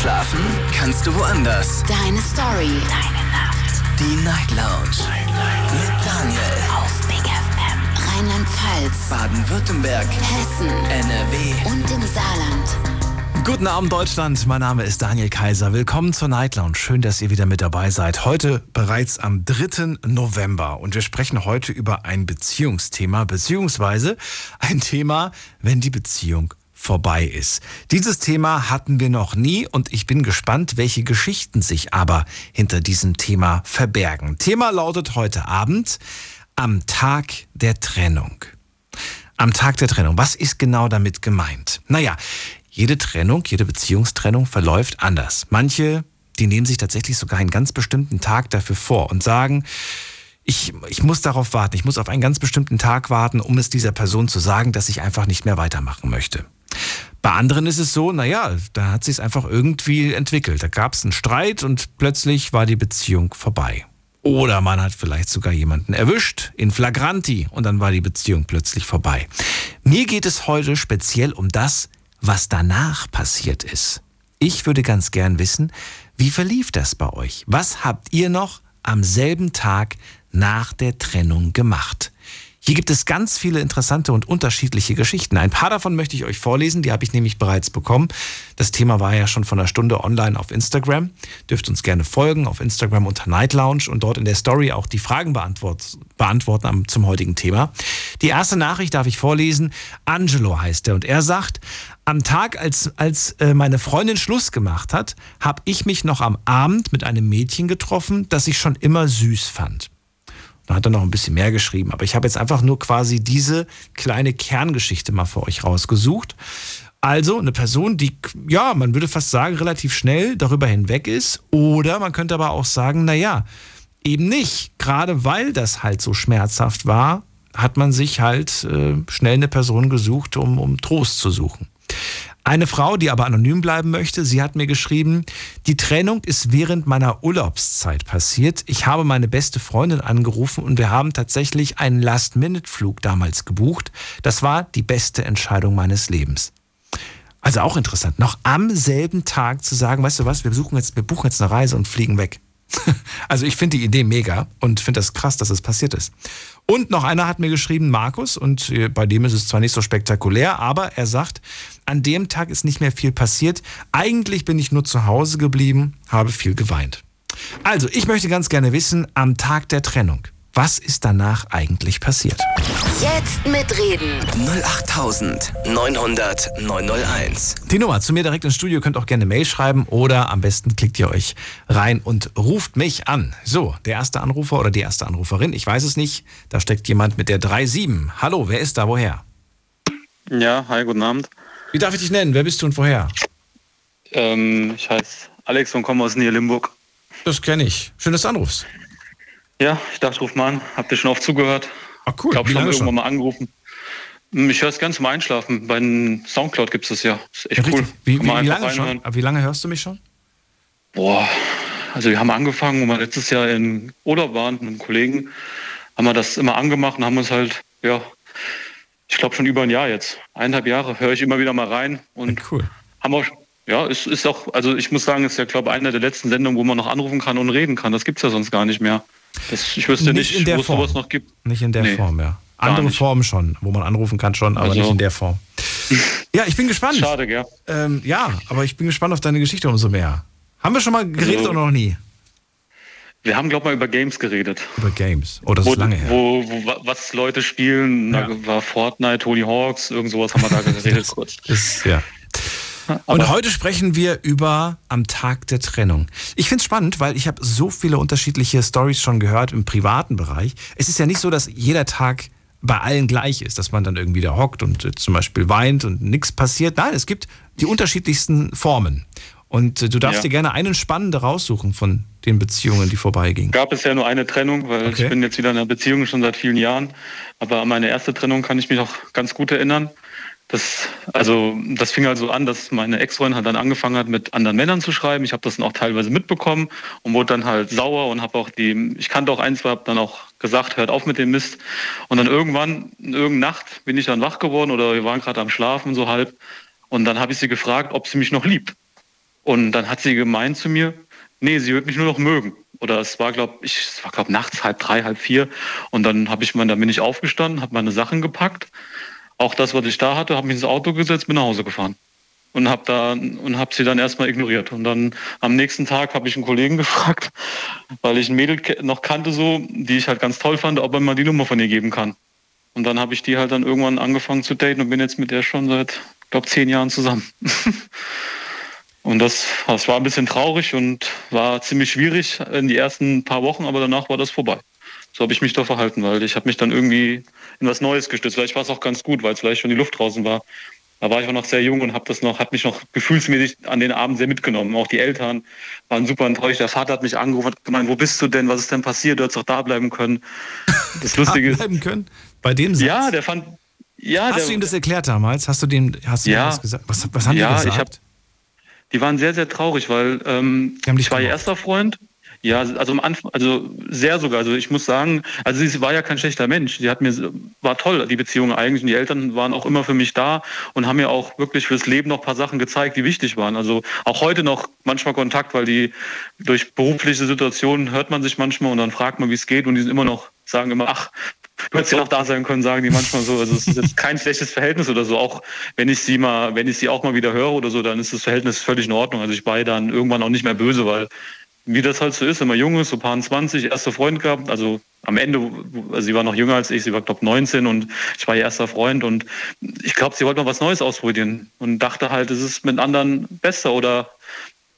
Schlafen kannst du woanders. Deine Story. Deine Nacht. Die Night Lounge. Night, Night. Mit Daniel. Auf Big FM. Rheinland-Pfalz. Baden-Württemberg. Hessen. NRW. Und im Saarland. Guten Abend Deutschland, mein Name ist Daniel Kaiser. Willkommen zur Night Lounge. Schön, dass ihr wieder mit dabei seid. Heute bereits am 3. November und wir sprechen heute über ein Beziehungsthema, beziehungsweise ein Thema, wenn die Beziehung vorbei ist. Dieses Thema hatten wir noch nie und ich bin gespannt, welche Geschichten sich aber hinter diesem Thema verbergen. Thema lautet heute Abend am Tag der Trennung. Am Tag der Trennung. Was ist genau damit gemeint? Naja, jede Trennung, jede Beziehungstrennung verläuft anders. Manche, die nehmen sich tatsächlich sogar einen ganz bestimmten Tag dafür vor und sagen, ich, ich muss darauf warten, ich muss auf einen ganz bestimmten Tag warten, um es dieser Person zu sagen, dass ich einfach nicht mehr weitermachen möchte. Bei anderen ist es so, naja, da hat sich es einfach irgendwie entwickelt. Da gab es einen Streit und plötzlich war die Beziehung vorbei. Oder man hat vielleicht sogar jemanden erwischt in Flagranti und dann war die Beziehung plötzlich vorbei. Mir geht es heute speziell um das, was danach passiert ist. Ich würde ganz gern wissen, wie verlief das bei euch? Was habt ihr noch am selben Tag nach der Trennung gemacht? Hier gibt es ganz viele interessante und unterschiedliche Geschichten. Ein paar davon möchte ich euch vorlesen, die habe ich nämlich bereits bekommen. Das Thema war ja schon von einer Stunde online auf Instagram. Dürft uns gerne folgen auf Instagram unter Night Lounge und dort in der Story auch die Fragen beantwort, beantworten zum heutigen Thema. Die erste Nachricht darf ich vorlesen. Angelo heißt er und er sagt, am Tag, als, als äh, meine Freundin Schluss gemacht hat, habe ich mich noch am Abend mit einem Mädchen getroffen, das ich schon immer süß fand. Da hat er noch ein bisschen mehr geschrieben. Aber ich habe jetzt einfach nur quasi diese kleine Kerngeschichte mal für euch rausgesucht. Also eine Person, die, ja, man würde fast sagen, relativ schnell darüber hinweg ist. Oder man könnte aber auch sagen, naja, eben nicht. Gerade weil das halt so schmerzhaft war, hat man sich halt äh, schnell eine Person gesucht, um, um Trost zu suchen. Eine Frau, die aber anonym bleiben möchte, sie hat mir geschrieben, die Trennung ist während meiner Urlaubszeit passiert. Ich habe meine beste Freundin angerufen und wir haben tatsächlich einen Last-Minute-Flug damals gebucht. Das war die beste Entscheidung meines Lebens. Also auch interessant, noch am selben Tag zu sagen, weißt du was, wir, besuchen jetzt, wir buchen jetzt eine Reise und fliegen weg. Also ich finde die Idee mega und finde das krass, dass es passiert ist. Und noch einer hat mir geschrieben, Markus, und äh, bei dem ist es zwar nicht so spektakulär, aber er sagt, an dem Tag ist nicht mehr viel passiert. Eigentlich bin ich nur zu Hause geblieben, habe viel geweint. Also, ich möchte ganz gerne wissen, am Tag der Trennung, was ist danach eigentlich passiert? Jetzt mitreden. 08900 901. Die Nummer zu mir direkt ins Studio könnt auch gerne Mail schreiben oder am besten klickt ihr euch rein und ruft mich an. So, der erste Anrufer oder die erste Anruferin, ich weiß es nicht. Da steckt jemand mit der 37. Hallo, wer ist da? Woher? Ja, hi, guten Abend. Wie darf ich dich nennen? Wer bist du und woher? Ähm, ich heiße Alex und komme aus Nähe Limburg. Das kenne ich. Schön, dass du anrufst. Ja, ich dachte, ruf mal an. Habt ihr schon oft zugehört? Ach cool. Ich glaube schon lange irgendwann mal angerufen. Hm, Ich höre es ganz zum Einschlafen. Bei Soundcloud gibt es das ja. Ist echt Ja, cool. Wie, wie, wie lange schon? Wie lange hörst du mich schon? Boah, also wir haben angefangen, wo wir letztes Jahr in Urlaub waren mit einem Kollegen, haben wir das immer angemacht und haben uns halt, ja, ich glaube schon über ein Jahr jetzt, eineinhalb Jahre, höre ich immer wieder mal rein und Cool. haben auch, ja, es ist auch, also ich muss sagen, es ist ja, glaube ich, eine der letzten Sendungen, wo man noch anrufen kann und reden kann. Das gibt es ja sonst gar nicht mehr. Das, ich wüsste Nicht nicht, in der wo es Form. sowas noch gibt. Nicht in der Nee, Form, ja. Andere. Formen schon, wo man anrufen kann schon, aber Also- nicht in der Form. Ja, ich bin gespannt. Schade, gell? Ähm, ja, aber ich bin gespannt auf deine Geschichte umso mehr. Haben wir schon mal geredet Also- oder noch nie? Wir haben, glaube ich, mal über Games geredet. Über Games. Oh, das Wo, ist lange her. wo, wo, wa- was Leute spielen, Ja. da war Fortnite, Tony Hawks, irgend sowas haben wir da geredet kurz. Ist, ja. Und heute sprechen wir über am Tag der Trennung. Ich finde es spannend, weil ich habe so viele unterschiedliche Stories schon gehört im privaten Bereich. Es ist ja nicht so, dass jeder Tag bei allen gleich ist, dass man dann irgendwie da hockt und äh, zum Beispiel weint und nichts passiert. Nein, es gibt die unterschiedlichsten Formen. Und äh, du darfst Ja. dir gerne einen spannende raussuchen von den Beziehungen, die vorbeigingen. gab es ja nur eine Trennung, weil Okay. ich bin jetzt wieder in einer Beziehung schon seit vielen Jahren. Aber an meine erste Trennung kann ich mich noch ganz gut erinnern. Das, also, das fing also an, dass meine Ex-Freundin halt dann angefangen hat, mit anderen Männern zu schreiben. Ich habe das dann auch teilweise mitbekommen und wurde dann halt sauer und habe auch die, ich kannte auch ein, zwei, habe dann auch gesagt, hört auf mit dem Mist. Und dann irgendwann, irgendeine Nacht, bin ich dann wach geworden oder wir waren gerade am Schlafen, so halb. Und dann habe ich sie gefragt, ob sie mich noch liebt. Und dann hat sie gemeint zu mir, nee, sie wird mich nur noch mögen. Oder es war, glaube ich, es war, glaube nachts halb drei, halb vier. Und dann habe ich mal, dann bin ich aufgestanden, habe meine Sachen gepackt. Auch das, was ich da hatte, habe mich ins Auto gesetzt, bin nach Hause gefahren. Und habe da sie dann erstmal ignoriert. Und dann am nächsten Tag habe ich einen Kollegen gefragt, weil ich ein Mädel noch kannte, so, die ich halt ganz toll fand, ob er mal die Nummer von ihr geben kann. Und dann habe ich die halt dann irgendwann angefangen zu daten und bin jetzt mit der schon seit, glaube zehn Jahren zusammen. und das, das war ein bisschen traurig und war ziemlich schwierig in die ersten paar Wochen, aber danach war das vorbei. So habe ich mich da verhalten, weil ich habe mich dann irgendwie in was Neues gestützt. Vielleicht war es auch ganz gut, weil es vielleicht schon die Luft draußen war. Da war ich auch noch sehr jung und habe das noch, hat mich noch gefühlsmäßig an den Abend sehr mitgenommen. Auch die Eltern waren super enttäuscht. Der Vater hat mich angerufen und gemeint, wo bist du denn? Was ist denn passiert? Du hättest doch da bleiben können. Das Lustige ist. bleiben können? Bei dem Satz? Ja, der fand. Ja, hast der, du ihm das erklärt damals? Hast du dem, hast du ja, ihm das gesagt? Was, was haben ja, die gesagt? Ich hab, die waren sehr, sehr traurig, weil ähm, ich war ihr erster Freund ja, also am Anfang, also sehr sogar. Also ich muss sagen, also sie war ja kein schlechter Mensch. Sie hat mir war toll, die Beziehung eigentlich. Und die Eltern waren auch immer für mich da und haben mir auch wirklich fürs Leben noch ein paar Sachen gezeigt, die wichtig waren. Also auch heute noch manchmal Kontakt, weil die durch berufliche Situationen hört man sich manchmal und dann fragt man, wie es geht und die sind immer noch sagen immer, ach, du hättest ja auch da sein können, sagen die manchmal so. Also es ist jetzt kein schlechtes Verhältnis oder so. Auch wenn ich sie mal, wenn ich sie auch mal wieder höre oder so, dann ist das Verhältnis völlig in Ordnung. Also ich war dann irgendwann auch nicht mehr böse, weil wie das halt so ist, wenn man jung ist, so paar 20, erster Freund gehabt, also am Ende, also sie war noch jünger als ich, sie war glaube 19 und ich war ihr erster Freund und ich glaube, sie wollte mal was Neues ausprobieren und dachte halt, es ist mit anderen besser oder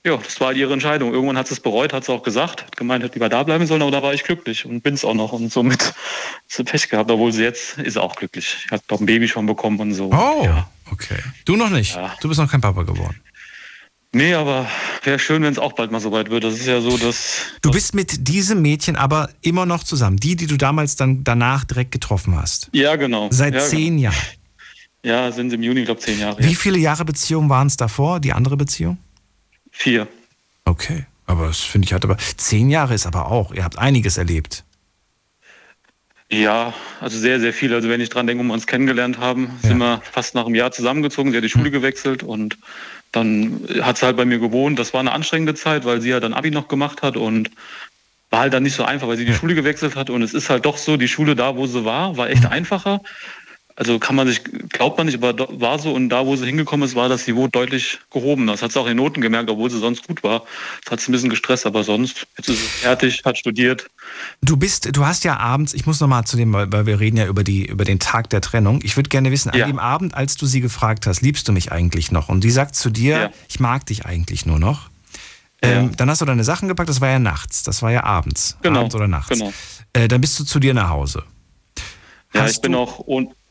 ja, das war halt ihre Entscheidung. Irgendwann hat sie es bereut, hat sie auch gesagt, hat gemeint, hätte lieber da bleiben sollen, aber da war ich glücklich und bin es auch noch und somit hat sie Pech gehabt, obwohl sie jetzt ist auch glücklich. Ich habe doch ein Baby schon bekommen und so. Oh, ja. okay. Du noch nicht? Ja. Du bist noch kein Papa geworden. Nee, aber wäre schön, wenn es auch bald mal so weit wird. Das ist ja so, dass. Du bist mit diesem Mädchen aber immer noch zusammen. Die, die du damals dann danach direkt getroffen hast. Ja, genau. Seit ja, zehn genau. Jahren. Ja, sind im Juni, glaube ich, zehn Jahre. Wie viele Jahre Beziehung waren es davor, die andere Beziehung? Vier. Okay. Aber das finde ich halt aber. Zehn Jahre ist aber auch. Ihr habt einiges erlebt. Ja, also sehr, sehr viel. Also wenn ich dran denke, wo wir uns kennengelernt haben, ja. sind wir fast nach einem Jahr zusammengezogen. Sie hat die Schule hm. gewechselt und dann hat sie halt bei mir gewohnt. Das war eine anstrengende Zeit, weil sie ja dann Abi noch gemacht hat und war halt dann nicht so einfach, weil sie die Schule gewechselt hat. Und es ist halt doch so, die Schule da, wo sie war, war echt einfacher. Also kann man sich, glaubt man nicht, aber war so. Und da, wo sie hingekommen ist, war das Niveau deutlich gehoben. Das hat sie auch in Noten gemerkt, obwohl sie sonst gut war. Das hat sie ein bisschen gestresst, aber sonst, jetzt ist sie fertig, hat studiert. Du bist, du hast ja abends, ich muss nochmal zu dem, weil wir reden ja über, die, über den Tag der Trennung. Ich würde gerne wissen, an ja. dem Abend, als du sie gefragt hast, liebst du mich eigentlich noch? Und die sagt zu dir, ja. ich mag dich eigentlich nur noch. Ähm, ja. Dann hast du deine Sachen gepackt, das war ja nachts, das war ja abends. Genau. Abends oder nachts. Genau. Äh, dann bist du zu dir nach Hause. Ja, hast ich bin auch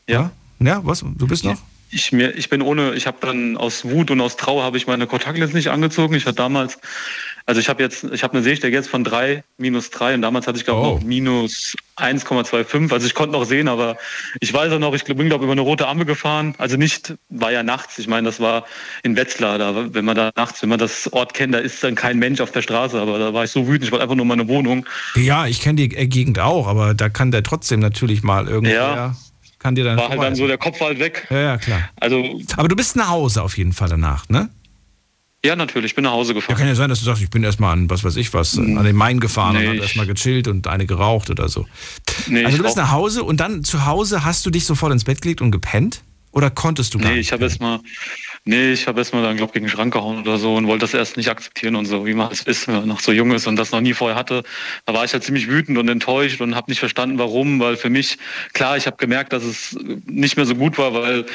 ja. Ja, was? Du bist noch? Ich, mir, ich bin ohne, ich habe dann aus Wut und aus Trauer habe ich meine Kontaktlinsen nicht angezogen. Ich hatte damals, also ich habe jetzt, ich habe eine Sehstärke jetzt von 3, minus 3 und damals hatte ich glaube oh. noch minus 1,25. Also ich konnte noch sehen, aber ich weiß auch noch, ich bin glaube ich über eine rote Ampel gefahren. Also nicht, war ja nachts. Ich meine, das war in Wetzlar, da, wenn man da nachts, wenn man das Ort kennt, da ist dann kein Mensch auf der Straße, aber da war ich so wütend, ich wollte einfach nur meine Wohnung. Ja, ich kenne die Gegend auch, aber da kann der trotzdem natürlich mal irgendwie. Ja kann dir dann. War halt dann so, der Kopf war halt weg. Ja, ja, klar. Also, Aber du bist nach Hause auf jeden Fall danach, ne? Ja, natürlich, ich bin nach Hause gefahren. Ja, kann ja sein, dass du sagst, ich bin erstmal an, was weiß ich was, an den Main gefahren nee, und hab erstmal gechillt und eine geraucht oder so. Nee, also du bist nach Hause und dann zu Hause hast du dich sofort ins Bett gelegt und gepennt? Oder konntest du gar nee, nicht? ich habe erstmal Nee, ich habe erstmal dann, glaube gegen den Schrank gehauen oder so und wollte das erst nicht akzeptieren und so, wie man es ist, wenn man noch so jung ist und das noch nie vorher hatte. Da war ich halt ziemlich wütend und enttäuscht und habe nicht verstanden, warum, weil für mich, klar, ich habe gemerkt, dass es nicht mehr so gut war, weil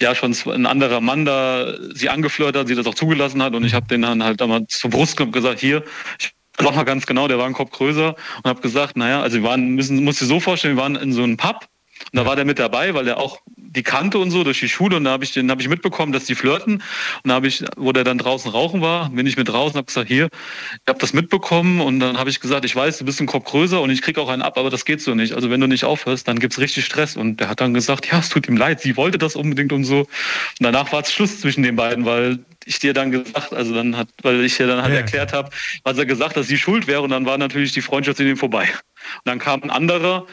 ja schon ein anderer Mann da sie angeflirtet hat, sie das auch zugelassen hat und ich habe den dann halt einmal zur Brust gesagt, hier, ich war mal ganz genau, der war ein Kopf größer und habe gesagt, naja, also wir waren, müssen, muss dir so vorstellen, wir waren in so einem Pub und da war der mit dabei, weil er auch die kannte und so durch die Schule und da habe ich den habe ich mitbekommen, dass die flirten und da habe ich, wo der dann draußen rauchen war, bin ich mit draußen, habe gesagt, hier, ich habe das mitbekommen und dann habe ich gesagt, ich weiß, du bist ein Kopf größer und ich krieg auch einen ab, aber das geht so nicht. Also wenn du nicht aufhörst, dann gibt's richtig Stress und der hat dann gesagt, ja, es tut ihm leid, sie wollte das unbedingt und so. Und danach war es Schluss zwischen den beiden, weil ich dir dann gesagt, also dann hat, weil ich dir dann halt ja. erklärt habe, was er gesagt, dass sie schuld wäre und dann war natürlich die Freundschaft in ihm vorbei. Und dann kam ein anderer.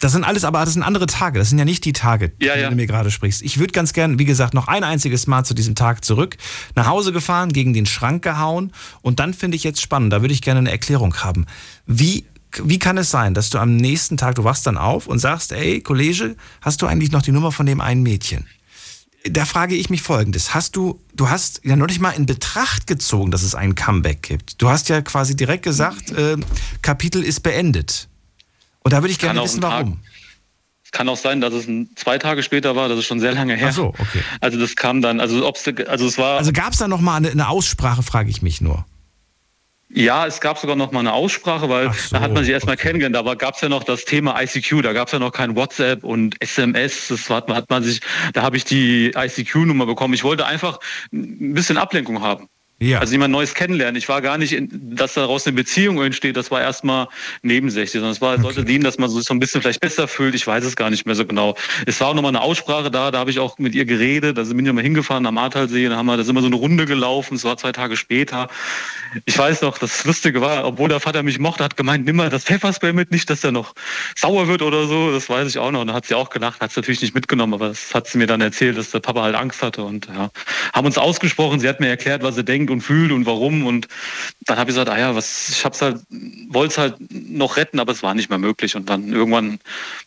Das sind alles, aber das sind andere Tage. Das sind ja nicht die Tage, Ja, die ja. du mir gerade sprichst. Ich würde ganz gern, wie gesagt, noch ein einziges Mal zu diesem Tag zurück, nach Hause gefahren, gegen den Schrank gehauen und dann finde ich jetzt spannend, da würde ich gerne eine Erklärung haben. Wie, wie kann es sein, dass du am nächsten Tag, du wachst dann auf und sagst, ey, Kollege, hast du eigentlich noch die Nummer von dem einen Mädchen? Da frage ich mich folgendes. Hast du, du hast ja noch nicht mal in Betracht gezogen, dass es ein Comeback gibt. Du hast ja quasi direkt gesagt, äh, Kapitel ist beendet. Und da würde ich gerne wissen, warum. Es kann auch sein, dass es ein, zwei Tage später war, das ist schon sehr lange her. Ach so, okay. Also das kam dann, also ob's, also es war, Also gab es da noch mal eine, eine Aussprache, frage ich mich nur. ja, es gab sogar noch mal eine Aussprache, weil so, da hat man sich erstmal okay. kennengelernt. Da gab es ja noch das Thema ICQ, da gab es ja noch kein WhatsApp und SMS. Das hat, man- hat man sich, da habe ich die ICQ-Nummer bekommen. Ich wollte einfach ein bisschen Ablenkung haben. Ja. Also jemand Neues kennenlernen. Ich war gar nicht, in, dass daraus eine Beziehung entsteht. Das war erstmal nebensächlich, sondern es war, sollte dienen, dass man sich so ein bisschen vielleicht besser fühlt. Ich weiß es gar nicht mehr so genau. Es war auch nochmal eine Aussprache da, da habe ich auch mit ihr geredet. Da bin ich mal hingefahren am Ahrtalsee, da haben wir, da sind wir so eine Runde gelaufen. Es war zwei Tage später. Ich weiß noch, das Lustige war, obwohl der Vater mich mochte, hat gemeint, nimm mal das Pfefferspray mit, nicht, dass er noch sauer wird oder so. Das weiß ich auch noch. Und da hat sie auch gelacht, hat es natürlich nicht mitgenommen, aber das hat sie mir dann erzählt, dass der Papa halt Angst hatte und ja, haben uns ausgesprochen. Sie hat mir erklärt, was sie denkt und fühlt und warum. Und dann habe ich gesagt, ah ja, was, ich hab's halt, wollte es halt noch retten, aber es war nicht mehr möglich. Und dann irgendwann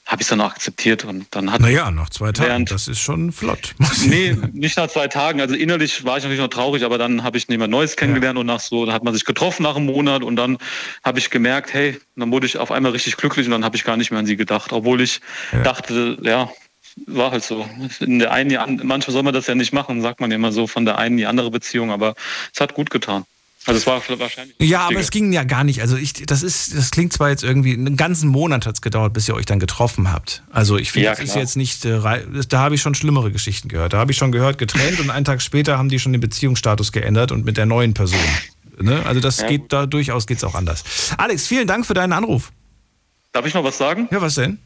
habe ich es dann auch akzeptiert und dann hat Naja, nach zwei Tagen, Während- das ist schon flott. Nee, nicht nach zwei Tagen. Also innerlich war ich natürlich noch traurig, aber dann habe ich jemand Neues kennengelernt und nach so, da hat man sich getroffen nach einem Monat und dann habe ich gemerkt, hey, dann wurde ich auf einmal richtig glücklich und dann habe ich gar nicht mehr an sie gedacht, obwohl ich Ja. dachte, ja, war halt so. In der einen, die manchmal soll man das ja nicht machen, sagt man ja immer so von der einen in die andere Beziehung, aber es hat gut getan. Also es war wahrscheinlich. Ja, aber es ging ja gar nicht. Also ich, das ist, das klingt zwar jetzt irgendwie, einen ganzen Monat hat es gedauert, bis ihr euch dann getroffen habt. Also ich finde, Ja, das ist jetzt nicht, äh, da habe ich schon schlimmere Geschichten gehört. Da habe ich schon gehört, getrennt und einen Tag später haben die schon den Beziehungsstatus geändert und mit der neuen Person. Ne? Also das Ja, geht gut. da durchaus geht's auch anders. Alex, vielen Dank für deinen Anruf. Darf ich noch was sagen? Ja, was denn?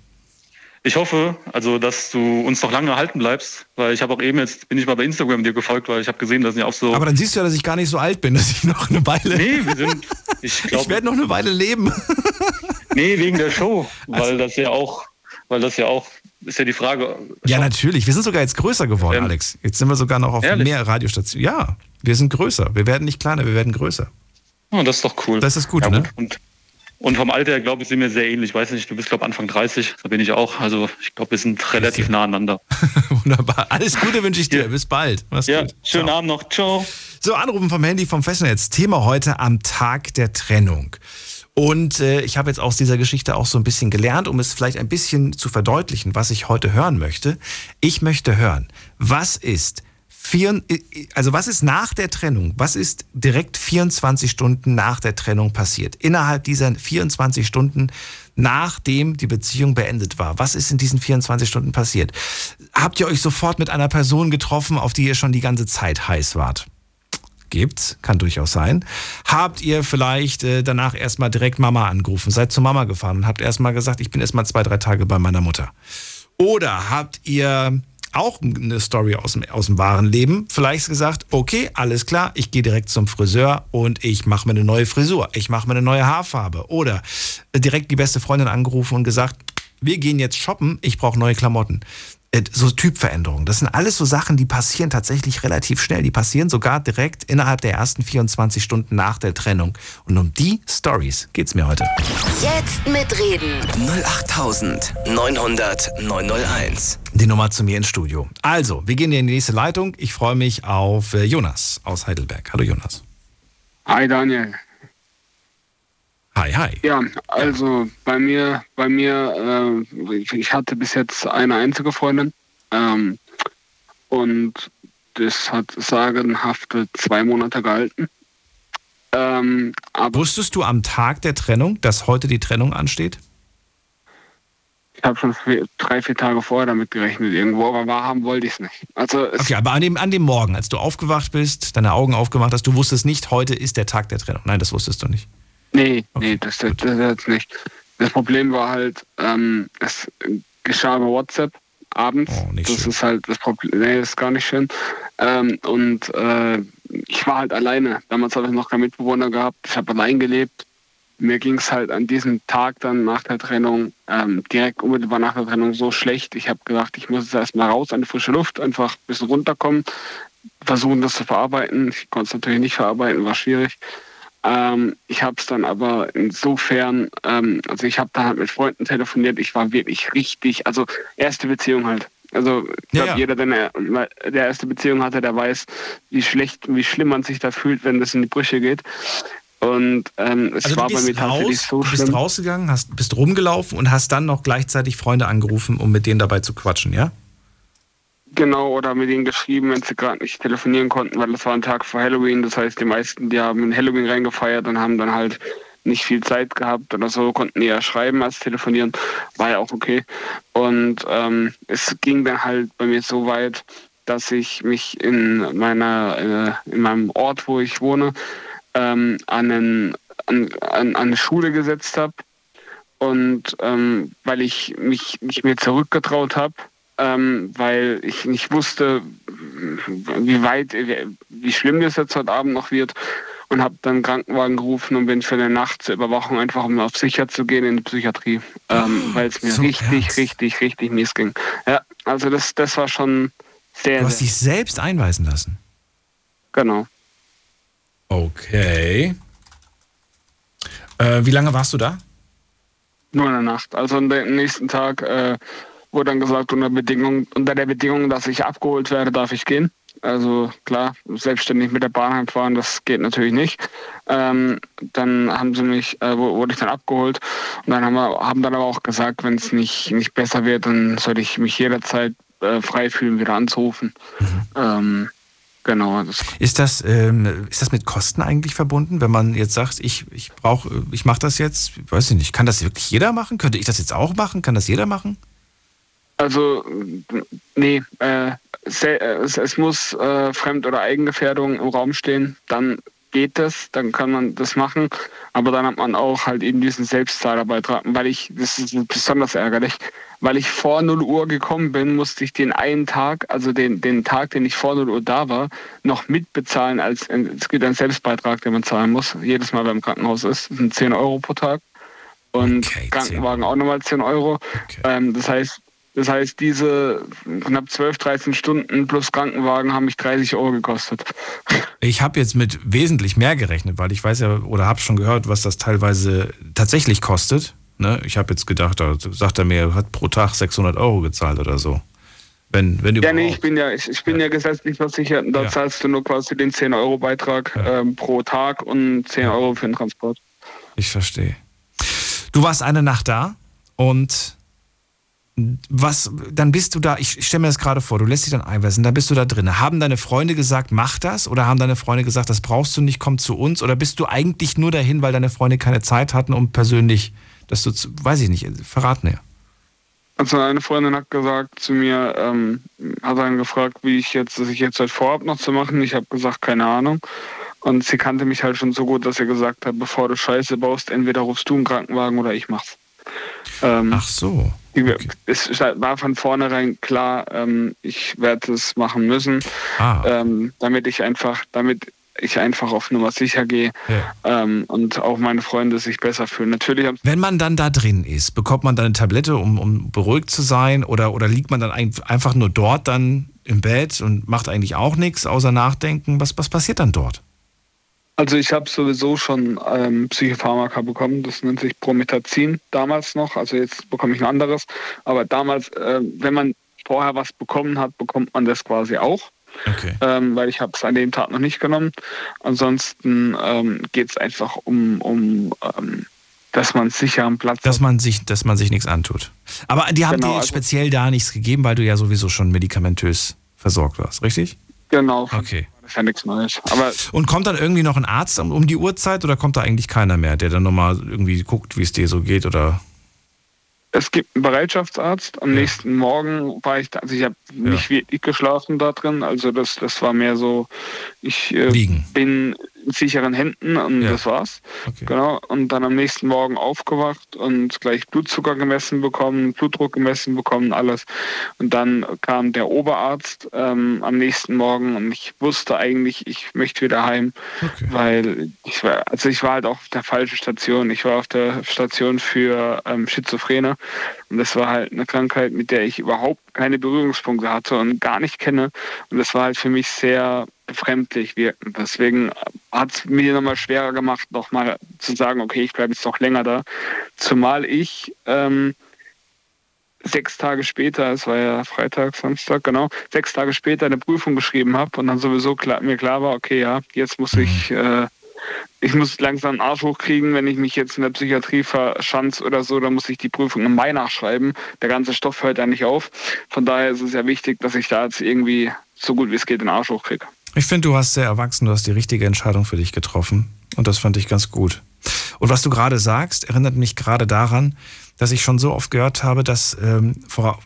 Ich hoffe, also, dass du uns noch lange erhalten bleibst, weil ich habe auch eben jetzt bin ich mal bei Instagram dir gefolgt, weil ich habe gesehen, dass ihr auch so. Aber dann siehst du ja, dass ich gar nicht so alt bin, dass ich noch eine Weile. nee, wir sind. Ich ich werde noch eine Weile leben. Nee, wegen der Show, weil das ja auch, weil das ja auch, ist ja die Frage. Ja, natürlich. Wir sind sogar jetzt größer geworden, Ähm, Alex. Jetzt sind wir sogar noch auf ehrlich? mehr Radiostationen. Ja, wir sind größer. Wir werden nicht kleiner, wir werden größer. Oh, das ist doch cool. Das ist gut, ja, ne? Und, und vom Alter her, glaube ich, sind wir sehr ähnlich. Ich weiß nicht, du bist, glaube Anfang 30, da bin ich auch. Also ich glaube, wir sind relativ nah aneinander. Wunderbar. Alles Gute wünsche ich dir. Bis bald. Mach's Ja, gut. schönen Ciao. Abend noch. Ciao. So, Anrufen vom Handy vom Festnetz. Thema heute am Tag der Trennung. Und äh, ich habe jetzt aus dieser Geschichte auch so ein bisschen gelernt, um es vielleicht ein bisschen zu verdeutlichen, was ich heute hören möchte. Ich möchte hören, was ist vier, also was ist nach der Trennung? Was ist direkt 24 Stunden nach der Trennung passiert? Innerhalb dieser 24 Stunden, nachdem die Beziehung beendet war. Was ist in diesen 24 Stunden passiert? Habt ihr euch sofort mit einer Person getroffen, auf die ihr schon die ganze Zeit heiß wart? Gibt's, kann durchaus sein. Habt ihr vielleicht äh, danach erstmal direkt Mama angerufen, seid zu Mama gefahren und habt erstmal gesagt, ich bin erstmal zwei, drei Tage bei meiner Mutter? Oder habt ihr auch eine Story aus dem, aus dem wahren Leben vielleicht gesagt, okay, alles klar, ich gehe direkt zum Friseur und ich mache mir eine neue Frisur, ich mache mir eine neue Haarfarbe. Oder äh, direkt die beste Freundin angerufen und gesagt, wir gehen jetzt shoppen, ich brauche neue Klamotten. Äh, So Typveränderungen. Das sind alles so Sachen, die passieren tatsächlich relativ schnell. Die passieren sogar direkt innerhalb der ersten 24 Stunden nach der Trennung. Und um die Stories geht's mir heute. Jetzt mitreden. 08900 901. Die Nummer zu mir ins Studio. Also, wir gehen in die nächste Leitung. Ich freue mich auf äh, Jonas aus Heidelberg. Hallo Jonas. Hi Daniel. Hi, hi. Ja, also bei mir, bei mir, äh, ich- hatte bis jetzt eine einzige Freundin ähm, und das hat sagenhafte zwei Monate gehalten. Ähm, Wusstest du am Tag der Trennung, dass heute die Trennung ansteht? ich habe schon vier, drei, vier Tage vorher damit gerechnet irgendwo, aber wahrhaben wollte ich es nicht. Also Okay, aber an dem, an dem Morgen, als du aufgewacht bist, deine Augen aufgemacht hast, du wusstest nicht, heute ist der Tag der Trennung. Nein, das wusstest du nicht. Nee, Okay, nee, das, das, das jetzt nicht. Das Problem war halt, ähm, es geschah über WhatsApp abends. Oh, das schön. ist halt das Problem. Nee, das ist gar nicht schön. Ähm, und äh, ich war halt alleine. Damals habe ich noch keinen Mitbewohner gehabt. Ich habe allein gelebt. mir ging es halt an diesem Tag dann nach der Trennung, ähm, direkt unmittelbar nach der Trennung so schlecht. Ich habe gedacht, ich muss jetzt erstmal raus an die frische Luft, einfach ein bisschen runterkommen, versuchen das zu verarbeiten. Ich konnte es natürlich nicht verarbeiten, war schwierig. Ähm, ich habe es dann aber insofern, ähm, also ich habe dann halt mit Freunden telefoniert, ich war wirklich richtig, also erste Beziehung halt. Also ich Ja, glaube, ja. jeder, der eine der erste Beziehung hatte, der weiß, wie schlecht, wie schlimm man sich da fühlt, wenn das in die Brüche geht. Und ähm, es Also war bei mir bist tatsächlich raus, so du bist schlimm. rausgegangen, hast, bist rumgelaufen und hast dann noch gleichzeitig Freunde angerufen, um mit denen dabei zu quatschen, ja? Genau, oder mit ihnen geschrieben, wenn sie gerade nicht telefonieren konnten, weil das war ein Tag vor Halloween. Das heißt, die meisten, die haben in Halloween reingefeiert und haben dann halt nicht viel Zeit gehabt oder so, konnten eher schreiben als telefonieren. War ja auch okay. Und ähm, es ging dann halt bei mir so weit, dass ich mich in meiner, äh, in meinem Ort, wo ich wohne, ähm, an, einen, an, an eine Schule gesetzt habe. Und ähm, weil ich mich nicht mehr zurückgetraut habe, ähm, weil ich nicht wusste, wie weit, wie, wie schlimm das jetzt heute Abend noch wird. Und habe dann einen Krankenwagen gerufen und bin für eine Nacht zur Überwachung einfach, um auf sicher zu gehen in die Psychiatrie, ähm, weil es mir so richtig, ernst? richtig, richtig mies ging. Ja, also das, das war schon sehr, Du hast dich selbst einweisen lassen. genau. Okay. Äh, wie lange warst du da? Nur in der Nacht. Also am nächsten Tag äh, wurde dann gesagt, unter, Bedingung, unter der Bedingung, dass ich abgeholt werde, darf ich gehen. Also klar, selbstständig mit der Bahn heimfahren, das geht natürlich nicht. Ähm, dann haben sie mich, äh, wurde ich dann abgeholt und dann haben, wir, haben dann aber auch gesagt, wenn es nicht, nicht besser wird, dann sollte ich mich jederzeit äh, frei fühlen, wieder anzurufen. Ähm, genau, das Ist das, ähm, ist das mit Kosten eigentlich verbunden, wenn man jetzt sagt, ich, ich brauche, ich mache das jetzt, weiß ich nicht, kann das wirklich jeder machen? Könnte ich das jetzt auch machen? Kann das jeder machen? Also, nee, äh, äh, es, es muss äh, Fremd- oder Eigengefährdung im Raum stehen, dann geht das, dann kann man das machen, aber dann hat man auch halt eben diesen Selbstzahlerbeitrag, weil ich, das ist besonders ärgerlich, weil ich vor 0 Uhr gekommen bin, musste ich den einen Tag, also den, den Tag, den ich vor 0 Uhr da war, noch mitbezahlen als, es gibt einen Selbstbeitrag, den man zahlen muss, jedes Mal beim Krankenhaus ist, das sind 10 Euro pro Tag und Okay, 10 Krankenwagen auch nochmal 10 Euro. Okay. Ähm, das heißt, das heißt, diese knapp 12, 13 Stunden plus Krankenwagen haben mich 30 Euro gekostet. Ich habe jetzt mit wesentlich mehr gerechnet, weil ich weiß ja oder habe schon gehört, was das teilweise tatsächlich kostet. Ne? Ich habe jetzt gedacht, da sagt er mir, er hat pro Tag 600 Euro gezahlt oder so. Wenn, wenn Ja, überhaupt. nee, ich bin ja, ich, ich bin ja. gesetzlich versichert und da Ja. zahlst du nur quasi den 10-Euro-Beitrag Ja. ähm, pro Tag und 10 Euro für den Transport. Ich verstehe. Du warst eine Nacht da und was, dann bist du da, ich stelle mir das gerade vor, du lässt dich dann einweisen, dann bist du da drin. Haben deine Freunde gesagt, mach das? Oder haben deine Freunde gesagt, das brauchst du nicht, komm zu uns? Oder bist du eigentlich nur dahin, weil deine Freunde keine Zeit hatten, um persönlich, dass du, zu, weiß ich nicht, verrat mir. Also eine Freundin hat gesagt zu mir, ähm, hat dann gefragt, wie ich jetzt, dass ich jetzt halt vorhab noch zu machen. Ich habe gesagt, keine Ahnung. Und sie kannte mich halt schon so gut, dass sie gesagt hat, bevor du Scheiße baust, entweder rufst du einen Krankenwagen oder ich mach's. Ähm, Ach so. Okay. Es war von vornherein klar, ähm, ich werde es machen müssen, Ah, ähm, damit ich einfach, damit ich einfach auf Nummer sicher gehe ja. ähm, und auch meine Freunde sich besser fühlen. Natürlich Wenn man dann da drin ist, bekommt man dann eine Tablette, um, um beruhigt zu sein? Oder, oder liegt man dann ein, einfach nur dort dann im Bett und macht eigentlich auch nichts außer nachdenken? Was, was passiert dann dort? Also ich habe sowieso schon ähm, Psychopharmaka bekommen, das nennt sich Promethazin damals noch, also jetzt bekomme ich ein anderes, aber damals, äh, wenn man vorher was bekommen hat, bekommt man das quasi auch, Okay. ähm, weil ich habe es an dem Tag noch nicht genommen. Ansonsten ähm, geht es einfach um, um ähm, dass man sicher am Platz Dass man sich, dass man sich nichts antut. Aber die haben Genau, dir also- speziell da nichts gegeben, weil du ja sowieso schon medikamentös versorgt warst, richtig? Genau, Okay. das ist ja nichts Neues. Aber Und kommt dann irgendwie noch ein Arzt um, um die Uhrzeit oder kommt da eigentlich keiner mehr, der dann nochmal irgendwie guckt, wie es dir so geht oder? es gibt einen Bereitschaftsarzt. Am Ja. nächsten Morgen war ich da, also ich habe nicht wirklich geschlafen da drin. Also das, das war mehr so, ich äh, Liegen. bin in sicheren Händen und Ja. das war's. Okay. Genau. Und dann am nächsten Morgen aufgewacht und gleich Blutzucker gemessen bekommen, Blutdruck gemessen bekommen, alles. Und dann kam der Oberarzt ähm, am nächsten Morgen und ich wusste eigentlich, ich möchte wieder heim, Okay. weil ich war, also ich war halt auch auf der falschen Station. Ich war auf der Station für ähm, Schizophrene und das war halt eine Krankheit, mit der ich überhaupt keine Berührungspunkte hatte und gar nicht kenne. Und das war halt für mich sehr befremdlich wirkend. Deswegen hat es mir nochmal schwerer gemacht, nochmal zu sagen, okay, ich bleibe jetzt noch länger da. Zumal ich ähm, sechs Tage später, es war ja Freitag, Samstag, genau, sechs Tage später eine Prüfung geschrieben habe und dann sowieso klar, mir klar war, okay, ja, jetzt muss ich, äh, ich muss langsam einen Arsch hochkriegen, wenn ich mich jetzt in der Psychiatrie verschanze oder so, dann muss ich die Prüfung im Mai nachschreiben. Der ganze Stoff hört ja nicht auf. Von daher ist es ja wichtig, dass ich da jetzt irgendwie so gut wie es geht den Arsch hochkriege. Ich finde, du hast sehr erwachsen, du hast die richtige Entscheidung für dich getroffen. Und das fand ich ganz gut. Und was du gerade sagst, erinnert mich gerade daran, dass ich schon so oft gehört habe, dass ähm,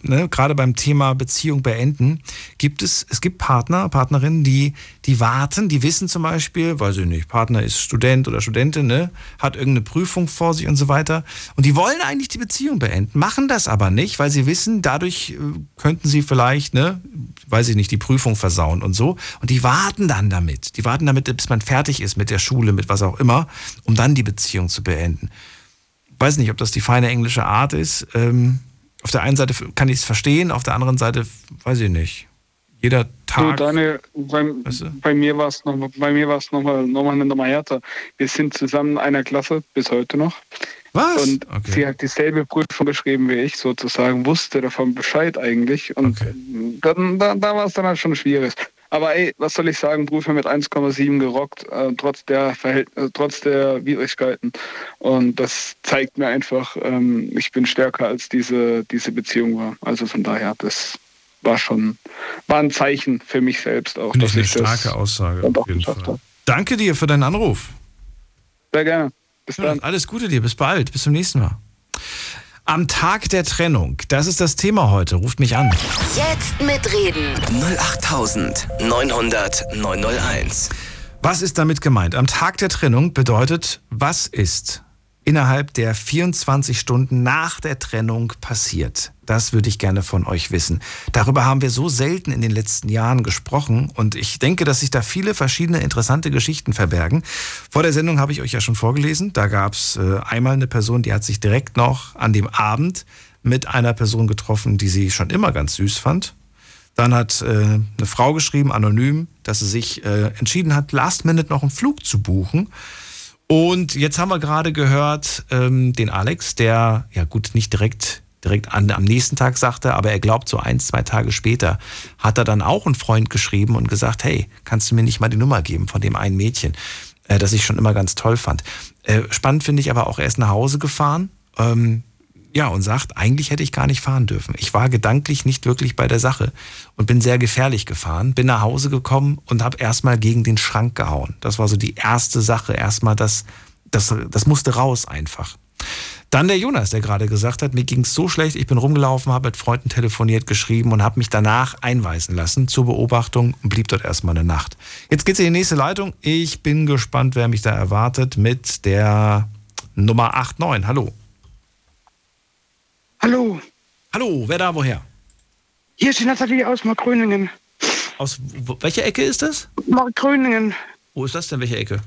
ne, gerade beim Thema Beziehung beenden, gibt es, es gibt Partner, Partnerinnen, die, die warten, die wissen zum Beispiel, weiß ich nicht, Partner ist Student oder Studentin, ne, hat irgendeine Prüfung vor sich und so weiter. Und die wollen eigentlich die Beziehung beenden, machen das aber nicht, weil sie wissen, dadurch äh, könnten sie vielleicht, ne, weiß ich nicht, die Prüfung versauen und so. Und die warten dann damit. Die warten damit, bis man fertig ist mit der Schule, mit was auch immer, um dann die Beziehung zu beenden weiß nicht, ob das die feine englische Art ist. Ähm, auf der einen Seite kann ich es verstehen, auf der anderen Seite weiß ich nicht. Jeder Du, Tag. Daniel, bei, Weißt du? bei mir war es noch, bei mir war es noch mal, noch mal eine Nummer härter. Wir sind zusammen in einer Klasse bis heute noch. was? Und okay. sie hat dieselbe Prüfung geschrieben wie ich, sozusagen, wusste davon Bescheid eigentlich. Und Okay. dann, da, da war es dann halt schon schwierig. Aber ey, was soll ich sagen, Prüfung mit 1,7 gerockt, äh, trotz, der Verhält äh, trotz der Widrigkeiten. Und das zeigt mir einfach, ähm, ich bin stärker als diese, diese Beziehung war. Also von daher, das war schon, war ein Zeichen für mich selbst auch, Finde ich eine dass ich das starke Aussage. Auf jeden Fall. habe. Danke dir für deinen Anruf. Sehr gerne. Bis Ja, dann. alles Gute dir. Bis bald. Bis zum nächsten Mal. Am Tag der Trennung. Das ist das Thema heute. Ruft mich an. Jetzt mitreden. 08900 901. Was ist damit gemeint? Am Tag der Trennung bedeutet, was ist innerhalb der 24 Stunden nach der Trennung passiert? Das würde ich gerne von euch wissen. Darüber haben wir so selten in den letzten Jahren gesprochen und ich denke, dass sich da viele verschiedene interessante Geschichten verbergen. Vor der Sendung habe ich euch ja schon vorgelesen. Da gab es äh, einmal eine Person, die hat sich direkt noch an dem Abend mit einer Person getroffen, die sie schon immer ganz süß fand. Dann hat äh, eine Frau geschrieben, anonym, dass sie sich äh, entschieden hat, last minute noch einen Flug zu buchen. Und jetzt haben wir gerade gehört, ähm, den Alex, der, ja gut, nicht direkt, direkt an, am nächsten Tag sagte, aber er glaubt, so ein, zwei Tage später hat er dann auch einen Freund geschrieben und gesagt, hey, kannst du mir nicht mal die Nummer geben von dem einen Mädchen, äh, das ich schon immer ganz toll fand. Äh, spannend finde ich aber auch, er ist nach Hause gefahren, ähm, ja, und sagt, eigentlich hätte ich gar nicht fahren dürfen. Ich war gedanklich nicht wirklich bei der Sache und bin sehr gefährlich gefahren, bin nach Hause gekommen und habe erstmal gegen den Schrank gehauen. Das war so die erste Sache. Erstmal das, das, das musste raus einfach. Dann der Jonas, der gerade gesagt hat, mir ging es so schlecht, ich bin rumgelaufen, habe mit Freunden telefoniert, geschrieben und habe mich danach einweisen lassen zur Beobachtung und blieb dort erstmal eine Nacht. Jetzt geht's in die nächste Leitung. Ich bin gespannt, wer mich da erwartet mit der Nummer 89. Hallo. Hallo, Hallo, wer da woher? hier ist die Nathalie aus Markgröningen. Aus welcher Ecke ist das? Markgröningen, Wo ist das denn? Welche Ecke?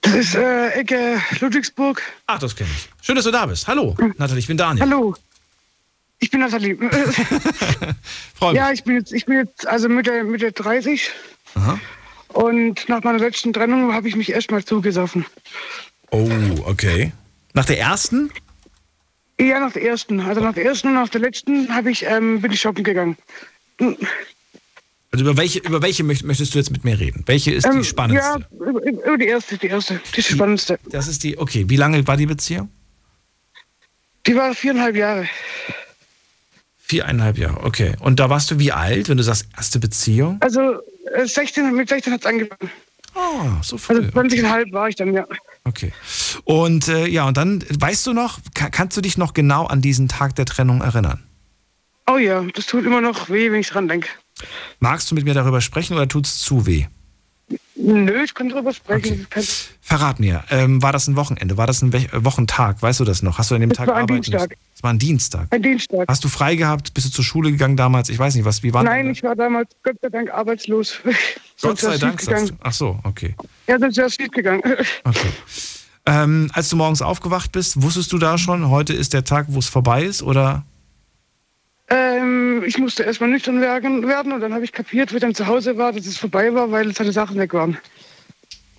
das ist äh, Ecke Ludwigsburg. Ach, das kenne ich. Schön, dass du da bist. Hallo, Nathalie, ich bin Daniel. Hallo, ich bin Nathalie. Freue mich. ja, ich bin jetzt, ich bin jetzt also Mitte, Mitte 30 Aha. und nach meiner letzten Trennung habe ich mich erstmal zugesoffen. Oh, okay. Nach der ersten? Ja, nach der ersten. Also nach der ersten und nach der letzten habe ich, ähm, bin ich shoppen gegangen. Also über welche, über welche möcht- möchtest du jetzt mit mir reden? Welche ist Ähm, die spannendste? Ja, über, die erste, die erste, die die spannendste. Das ist die, okay. Wie lange war die Beziehung? Die war viereinhalb Jahre. Viereinhalb Jahre, okay. Und da warst du wie alt, wenn du sagst, erste Beziehung? Also äh, 16, mit 16 hat es angefangen. Oh, so früh. Also 20,5 war ich dann, ja. Okay. Und äh, ja, und dann, weißt du noch, ka- kannst du dich noch genau an diesen Tag der Trennung erinnern? Oh ja, das tut immer noch weh, wenn ich dran denke. Magst du mit mir darüber sprechen oder tut es zu weh? Nö, ich kann drüber sprechen. Okay. Verrat mir, ähm, war das ein Wochenende? War das ein We Wochentag? Weißt du das noch? Hast du an dem Das Tag war ein Dienstag. Es war ein Dienstag. Ein Dienstag. Hast du frei gehabt? Bist du zur Schule gegangen damals? Ich weiß nicht, was, wie war Nein, ich war damals Gott sei Dank arbeitslos. Gott sei Dank, sagst du. Ach so, okay. Ja, sonst wäre es schief gegangen. okay. Ähm, als du morgens aufgewacht bist, wusstest du da schon, heute ist der Tag, wo es vorbei ist? Oder? Ähm, ich musste erstmal nüchtern werden, und dann habe ich kapiert, wie ich dann zu Hause war, dass es vorbei war, weil seine Sachen weg waren.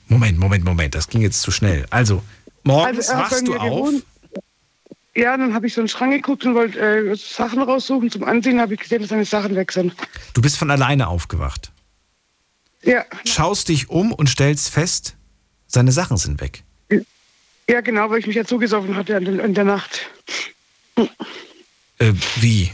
Moment, Moment, Moment, das ging jetzt zu schnell. Also, morgens Also, wachst du auf. gewohnt. Ja, dann habe ich so einen Schrank geguckt und wollte äh, Sachen raussuchen zum Ansehen, habe ich gesehen, dass seine Sachen weg sind. Du bist von alleine aufgewacht. Ja, Schaust dich um und stellst fest, seine Sachen sind weg. ja genau, weil ich mich ja zugesoffen hatte in der, in der Nacht. Äh, wie?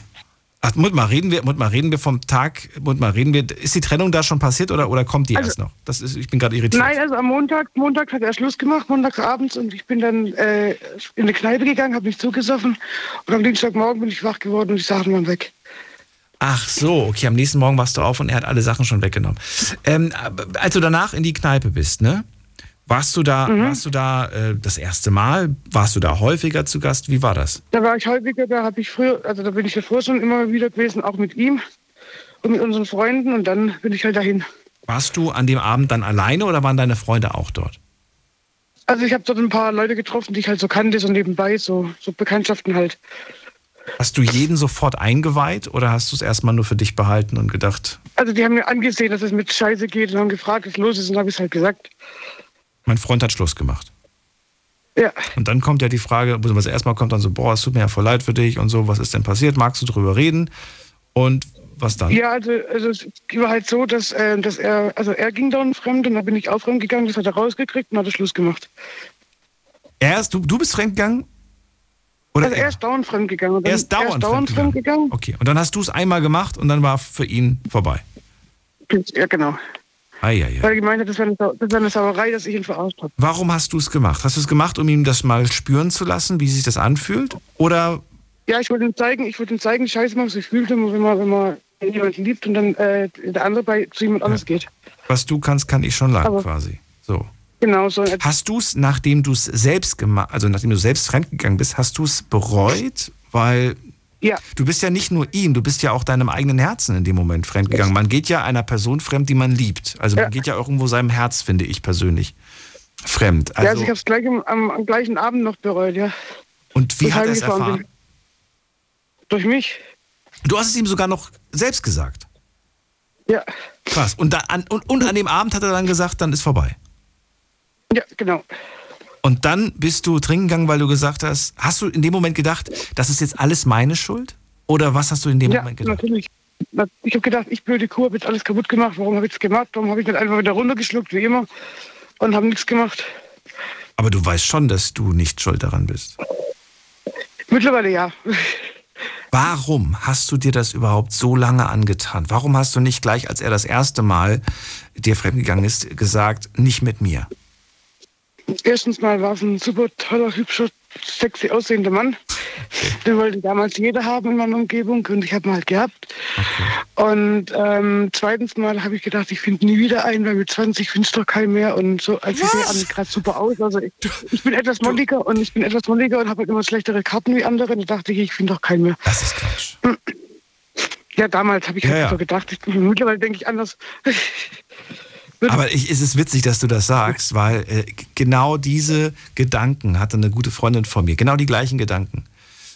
Ach, Mut mal, reden wir, Mut mal, reden wir vom Tag, Mut mal, reden wir, ist die Trennung da schon passiert oder, oder kommt die Also- erst noch? Das ist, ich bin gerade irritiert. Nein, also am Montag, Montag hat er Schluss gemacht, montagsabends und ich bin dann äh, in eine Kneipe gegangen, habe mich zugesoffen und am Dienstagmorgen bin ich wach geworden und die Sachen waren weg. Ach so, okay, am nächsten Morgen warst du auf und er hat alle Sachen schon weggenommen. Ähm, als du danach in die Kneipe bist, ne? Warst du da, Mhm. warst du da äh, das erste Mal? Warst du da häufiger zu Gast? Wie war das? Da war ich häufiger, da habe ich früher, also da bin ich ja früher schon immer wieder gewesen, auch mit ihm und mit unseren Freunden und dann bin ich halt dahin. Warst du an dem Abend dann alleine oder waren deine Freunde auch dort? Also ich habe dort ein paar Leute getroffen, die ich halt so kannte, so nebenbei, so, so Bekanntschaften halt. Hast du jeden sofort eingeweiht oder hast du es erstmal nur für dich behalten und gedacht, Also die haben mir angesehen, dass es mit Scheiße geht und haben gefragt, was los ist und habe ich es halt gesagt. Mein Freund hat Schluss gemacht? Ja, Und dann kommt ja die Frage, also erstmal kommt dann so, boah, es tut mir ja voll leid für dich und so, was ist denn passiert? Magst du drüber reden? Und was dann? ja also, also es war halt so, dass, äh, dass er, also er ging dann fremd und dann bin ich auch fremd gegangen, das hat er rausgekriegt und hat er Schluss gemacht. Er ist, du, du bist fremdgegangen? Oder Also er ist dauernd fremd gegangen. Er ist dauernd, er ist dauernd fremd fremd gegangen. Okay, und dann hast du es einmal gemacht und dann war für ihn vorbei. Ja, genau. Eieiei. Weil er gemeint hat, das wäre eine, Sau- das wäre eine Sauerei, dass ich ihn verarscht habe. Warum hast du es gemacht? Hast du es gemacht, um ihm das mal spüren zu lassen, wie sich das anfühlt? Oder Ja, ich wollte ihm zeigen, ich wollte ihm zeigen, scheiße, was sich fühlt, wenn man, wenn man jemanden liebt und dann äh, der andere bei zu jemand anders geht. was du kannst, kann ich schon lange Aber- quasi. So. Genau so. Hast du es, nachdem du es selbst gemacht, also nachdem du selbst fremdgegangen bist, hast du es bereut? Weil Ja, du bist ja nicht nur ihm, du bist ja auch deinem eigenen Herzen in dem Moment fremdgegangen. Man geht ja einer Person fremd, die man liebt. Also man Ja. geht ja irgendwo seinem Herz, finde ich persönlich, fremd. ja also Also, ich habe es gleich am, am, gleichen Abend noch bereut, ja. und wie hat er es erfahren? bin. Durch mich? Du hast es ihm sogar noch selbst gesagt. Ja, Krass. Und, da, an, und, und an dem Abend hat er dann gesagt, dann ist vorbei. ja, genau. Und dann bist du trinken gegangen, weil du gesagt hast, hast du in dem Moment gedacht, das ist jetzt alles meine Schuld? Oder was hast du in dem Ja, Moment gedacht? natürlich. Na, Ich habe gedacht, ich blöde Kuh, habe jetzt alles kaputt gemacht. Warum habe ich das gemacht? Warum habe ich nicht einfach wieder runtergeschluckt, wie immer? Und habe nichts gemacht. Aber du weißt schon, dass du nicht schuld daran bist. Mittlerweile ja. Warum hast du dir das überhaupt so lange angetan? Warum hast du nicht gleich, als er das erste Mal dir fremdgegangen ist, gesagt, nicht mit mir? Erstens mal war es ein super toller, hübscher, sexy aussehender Mann. Den wollte damals jeder haben in meiner Umgebung und ich habe ihn halt gehabt. Und ähm, zweitens mal habe ich gedacht, ich finde nie wieder einen, weil mit 20 findest du doch keinen mehr. Und so, als ich sehe an gerade super aus. Also ich, ich bin etwas molliger und ich bin etwas molliger und habe halt immer schlechtere Karten wie andere. Und da dachte ich, ich finde doch keinen mehr. Das ist Quatsch. Ja, damals habe ich Ja, halt ja. so gedacht. Ich, mittlerweile denke ich anders. Aber ich, es ist witzig, dass du das sagst, weil äh, genau diese Gedanken hatte eine gute Freundin von mir. Genau die gleichen Gedanken.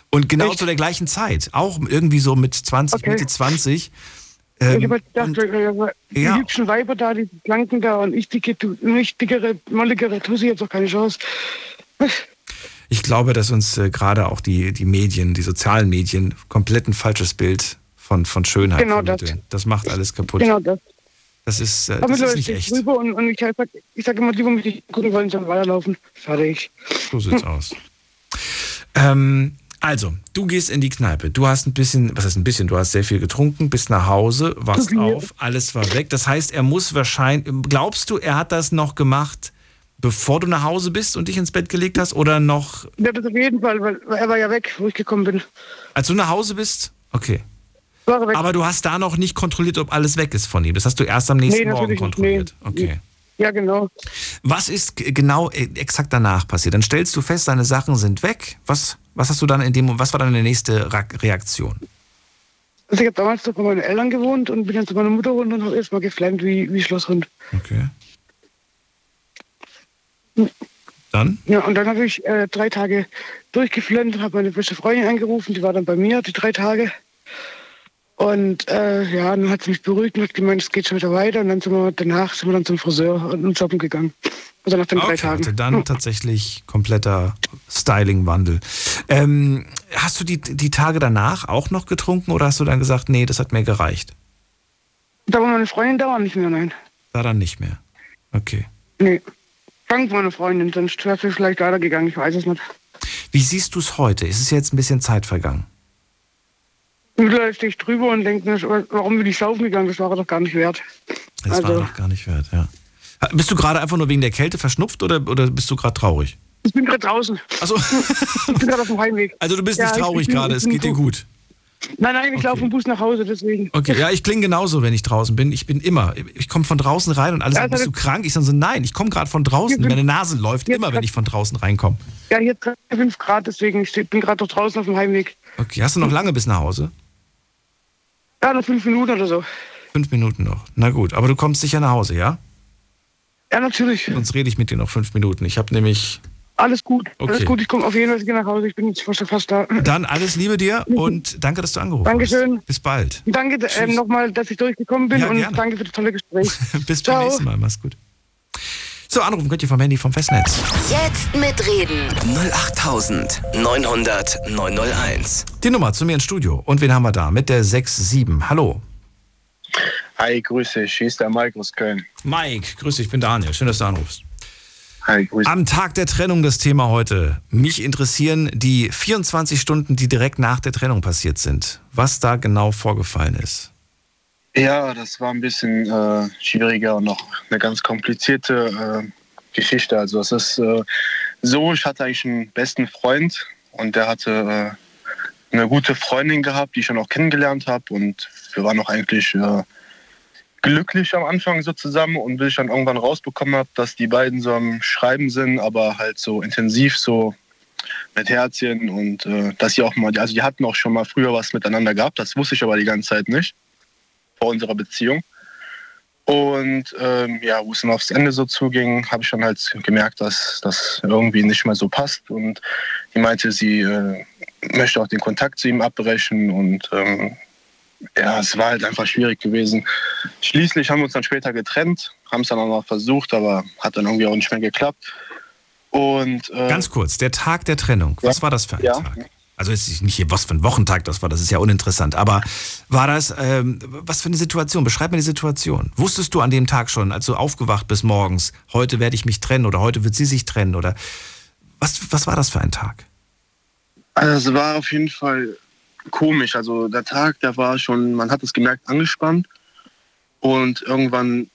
Und genau Echt? zu der gleichen Zeit. Auch irgendwie so mit 20, Okay. Mitte 20. ich Ähm, habe halt gedacht, und- äh, die Ja. hübschen Weiber da, die Blanken da und ich dicke, nicht dickere, molligere Tussi, jetzt doch keine Chance. Ich glaube, dass uns äh, gerade auch die, die Medien, die sozialen Medien, komplett ein falsches Bild von, von Schönheit Genau das. vermitteln. Das macht alles kaputt. Genau das. Das ist, äh, das ist nicht echt. und, und ich, ich sage immer, lieber mit den guten wollen sollen weiterlaufen. Fertig. So sieht's aus. Ähm, also, du gehst in die Kneipe. Du hast ein bisschen, was heißt ein bisschen? Du hast sehr viel getrunken, bist nach Hause, wachst viel. auf, alles war weg. Das heißt, er muss wahrscheinlich, glaubst du, er hat das noch gemacht, bevor du nach Hause bist und dich ins Bett gelegt hast oder noch, Ja, das auf jeden Fall, weil er war ja weg, wo ich gekommen bin. als du nach Hause bist? Okay. Er. Aber du hast da noch nicht kontrolliert, ob alles weg ist von ihm. Das hast du erst am nächsten Nee, Morgen kontrolliert. Nee. Okay. Ja, genau. Was ist genau äh, exakt danach passiert? Dann stellst du fest, deine Sachen sind weg. Was, was hast du dann in dem, was war deine nächste Reaktion? Also ich habe damals noch bei meinen Eltern gewohnt und bin dann zu meiner Mutter runter und habe erstmal geflammt wie, wie Schlosshund. Okay. Dann? Ja, und dann habe ich äh, drei Tage durchgeflammt und habe meine beste Freundin angerufen, die war dann bei mir, die drei Tage. Und äh, ja, dann hat sie mich beruhigt und hat gemeint, es geht schon wieder weiter. Und dann sind wir danach sind wir dann zum Friseur und shoppen gegangen. Also nach den drei Okay, Tagen. also dann tatsächlich kompletter Styling-Wandel. Ähm, hast du die, die Tage danach auch noch getrunken oder hast du dann gesagt, nee, das hat mir gereicht? Da war meine Freundin da war nicht mehr, nein. Da dann nicht mehr. Okay. Nee. Dank meiner Freundin, sonst wäre sie vielleicht weitergegangen, ich weiß es nicht. Wie siehst du es heute? Ist es jetzt ein bisschen Zeit vergangen? Mittlerweile stehe ich drüber und denke mir, warum bin ich saufen gegangen? Das war doch gar nicht wert. Das war Also- doch gar nicht wert, ja. Bist du gerade einfach nur wegen der Kälte verschnupft oder, oder bist du gerade traurig? Ich bin gerade draußen. Also, Ich bin gerade auf dem Heimweg. also du bist Ja, nicht ich- traurig gerade, es geht dir gut. Nein, nein, ich laufe im Bus nach Hause, deswegen. Okay, ja, ich klinge genauso, wenn ich draußen bin. Ich bin immer, ich komme von draußen rein und alle Ja, sagen, bist du hat- krank? Ich sage so, nein, ich komme gerade von draußen. Meine Nase läuft immer, wenn ich von draußen reinkomme. Ja, hier 5 Grad, deswegen ich bin gerade doch draußen auf dem Heimweg. Okay, hast du noch lange bis nach Hause? Ja, noch fünf Minuten oder so. Fünf Minuten noch. Na gut, aber du kommst sicher nach Hause, ja? Ja, natürlich. Sonst rede ich mit dir noch fünf Minuten. Ich habe nämlich Alles gut. Okay. Alles gut, ich komme auf jeden Fall nach Hause. Ich bin jetzt fast, da. dann alles Liebe dir und danke, dass du angerufen Dankeschön. hast. Bis bald. Danke ähm, nochmal, dass ich durchgekommen bin Ja, und danke für das tolle Gespräch. Bis zum Ciao. nächsten Mal. Mach's gut. So, anrufen könnt ihr vom Handy vom Festnetz. Jetzt mitreden. 08900 901. Die Nummer zu mir ins Studio. Und wen haben wir da? Mit der 67. Hallo. Hi, grüße. Hier ist der Mike aus Köln. Mike, grüß dich, ich bin Daniel. Schön, dass du anrufst. Hi, grüße Am Tag der Trennung das Thema heute. Mich interessieren die 24 Stunden, die direkt nach der Trennung passiert sind. Was da genau vorgefallen ist. Ja, das war ein bisschen äh, schwieriger und noch eine ganz komplizierte äh, Geschichte. Also es ist äh, so, ich hatte eigentlich einen besten Freund und der hatte äh, eine gute Freundin gehabt, die ich dann auch kennengelernt habe und wir waren auch eigentlich äh, glücklich am Anfang so zusammen und bis ich dann irgendwann rausbekommen habe, dass die beiden so am Schreiben sind, aber halt so intensiv so mit Herzchen und äh, dass sie auch mal, also die hatten auch schon mal früher was miteinander gehabt, das wusste ich aber die ganze Zeit nicht vor unserer Beziehung. Und ähm, ja, wo es dann aufs Ende so zuging, habe ich dann halt gemerkt, dass das irgendwie nicht mehr so passt. Und die meinte, sie äh, möchte auch den Kontakt zu ihm abbrechen. Und ähm, ja, es war halt einfach schwierig gewesen. Schließlich haben wir uns dann später getrennt, haben es dann auch noch versucht, aber hat dann irgendwie auch nicht mehr geklappt. Und äh, Ganz kurz, der Tag der Trennung. Was Ja. war das für ein Ja. Tag? Also ist nicht hier, was für ein Wochentag das war, das ist ja uninteressant. Aber war das, ähm, was für eine Situation? Beschreib mir die Situation. Wusstest du an dem Tag schon, als du aufgewacht bist morgens, heute werde ich mich trennen oder heute wird sie sich trennen oder was, was war das für ein Tag? Also es war auf jeden Fall komisch. Also der Tag, der war schon, man hat es gemerkt, angespannt. Und irgendwann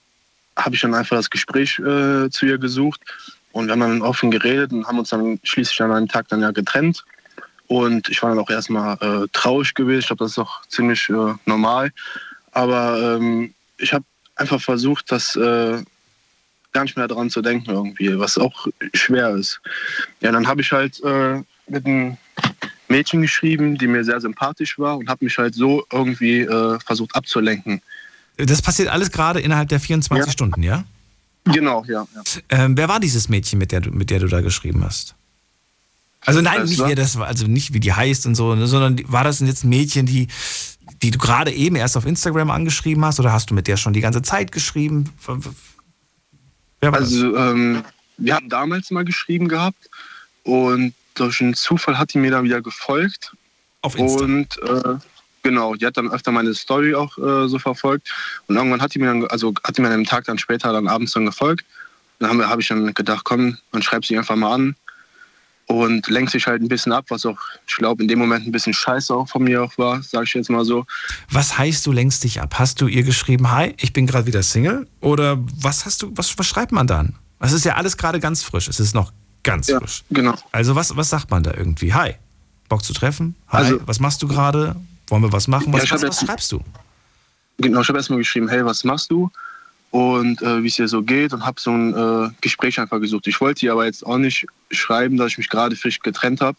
habe ich dann einfach das Gespräch äh, zu ihr gesucht und wir haben dann offen geredet und haben uns dann schließlich an einem Tag dann ja getrennt. Und ich war dann auch erstmal äh, traurig gewesen. Ich glaube, das ist auch ziemlich äh, normal. Aber ähm, ich habe einfach versucht, das äh, gar nicht mehr daran zu denken irgendwie, was auch schwer ist. Ja, dann habe ich halt äh, mit einem Mädchen geschrieben, die mir sehr sympathisch war und habe mich halt so irgendwie äh, versucht abzulenken. Das passiert alles gerade innerhalb der 24 Ja. Stunden, ja? Genau, ja. ja. Ähm, wer war dieses Mädchen, mit der, mit der du da geschrieben hast? Also nein, nicht wer das war, also nicht wie die heißt und so, ne, sondern war das jetzt ein Mädchen, die, die du gerade eben erst auf Instagram angeschrieben hast oder hast du mit der schon die ganze Zeit geschrieben? Also ähm, wir haben damals mal geschrieben gehabt und durch einen Zufall hat die mir dann wieder gefolgt Auf Insta. und äh, genau, die hat dann öfter meine Story auch äh, so verfolgt und irgendwann hat die mir dann, also hat die mir an einem Tag dann später dann abends dann gefolgt. Dann habe hab ich dann gedacht, komm, dann schreib sie einfach mal an und lenkt sich halt ein bisschen ab, was auch, ich glaube, in dem Moment ein bisschen scheiße auch von mir auch war, sage ich jetzt mal so. Was heißt, du lenkst dich ab? Hast du ihr geschrieben, hi, ich bin gerade wieder Single? Oder was hast du, was, was schreibt man dann? Es ist ja alles gerade ganz frisch. Es ist noch ganz Ja, frisch. genau. Also was, was sagt man da irgendwie? Hi, Bock zu treffen? Hi, Also- was machst du gerade? Wollen wir was machen? Ja, Was, ich was, was schreibst du? Genau, ich habe erstmal geschrieben, hey, was machst du? Und äh, wie es ihr so geht und habe so ein äh, Gespräch einfach gesucht. Ich wollte ihr aber jetzt auch nicht schreiben, dass ich mich gerade frisch getrennt habe.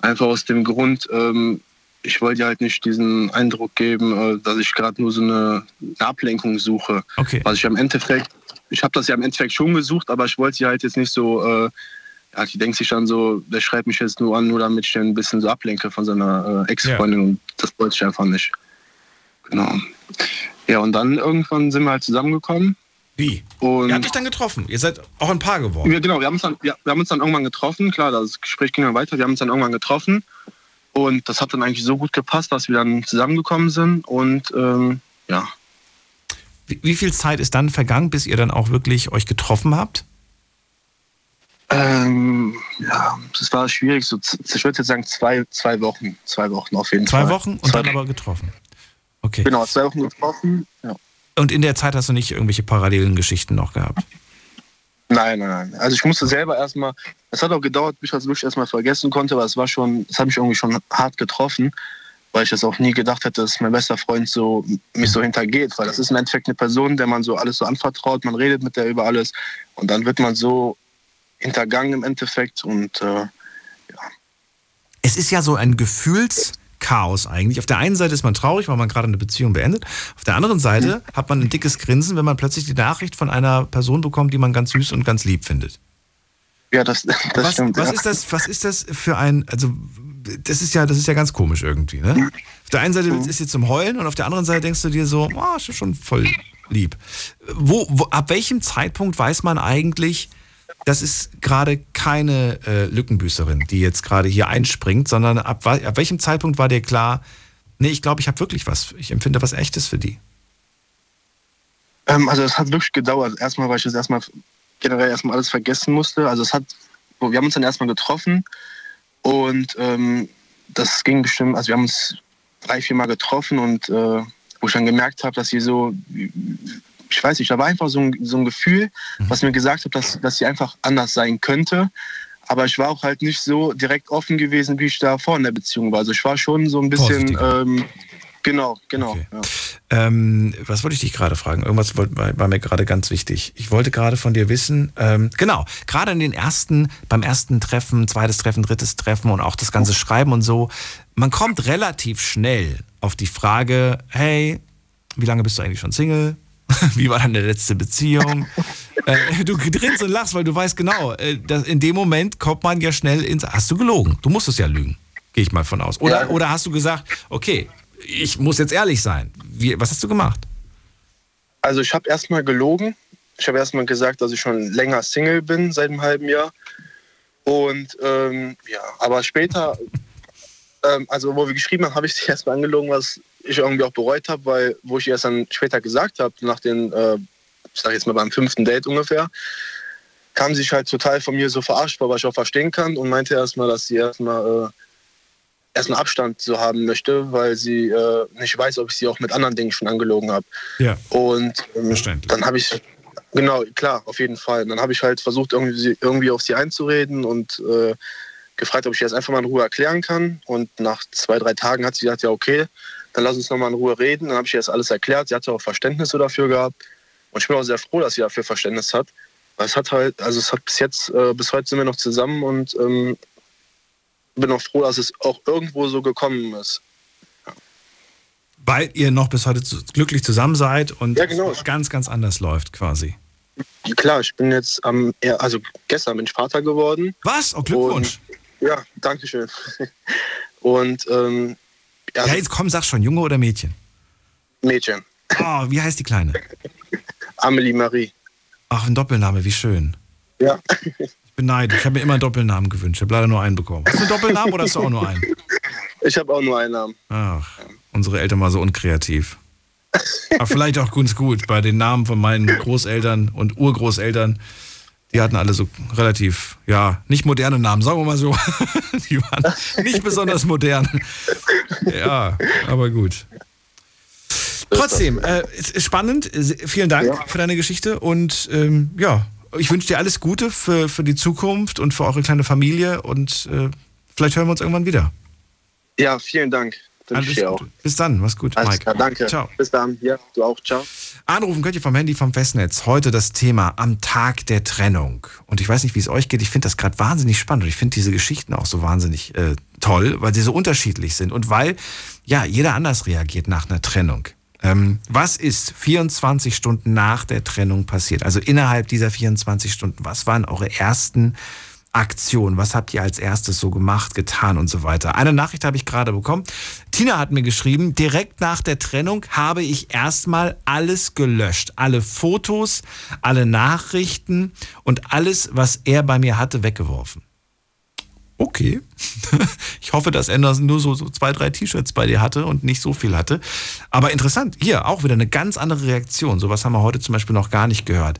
Einfach aus dem Grund, ähm, ich wollte ihr halt nicht diesen Eindruck geben, äh, dass ich gerade nur so eine, eine Ablenkung suche. Okay. Was ich im Endeffekt, ich habe das ja im Endeffekt schon gesucht, aber ich wollte sie halt jetzt nicht so, äh, ja, die denkt sich dann so, der schreibt mich jetzt nur an, nur damit ich den ein bisschen so ablenke von seiner äh, Ex-Freundin und das wollte ich einfach nicht. Genau. Ja, und dann irgendwann sind wir halt zusammengekommen. Wie? Und Ihr habt euch dann getroffen. Ihr seid auch ein Paar geworden. ja, genau, wir haben, uns dann, ja, wir haben uns dann irgendwann getroffen. Klar, das Gespräch ging dann weiter. Wir haben uns dann irgendwann getroffen. Und das hat dann eigentlich so gut gepasst, dass wir dann zusammengekommen sind. Und ähm, ja, Wie, wie viel Zeit ist dann vergangen, bis ihr dann auch wirklich euch getroffen habt? ähm, ja, das war schwierig. So, ich würde jetzt sagen, zwei, zwei Wochen. Zwei Wochen auf jeden Zwei Fall. Wochen und zwei, dann aber getroffen. Okay. Genau, zwei Wochen getroffen. Ja. Und in der Zeit hast du nicht irgendwelche parallelen Geschichten noch gehabt? Nein, nein, nein. Also ich musste selber erstmal, es hat auch gedauert, bis ich das wirklich erstmal vergessen konnte, aber es war schon, es hat mich irgendwie schon hart getroffen, weil ich das auch nie gedacht hätte, dass mein bester Freund so mich so hintergeht, weil das ist im Endeffekt eine Person, der man so alles so anvertraut, man redet mit der über alles und dann wird man so hintergangen im Endeffekt und äh, Es ist ja so ein Gefühlschaos eigentlich. Auf der einen Seite ist man traurig, weil man gerade eine Beziehung beendet. Auf der anderen Seite hat man ein dickes Grinsen, wenn man plötzlich die Nachricht von einer Person bekommt, die man ganz süß und ganz lieb findet. ja, das, das was, stimmt. was ja. ist das? Was ist das für ein? Also das ist ja, das ist ja ganz komisch irgendwie. Ne? Auf der einen Seite ist sie zum Heulen und auf der anderen Seite denkst du dir so, oh, ist schon voll lieb. Wo, wo, ab welchem Zeitpunkt weiß man eigentlich, das ist gerade keine äh, Lückenbüßerin, die jetzt gerade hier einspringt, sondern ab, ab welchem Zeitpunkt war dir klar, nee, ich glaube, ich habe wirklich was, ich empfinde was Echtes für die. Ähm, also es hat wirklich gedauert. Erstmal, weil ich das erstmal generell erstmal alles vergessen musste. Also es hat, wir haben uns dann erstmal getroffen und ähm, das ging bestimmt, also wir haben uns drei, vier Mal getroffen und äh, wo ich dann gemerkt habe, dass sie so, ich weiß nicht, da war einfach so ein, so ein Gefühl, was mir gesagt hat, dass, dass sie einfach anders sein könnte. Aber ich war auch halt nicht so direkt offen gewesen, wie ich da vor in der Beziehung war. Also ich war schon so ein bisschen, ähm, genau, genau. Okay. Ja. Ähm, was wollte ich dich gerade fragen? Irgendwas war mir gerade ganz wichtig. Ich wollte gerade von dir wissen, ähm, genau, gerade in den ersten, beim ersten Treffen, zweites Treffen, drittes Treffen und auch das ganze Schreiben und so, man kommt relativ schnell auf die Frage, hey, wie lange bist du eigentlich schon Single? Wie war deine letzte Beziehung? äh, du grinst und lachst, weil du weißt genau, äh, dass in dem Moment kommt man ja schnell ins. Hast du gelogen? Du musstest ja lügen, gehe ich mal von aus. Oder, Ja. oder hast du gesagt, okay, ich muss jetzt ehrlich sein. Wie, was hast du gemacht? Also ich habe erstmal gelogen. Ich habe erstmal gesagt, dass ich schon länger Single bin, seit einem halben Jahr. Und ähm, ja, aber später, ähm, also wo wir geschrieben haben, habe ich sie erstmal angelogen, was ich irgendwie auch bereut habe, weil wo ich ihr erst dann später gesagt habe, nach den, äh, ich sag jetzt mal beim fünften Date ungefähr, kam sie sich halt total von mir so verarscht was ich auch verstehen kann und meinte erstmal, dass sie erstmal äh, erstmal Abstand so haben möchte, weil sie äh, nicht weiß, ob ich sie auch mit anderen Dingen schon angelogen habe. Ja. Und ähm, dann habe ich, genau, klar, auf jeden Fall. Und dann habe ich halt versucht, irgendwie, irgendwie auf sie einzureden und äh, gefragt, ob ich ihr das einfach mal in Ruhe erklären kann. Und nach zwei, drei Tagen hat sie gesagt, ja, okay, dann lass uns nochmal in Ruhe reden. Dann habe ich ihr das alles erklärt. Sie hatte auch Verständnis dafür gehabt. Und ich bin auch sehr froh, dass sie dafür Verständnis hat. Weil es hat halt, also es hat bis jetzt, äh, bis heute sind wir noch zusammen und ähm, bin auch froh, dass es auch irgendwo so gekommen ist. Weil ihr noch bis heute zu, glücklich zusammen seid und Ja, genau. es ganz, ganz anders läuft quasi. Klar, ich bin jetzt am, ja, also gestern bin ich Vater geworden. Was? Oh, Glückwunsch. Ja, danke schön. Und ähm, ja, Ja, jetzt komm, sag schon, Junge oder Mädchen? Mädchen, Oh, wie heißt die Kleine? Amelie Marie. Ach, ein Doppelname, wie schön. Ja, Ich bin neidisch. Ich habe mir immer einen Doppelnamen gewünscht. Ich habe leider nur einen bekommen. Hast du einen Doppelnamen oder hast du auch nur einen? ich habe auch nur einen Namen. Ach, unsere Eltern waren so unkreativ. Aber vielleicht auch ganz gut. Bei den Namen von meinen Großeltern und Urgroßeltern, die hatten alle so relativ, ja, nicht moderne Namen, sagen wir mal so. Die waren nicht besonders modern. Ja, aber gut. Trotzdem, äh, spannend. Vielen Dank Ja. für deine Geschichte und ähm, ja, ich wünsche dir alles Gute für, für die Zukunft und für eure kleine Familie und äh, vielleicht hören wir uns irgendwann wieder. Ja, vielen Dank. Dir auch. Bis dann, mach's gut, Alles Mike. klar, danke. Ciao. Bis dann. Ja, du auch. Ciao. Anrufen könnt ihr vom Handy vom Festnetz. Heute das Thema am Tag der Trennung. Und ich weiß nicht, wie es euch geht. Ich finde das gerade wahnsinnig spannend. Und ich finde diese Geschichten auch so wahnsinnig äh, toll, weil sie so unterschiedlich sind. Und weil, ja, jeder anders reagiert nach einer Trennung. Ähm, was ist 24 Stunden nach der Trennung passiert? Also innerhalb dieser 24 Stunden, was waren eure ersten Aktionen? Was habt ihr als erstes so gemacht, getan und so weiter? Eine Nachricht habe ich gerade bekommen. Tina hat mir geschrieben, direkt nach der Trennung habe ich erstmal alles gelöscht. Alle Fotos, alle Nachrichten und alles, was er bei mir hatte, weggeworfen. Okay. Ich hoffe, dass er nur so, so zwei, drei T-Shirts bei dir hatte und nicht so viel hatte. Aber interessant, hier auch wieder eine ganz andere Reaktion. Sowas haben wir heute zum Beispiel noch gar nicht gehört.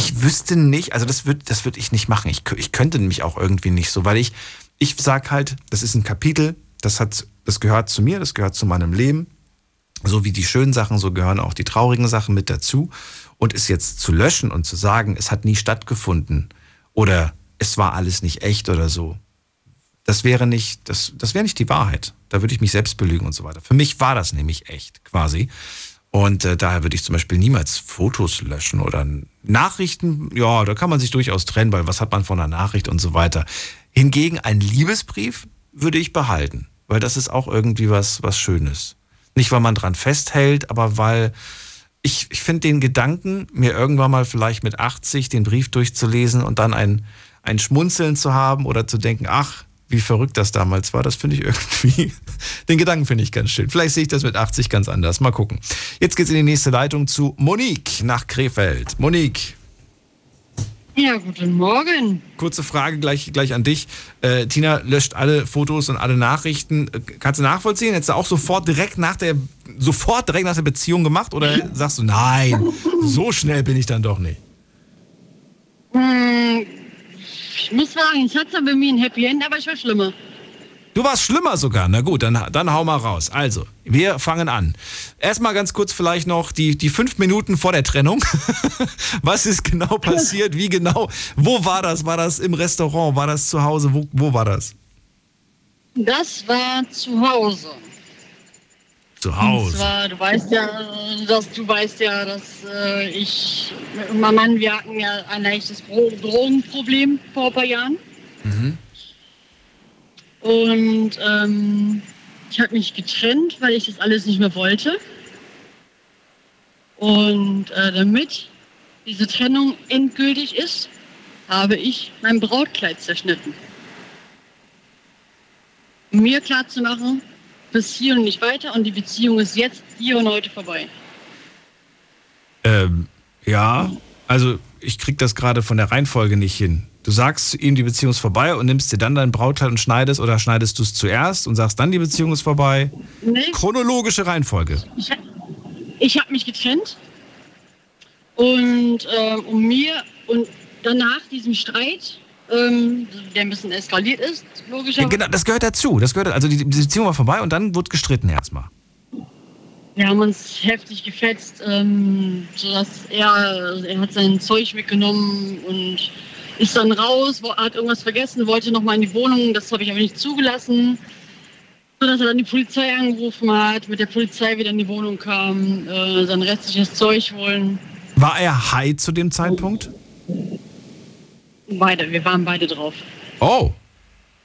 Ich wüsste nicht, also das würde das würd ich nicht machen. Ich, ich könnte mich auch irgendwie nicht so, weil ich, ich sag halt, das ist ein Kapitel, das hat, das gehört zu mir, das gehört zu meinem Leben. So wie die schönen Sachen, so gehören auch die traurigen Sachen mit dazu. Und es jetzt zu löschen und zu sagen, es hat nie stattgefunden oder es war alles nicht echt oder so, das wäre nicht, das, das wäre nicht die Wahrheit. Da würde ich mich selbst belügen und so weiter. Für mich war das nämlich echt, quasi. Und äh, daher würde ich zum Beispiel niemals Fotos löschen oder Nachrichten, ja, da kann man sich durchaus trennen, weil was hat man von einer Nachricht und so weiter. Hingegen ein Liebesbrief würde ich behalten, weil das ist auch irgendwie was, was Schönes. Nicht, weil man dran festhält, aber weil ich, ich finde den Gedanken, mir irgendwann mal vielleicht mit 80 den Brief durchzulesen und dann ein, ein Schmunzeln zu haben oder zu denken, ach, wie verrückt das damals war, das finde ich irgendwie, den Gedanken finde ich ganz schön. Vielleicht sehe ich das mit 80 ganz anders. Mal gucken. Jetzt geht's in die nächste Leitung zu Monique nach Krefeld. Monique. Ja, guten Morgen. Kurze Frage gleich, gleich an dich. Äh, Tina löscht alle Fotos und alle Nachrichten. Äh, Kannst du nachvollziehen? Hättest du auch sofort direkt nach der, sofort direkt nach der Beziehung gemacht? Oder sagst du, nein, so schnell bin ich dann doch nicht? Hm, ich muss sagen, ich hatte bei mir ein Happy End, aber ich war schlimmer. Du warst schlimmer sogar. Na gut, dann, dann hau mal raus. Also, wir fangen an. Erstmal ganz kurz vielleicht noch die, die fünf Minuten vor der Trennung. Was ist genau passiert? Wie genau? Wo war das? War das im Restaurant? War das zu Hause? Wo, wo war das? Das war zu Hause. Zu Und Hause. zwar, du weißt ja, dass du weißt ja, dass äh, ich mit meinem Mann, wir hatten ja ein leichtes Dro Drogenproblem vor ein paar Jahren. Mhm. Und ähm, ich habe mich getrennt, weil ich das alles nicht mehr wollte. Und äh, damit diese Trennung endgültig ist, habe ich mein Brautkleid zerschnitten. Um mir klarzumachen, bis hier und nicht weiter und die Beziehung ist jetzt hier und heute vorbei. Ähm, ja, also ich krieg das gerade von der Reihenfolge nicht hin. Du sagst zu ihm, die Beziehung ist vorbei und nimmst dir dann dein Brautkleid und schneidest oder schneidest du es zuerst und sagst dann, die Beziehung ist vorbei? Nee, Chronologische Reihenfolge. ich, ich habe mich getrennt und ähm, um mir und danach diesem Streit, ähm, der ein bisschen eskaliert ist, logischerweise. genau, das gehört dazu. Das gehört, also die, die Beziehung war vorbei und dann wurde gestritten erstmal. Wir haben uns heftig gefetzt, ähm, sodass er, er hat sein Zeug mitgenommen und ist dann raus, hat irgendwas vergessen, wollte noch mal in die Wohnung, das habe ich aber nicht zugelassen. Sodass er dann die Polizei angerufen hat, mit der Polizei wieder in die Wohnung kam, äh, sein restliches Zeug holen. War er high zu dem Zeitpunkt? Beide, wir waren beide drauf. Oh.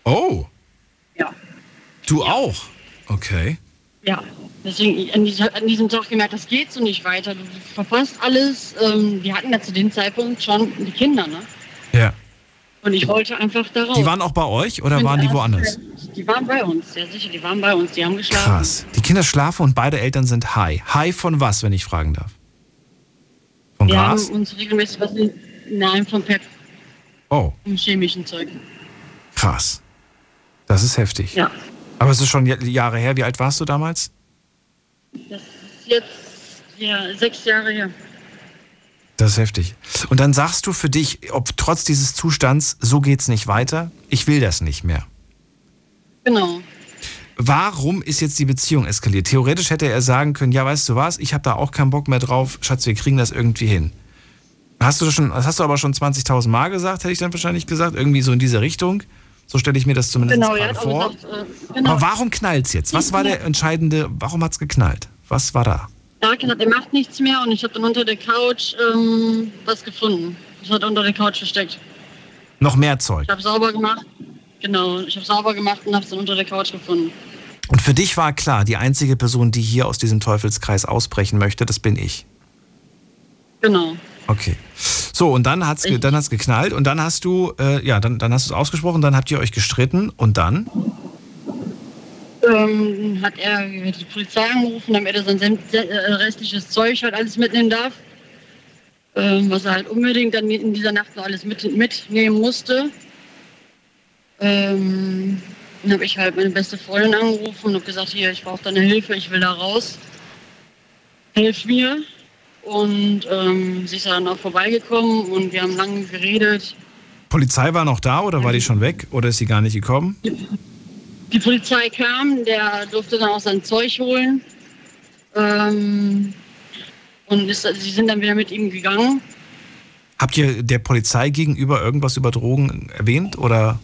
Oh. Ja. Du auch? Okay. Ja, deswegen an, diesem- an diesem Tag gemerkt, das geht so nicht weiter. Du verpasst alles. Ähm, wir hatten ja zu dem Zeitpunkt schon die Kinder, ne? Ja. Und ich wollte einfach darauf. Die waren auch bei euch oder waren die woanders? Die waren bei uns, ja sicher, die waren bei uns, die haben geschlafen. Krass. Die Kinder schlafen und beide Eltern sind high. High von was, wenn ich fragen darf? Von Wir Gras? haben uns regelmäßig was in, nein, vom Pep, Oh, im chemischen Zeug. krass. Das ist heftig. Ja. Aber es ist schon Ja- Jahre her. Wie alt warst du damals? Das ist jetzt ja, sechs Jahre her. Das ist heftig. Und dann sagst du für dich, ob trotz dieses Zustands, so geht's nicht weiter, ich will das nicht mehr. Genau. Warum ist jetzt die Beziehung eskaliert? Theoretisch hätte er sagen können, ja, weißt du was, ich habe da auch keinen Bock mehr drauf, Schatz, wir kriegen das irgendwie hin. Hast du das schon, das hast du aber schon 20.000 Mal gesagt, hätte ich dann wahrscheinlich gesagt, irgendwie so in diese Richtung. So stelle ich mir das zumindest Genau, er gerade hat vor. gesagt, äh, genau. Aber warum knallt's jetzt? Was war der entscheidende, warum hat's geknallt? Was war da? Er hat gesagt, er macht nichts mehr und ich habe dann unter der Couch ähm, was gefunden. Das hat unter der Couch versteckt. Noch mehr Zeug. Ich habe sauber gemacht. Genau, ich habe sauber gemacht und habe es dann unter der Couch gefunden. Und für dich war klar, die einzige Person, die hier aus diesem Teufelskreis ausbrechen möchte, das bin ich. Genau. Okay. So, und dann hat's, ge- dann hat's geknallt und dann hast du, äh, ja, dann, dann hast du es ausgesprochen, dann habt ihr euch gestritten und dann? Ähm, hat er die Polizei angerufen, damit er sein äh, restliches Zeug halt alles mitnehmen darf. Ähm, was er halt unbedingt dann in dieser Nacht noch alles mit, mitnehmen musste. Ähm, dann habe ich halt meine beste Freundin angerufen und habe gesagt, hier, ich brauche deine Hilfe, ich will da raus. Hilf mir. Und ähm, sie ist dann auch vorbeigekommen und wir haben lange geredet. Polizei war noch da oder war die schon weg oder ist sie gar nicht gekommen? Die Polizei kam, der durfte dann auch sein Zeug holen. Ähm, und ist, sie sind dann wieder mit ihm gegangen. Habt ihr der Polizei gegenüber irgendwas über Drogen erwähnt oder,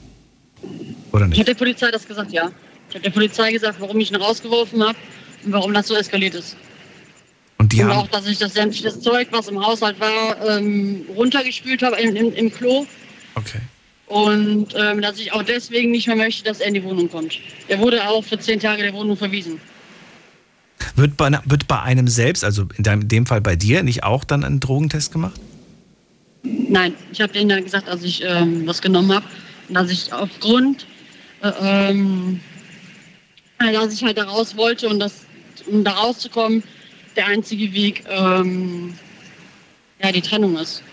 oder Ich nicht? habe der Polizei das gesagt, ja. Ich habe der Polizei gesagt, warum ich ihn rausgeworfen habe und warum das so eskaliert ist. Und die und auch, dass ich das sämtliche Zeug, was im Haushalt war, ähm, runtergespült habe im, im, im Klo. okay. Und ähm, dass ich auch deswegen nicht mehr möchte, dass er in die Wohnung kommt. Er wurde auch für zehn Tage der Wohnung verwiesen. Wird bei, wird bei einem selbst, also in deinem, in dem Fall bei dir, nicht auch dann ein Drogentest gemacht? Nein, ich habe denen dann gesagt, als ich ähm, was genommen habe, dass ich aufgrund, äh, ähm, äh, dass ich halt da raus wollte und das, um da rauszukommen, der einzige Weg, ähm, ja, die Trennung ist.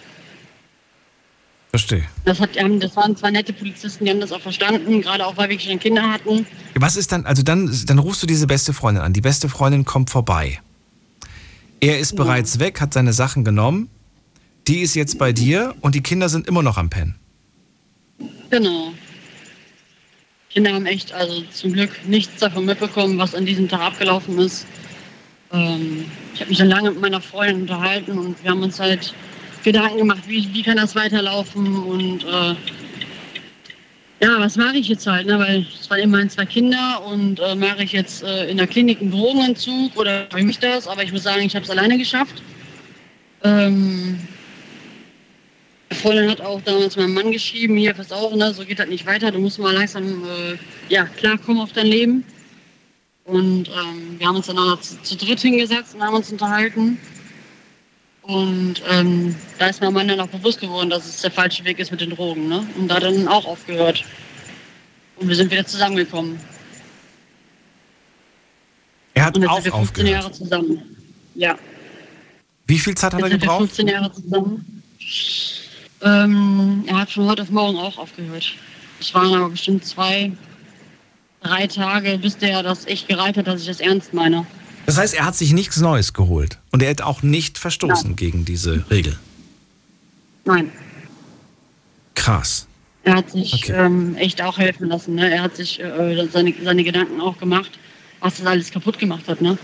Verstehe. Das, hat, ähm, das waren zwei nette Polizisten, die haben das auch verstanden, gerade auch, weil wir schon Kinder hatten. Was ist dann, also dann, dann rufst du diese beste Freundin an. Die beste Freundin kommt vorbei. Er ist bereits weg, hat seine Sachen genommen. Die ist jetzt bei dir und die Kinder sind immer noch am Pennen. Genau. Kinder haben echt, also zum Glück nichts davon mitbekommen, was an diesem Tag abgelaufen ist. Ähm, ich habe mich dann lange mit meiner Freundin unterhalten und wir haben uns halt Gedanken gemacht, wie, wie kann das weiterlaufen und äh, ja, was mache ich jetzt halt, ne? weil es waren immerhin zwei Kinder und äh, mache ich jetzt äh, in der Klinik einen Drogenentzug oder wie mich das, aber ich muss sagen, ich habe es alleine geschafft. Ähm, meine Freundin hat auch damals meinem Mann geschrieben, hier, pass auf, ne, so geht das nicht weiter, du musst mal langsam äh, ja, klarkommen auf dein Leben. Und ähm, wir haben uns dann auch noch zu, zu dritt hingesetzt und haben uns unterhalten. Und ähm, da ist mein Mann dann auch bewusst geworden, dass es der falsche Weg ist mit den Drogen. Ne? Und da hat er dann auch aufgehört. Und wir sind wieder zusammengekommen. Er hat Und jetzt auch sind wir 15 Jahre aufgehört. zusammen. Ja. Wie viel Zeit hat er Jetzt wir gebraucht? 15 Jahre zusammen. Ähm, er hat von heute auf morgen auch aufgehört. Es waren aber bestimmt zwei, drei Tage, bis der das echt gereicht hat, dass ich das ernst meine. Das heißt, er hat sich nichts Neues geholt. Und er hat auch nicht verstoßen gegen diese Regel. Nein, Krass. er hat sich Okay. ähm, echt auch helfen lassen. Ne? Er hat sich äh, seine, seine Gedanken auch gemacht, was das alles kaputt gemacht hat. Ne?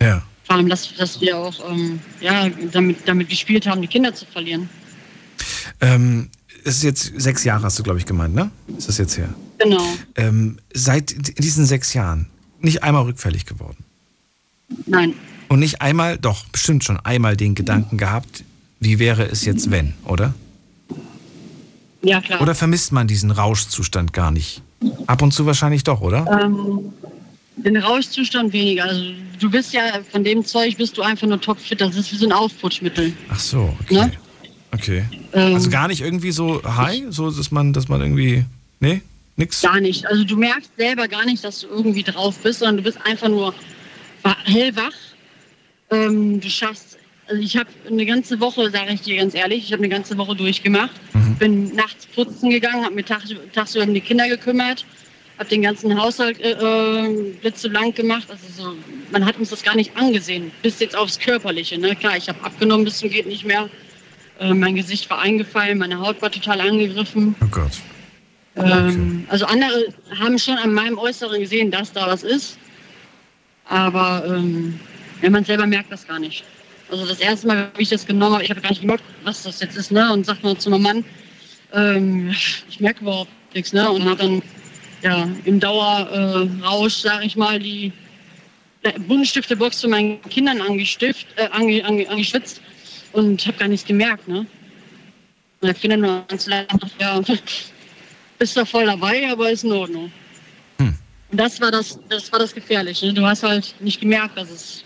Ja. Vor allem, dass, dass wir auch ähm, ja, damit, damit gespielt haben, die Kinder zu verlieren. Ähm, es ist jetzt sechs Jahre, hast du, glaube ich, gemeint, ne? Ist das jetzt her? Genau. Ähm, seit diesen sechs Jahren nicht einmal rückfällig geworden. Nein, Und nicht einmal, doch, bestimmt schon einmal den Gedanken gehabt, wie wäre es jetzt, wenn, oder? ja klar. Oder vermisst man diesen Rauschzustand gar nicht? Ab und zu wahrscheinlich doch, oder? Ähm, den Rauschzustand weniger. Also du bist ja von dem Zeug bist du einfach nur topfit. Das ist wie so ein Aufputschmittel. Ach so, okay. Ne? Okay. Ähm, Also gar nicht irgendwie so high, so dass man, dass man irgendwie. Nee? Nix? Gar nicht. Also du merkst selber gar nicht, dass du irgendwie drauf bist, sondern du bist einfach nur wa- hellwach. Ähm, du schaffst. Also ich habe eine ganze Woche, sage ich dir ganz ehrlich, ich habe eine ganze Woche durchgemacht. Bin nachts putzen gegangen, habe mir tag, tagsüber um die Kinder gekümmert, habe den ganzen Haushalt äh, äh, blitzeblank gemacht. Also so, man hat uns das gar nicht angesehen, bis jetzt aufs Körperliche. Ne? Klar, ich habe abgenommen bis zum geht nicht mehr. Äh, mein Gesicht war eingefallen, meine Haut war total angegriffen. Oh Gott. Ähm, also andere haben schon an meinem Äußeren gesehen, dass da was ist. Aber ähm, wenn man selber merkt das gar nicht. Also das erste Mal, wie ich das genommen habe, ich habe gar nicht gemerkt, was das jetzt ist, ne? Und sagt mal zu meinem Mann, ähm, ich merke überhaupt nichts, ne? Und habe dann ja im Dauerrausch, äh, sage ich mal, die Buntstiftebox zu meinen Kindern angestift, äh, ange, ange, angeschwitzt und habe gar nichts gemerkt, ne? Der Kinder nur ganz lang, ja, bist da voll dabei, aber ist in Ordnung. Hm. Und das war das, das war das Gefährliche. Ne? Du hast halt nicht gemerkt, dass es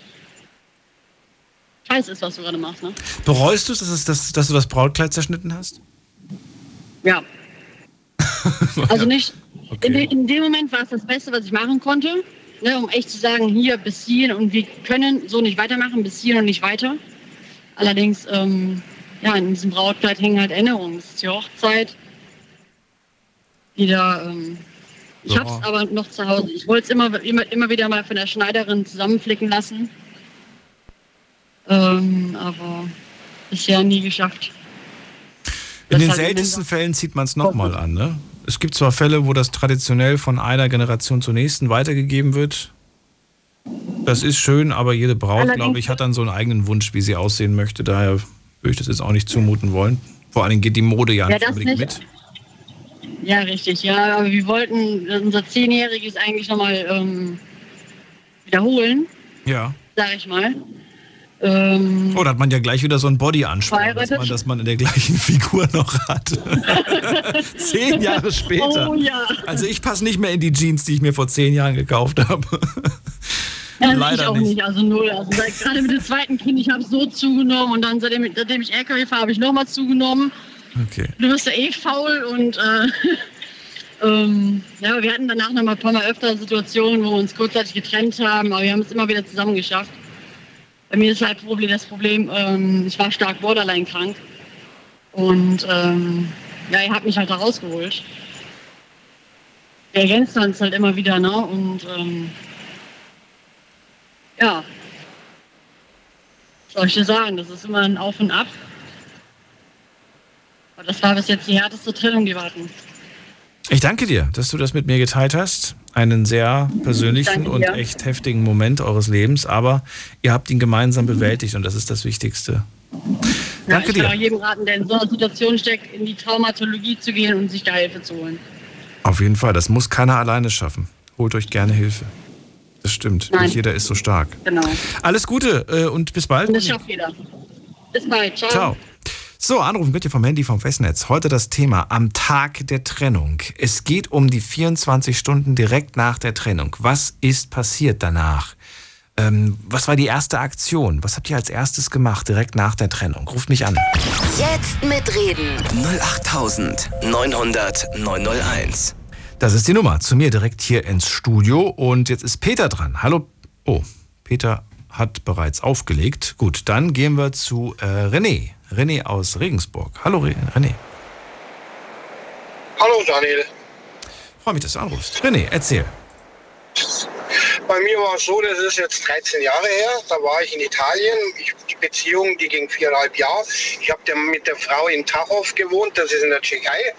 scheiße ist, was du gerade machst. Ne? Bereust du es, dass, dass, dass du das Brautkleid zerschnitten hast? Ja. also nicht. Okay. In, in, dem Moment war es das Beste, was ich machen konnte, ne, um echt zu sagen, hier bis hierhin und wir können so nicht weitermachen, bis hierhin und nicht weiter. Allerdings, ähm, ja, in diesem Brautkleid hängen halt Erinnerungen. Das ist die Hochzeit. Die da, ähm, ich so. hab's aber noch zu Hause. Ich wollte es immer, immer, immer wieder mal von der Schneiderin zusammenflicken lassen. Ähm, aber bisher nie geschafft. In den seltensten Fällen zieht man es nochmal an. Ne? Es gibt zwar Fälle, wo das traditionell von einer Generation zur nächsten weitergegeben wird. Das ist schön, aber jede Braut, glaube ich, hat dann so einen eigenen Wunsch, wie sie aussehen möchte. Daher würde ich das jetzt auch nicht zumuten wollen. Vor allem geht die Mode ja, ja nicht unbedingt mit. Ja, richtig. Ja, aber wir wollten unser Zehnjähriges eigentlich nochmal ähm, wiederholen. Ja. Sag ich mal. Ähm, oh, da hat man ja gleich wieder so ein Body-Anspruch, dass man, dass man in der gleichen Figur noch hat. zehn Jahre später. Oh, ja. Also ich passe nicht mehr in die Jeans, die ich mir vor zehn Jahren gekauft habe. Ja, Leider ich auch nicht. nicht. also null. Also gerade mit dem zweiten Kind, ich habe so zugenommen und dann seitdem, seitdem ich LKW fahre, habe ich nochmal zugenommen. Okay. Du bist ja eh faul und äh, ähm, ja, wir hatten danach noch mal ein paar Mal öfter Situationen, wo wir uns kurzzeitig getrennt haben, aber wir haben es immer wieder zusammen geschafft. Bei mir ist halt das Problem, ähm, ich war stark borderline krank. Und ähm, ja, er hat mich halt da rausgeholt. Wir ergänzen uns halt immer wieder, ne? Und ähm, ja, was soll ich dir sagen, das ist immer ein Auf und Ab. Das war bis jetzt die härteste Trennung, die wir hatten. Ich danke dir, dass du das mit mir geteilt hast. Einen sehr persönlichen und echt heftigen Moment eures Lebens, aber ihr habt ihn gemeinsam bewältigt und das ist das Wichtigste. Ja, danke ich dir. Ich kann auch jedem raten, der in so einer Situation steckt, in die Traumatologie zu gehen und sich da Hilfe zu holen. Auf jeden Fall, das muss keiner alleine schaffen. Holt euch gerne Hilfe. Das stimmt. Nein. Nicht jeder ist so stark. Genau. Alles Gute äh, und bis bald. Und das schafft jeder. Bis bald. Ciao. Ciao. So, anrufen bitte vom Handy vom Festnetz. Heute das Thema am Tag der Trennung. Es geht um die 24 Stunden direkt nach der Trennung. Was ist passiert danach? Ähm, was war die erste Aktion? Was habt ihr als erstes gemacht direkt nach der Trennung? Ruft mich an. Jetzt mitreden. 08900 901. Das ist die Nummer. Zu mir direkt hier ins Studio. Und jetzt ist Peter dran. Hallo. Oh, Peter hat bereits aufgelegt. Gut, dann gehen wir zu äh, René. René aus Regensburg. Hallo René. Hallo Daniel. Freue mich, dass du anrufst. René, erzähl. Bei mir war es so, das ist jetzt 13 Jahre her. Da war ich in Italien. Ich, die Beziehung, die ging viereinhalb Jahre. Ich habe mit der Frau in Tachov gewohnt, das ist in der Tschechei.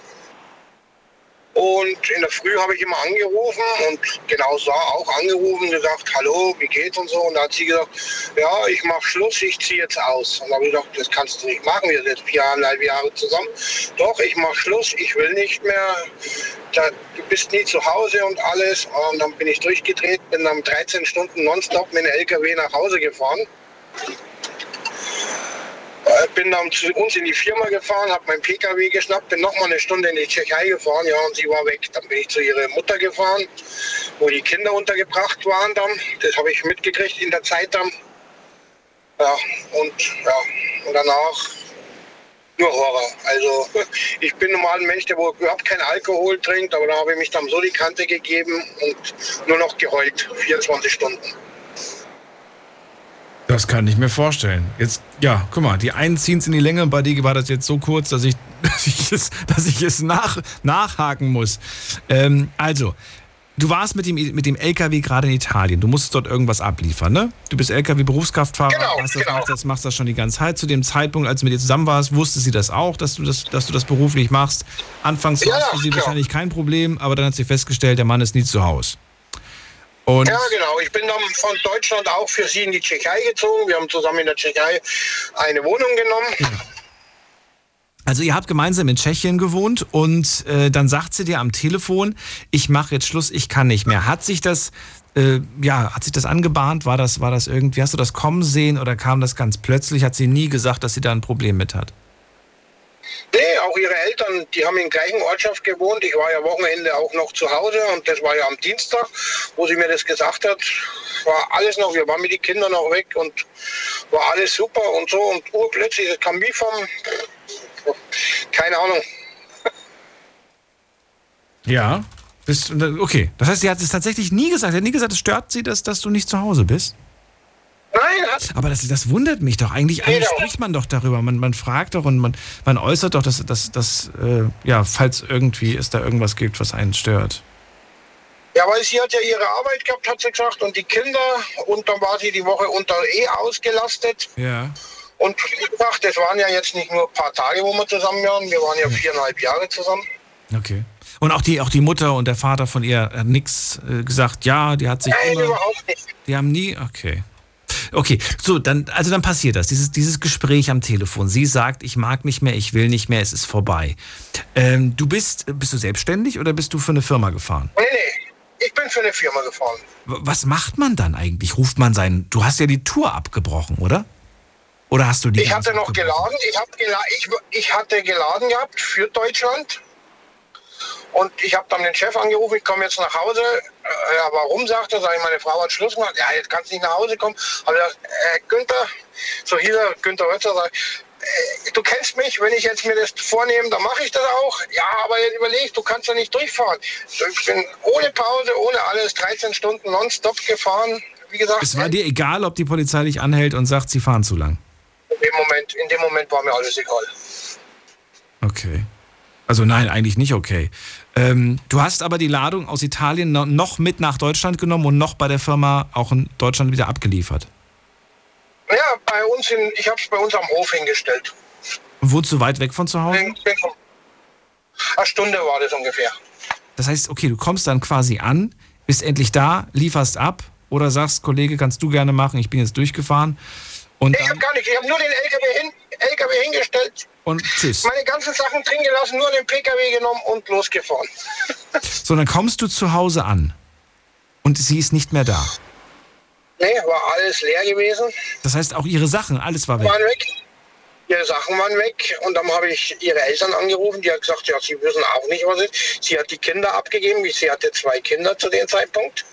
Und in der Früh habe ich immer angerufen und genau so auch angerufen, gesagt, hallo, wie geht's und so. Und da hat sie gesagt, ja, ich mache Schluss, ich ziehe jetzt aus. Und da habe ich gesagt, das kannst du nicht machen, wir sind jetzt viereinhalb Jahre zusammen. Doch, ich mache Schluss, ich will nicht mehr. Da, du bist nie zu Hause und alles. Und dann bin ich durchgedreht, bin dann 13 Stunden nonstop mit dem LKW nach Hause gefahren. Äh, bin dann zu uns in die Firma gefahren, habe meinen PKW geschnappt, bin noch mal eine Stunde in die Tschechei gefahren, ja, und sie war weg. Dann bin ich zu ihrer Mutter gefahren, wo die Kinder untergebracht waren dann. Das habe ich mitgekriegt in der Zeit dann. Ja, und ja, und danach nur Horror. Also ich bin normal ein Mensch, der überhaupt keinen Alkohol trinkt, aber da habe ich mich dann so die Kante gegeben und nur noch geheult, 24 Stunden. Das kann ich mir vorstellen. Jetzt, ja, guck mal, die einen ziehen es in die Länge, bei dir war das jetzt so kurz, dass ich, dass ich es, dass ich es nach, nachhaken muss. Ähm, also, du warst mit dem, mit dem LKW gerade in Italien. Du musstest dort irgendwas abliefern, ne? Du bist LKW-Berufskraftfahrer, genau, hast das, genau. machst, das, machst das schon die ganze Zeit. Zu dem Zeitpunkt, als du mit dir zusammen warst, wusste sie das auch, dass du das, dass du das beruflich machst. Anfangs ja, war es für sie klar. wahrscheinlich kein Problem, aber dann hat sie festgestellt, der Mann ist nie zu Hause. Und ja, genau. Ich bin dann von Deutschland auch für sie in die Tschechei gezogen. Wir haben zusammen in der Tschechei eine Wohnung genommen. Also ihr habt gemeinsam in Tschechien gewohnt und äh, dann sagt sie dir am Telefon, ich mache jetzt Schluss, ich kann nicht mehr. Hat sich das, äh, ja, hat sich das angebahnt? War das, war das irgendwie, hast du das kommen sehen oder kam das ganz plötzlich? Hat sie nie gesagt, dass sie da ein Problem mit hat? Nee, auch ihre Eltern, die haben in gleichen Ortschaft gewohnt. Ich war ja Wochenende auch noch zu Hause und das war ja am Dienstag, wo sie mir das gesagt hat. War alles noch, wir waren mit den Kindern noch weg und war alles super und so. Und urplötzlich, es kam wie vom, keine Ahnung. Ja. Bist, okay. Das heißt, sie hat es tatsächlich nie gesagt. Sie hat nie gesagt, es stört sie, dass, dass du nicht zu Hause bist? Hat Aber das, das wundert mich doch. Eigentlich, eigentlich Genau. spricht man doch darüber. Man, man fragt doch und man, man äußert doch, dass, dass, dass äh, ja, falls irgendwie es da irgendwas gibt, was einen stört. Ja, weil sie hat ja ihre Arbeit gehabt, hat sie gesagt, und die Kinder. Und dann war sie die Woche unter eh ausgelastet. Ja. Und wie gesagt, das waren ja jetzt nicht nur ein paar Tage, wo wir zusammen waren. Wir waren ja viereinhalb Jahre zusammen. Okay. Und auch die, auch die Mutter und der Vater von ihr hat nichts äh, gesagt. Ja, die hat sich Nein, immer. überhaupt nicht. Die haben nie. Okay. Okay, so, dann, also dann passiert das, dieses, dieses Gespräch am Telefon. Sie sagt, ich mag nicht mehr, ich will nicht mehr, es ist vorbei. Ähm, du bist, bist du selbstständig oder bist du für eine Firma gefahren? Nee, nee. Ich bin für eine Firma gefahren. Was macht man dann eigentlich? Ruft man seinen, du hast ja die Tour abgebrochen, oder? Oder hast du die Ich hatte noch geladen. Ich, hab gela ich, ich hatte geladen gehabt für Deutschland. Und ich habe dann den Chef angerufen, ich komme jetzt nach Hause. Ja, warum, sagt er, sag ich, meine Frau hat Schluss gemacht. Ja, jetzt kannst du nicht nach Hause kommen. Habe gesagt, äh, Günther, so hieß er, Günther Rötzer, sag ich, äh, du kennst mich, wenn ich jetzt mir das vornehme, dann mache ich das auch. Ja, aber jetzt überleg, du kannst ja nicht durchfahren. Ich bin ohne Pause, ohne alles, 13 Stunden nonstop gefahren. Wie gesagt, Es war dir egal, ob die Polizei dich anhält und sagt, sie fahren zu lang. in, dem Moment, in dem Moment war mir alles egal. Okay. Also nein, eigentlich nicht okay. Ähm, du hast aber die Ladung aus Italien no- noch mit nach Deutschland genommen und noch bei der Firma auch in Deutschland wieder abgeliefert. Ja, bei uns, in, ich habe es bei uns am Hof hingestellt. Und wohnst du weit weg von zu Hause? Eine Stunde war das ungefähr. Das heißt, okay, du kommst dann quasi an, bist endlich da, lieferst ab oder sagst, Kollege, kannst du gerne machen, ich bin jetzt durchgefahren. Und, ich habe gar nicht, ich habe nur den LKW, hin, LKW hingestellt, und tschüss. meine ganzen Sachen drin gelassen, nur den PKW genommen und losgefahren. So, dann kommst du zu Hause an und sie ist nicht mehr da. Nee, war alles leer gewesen, Das heißt, auch ihre Sachen, alles war weg. waren weg. Ihre Sachen waren weg und dann habe ich ihre Eltern angerufen, die hat gesagt, ja, sie wissen auch nicht, was ist. Sie hat die Kinder abgegeben, sie hatte zwei Kinder zu dem Zeitpunkt.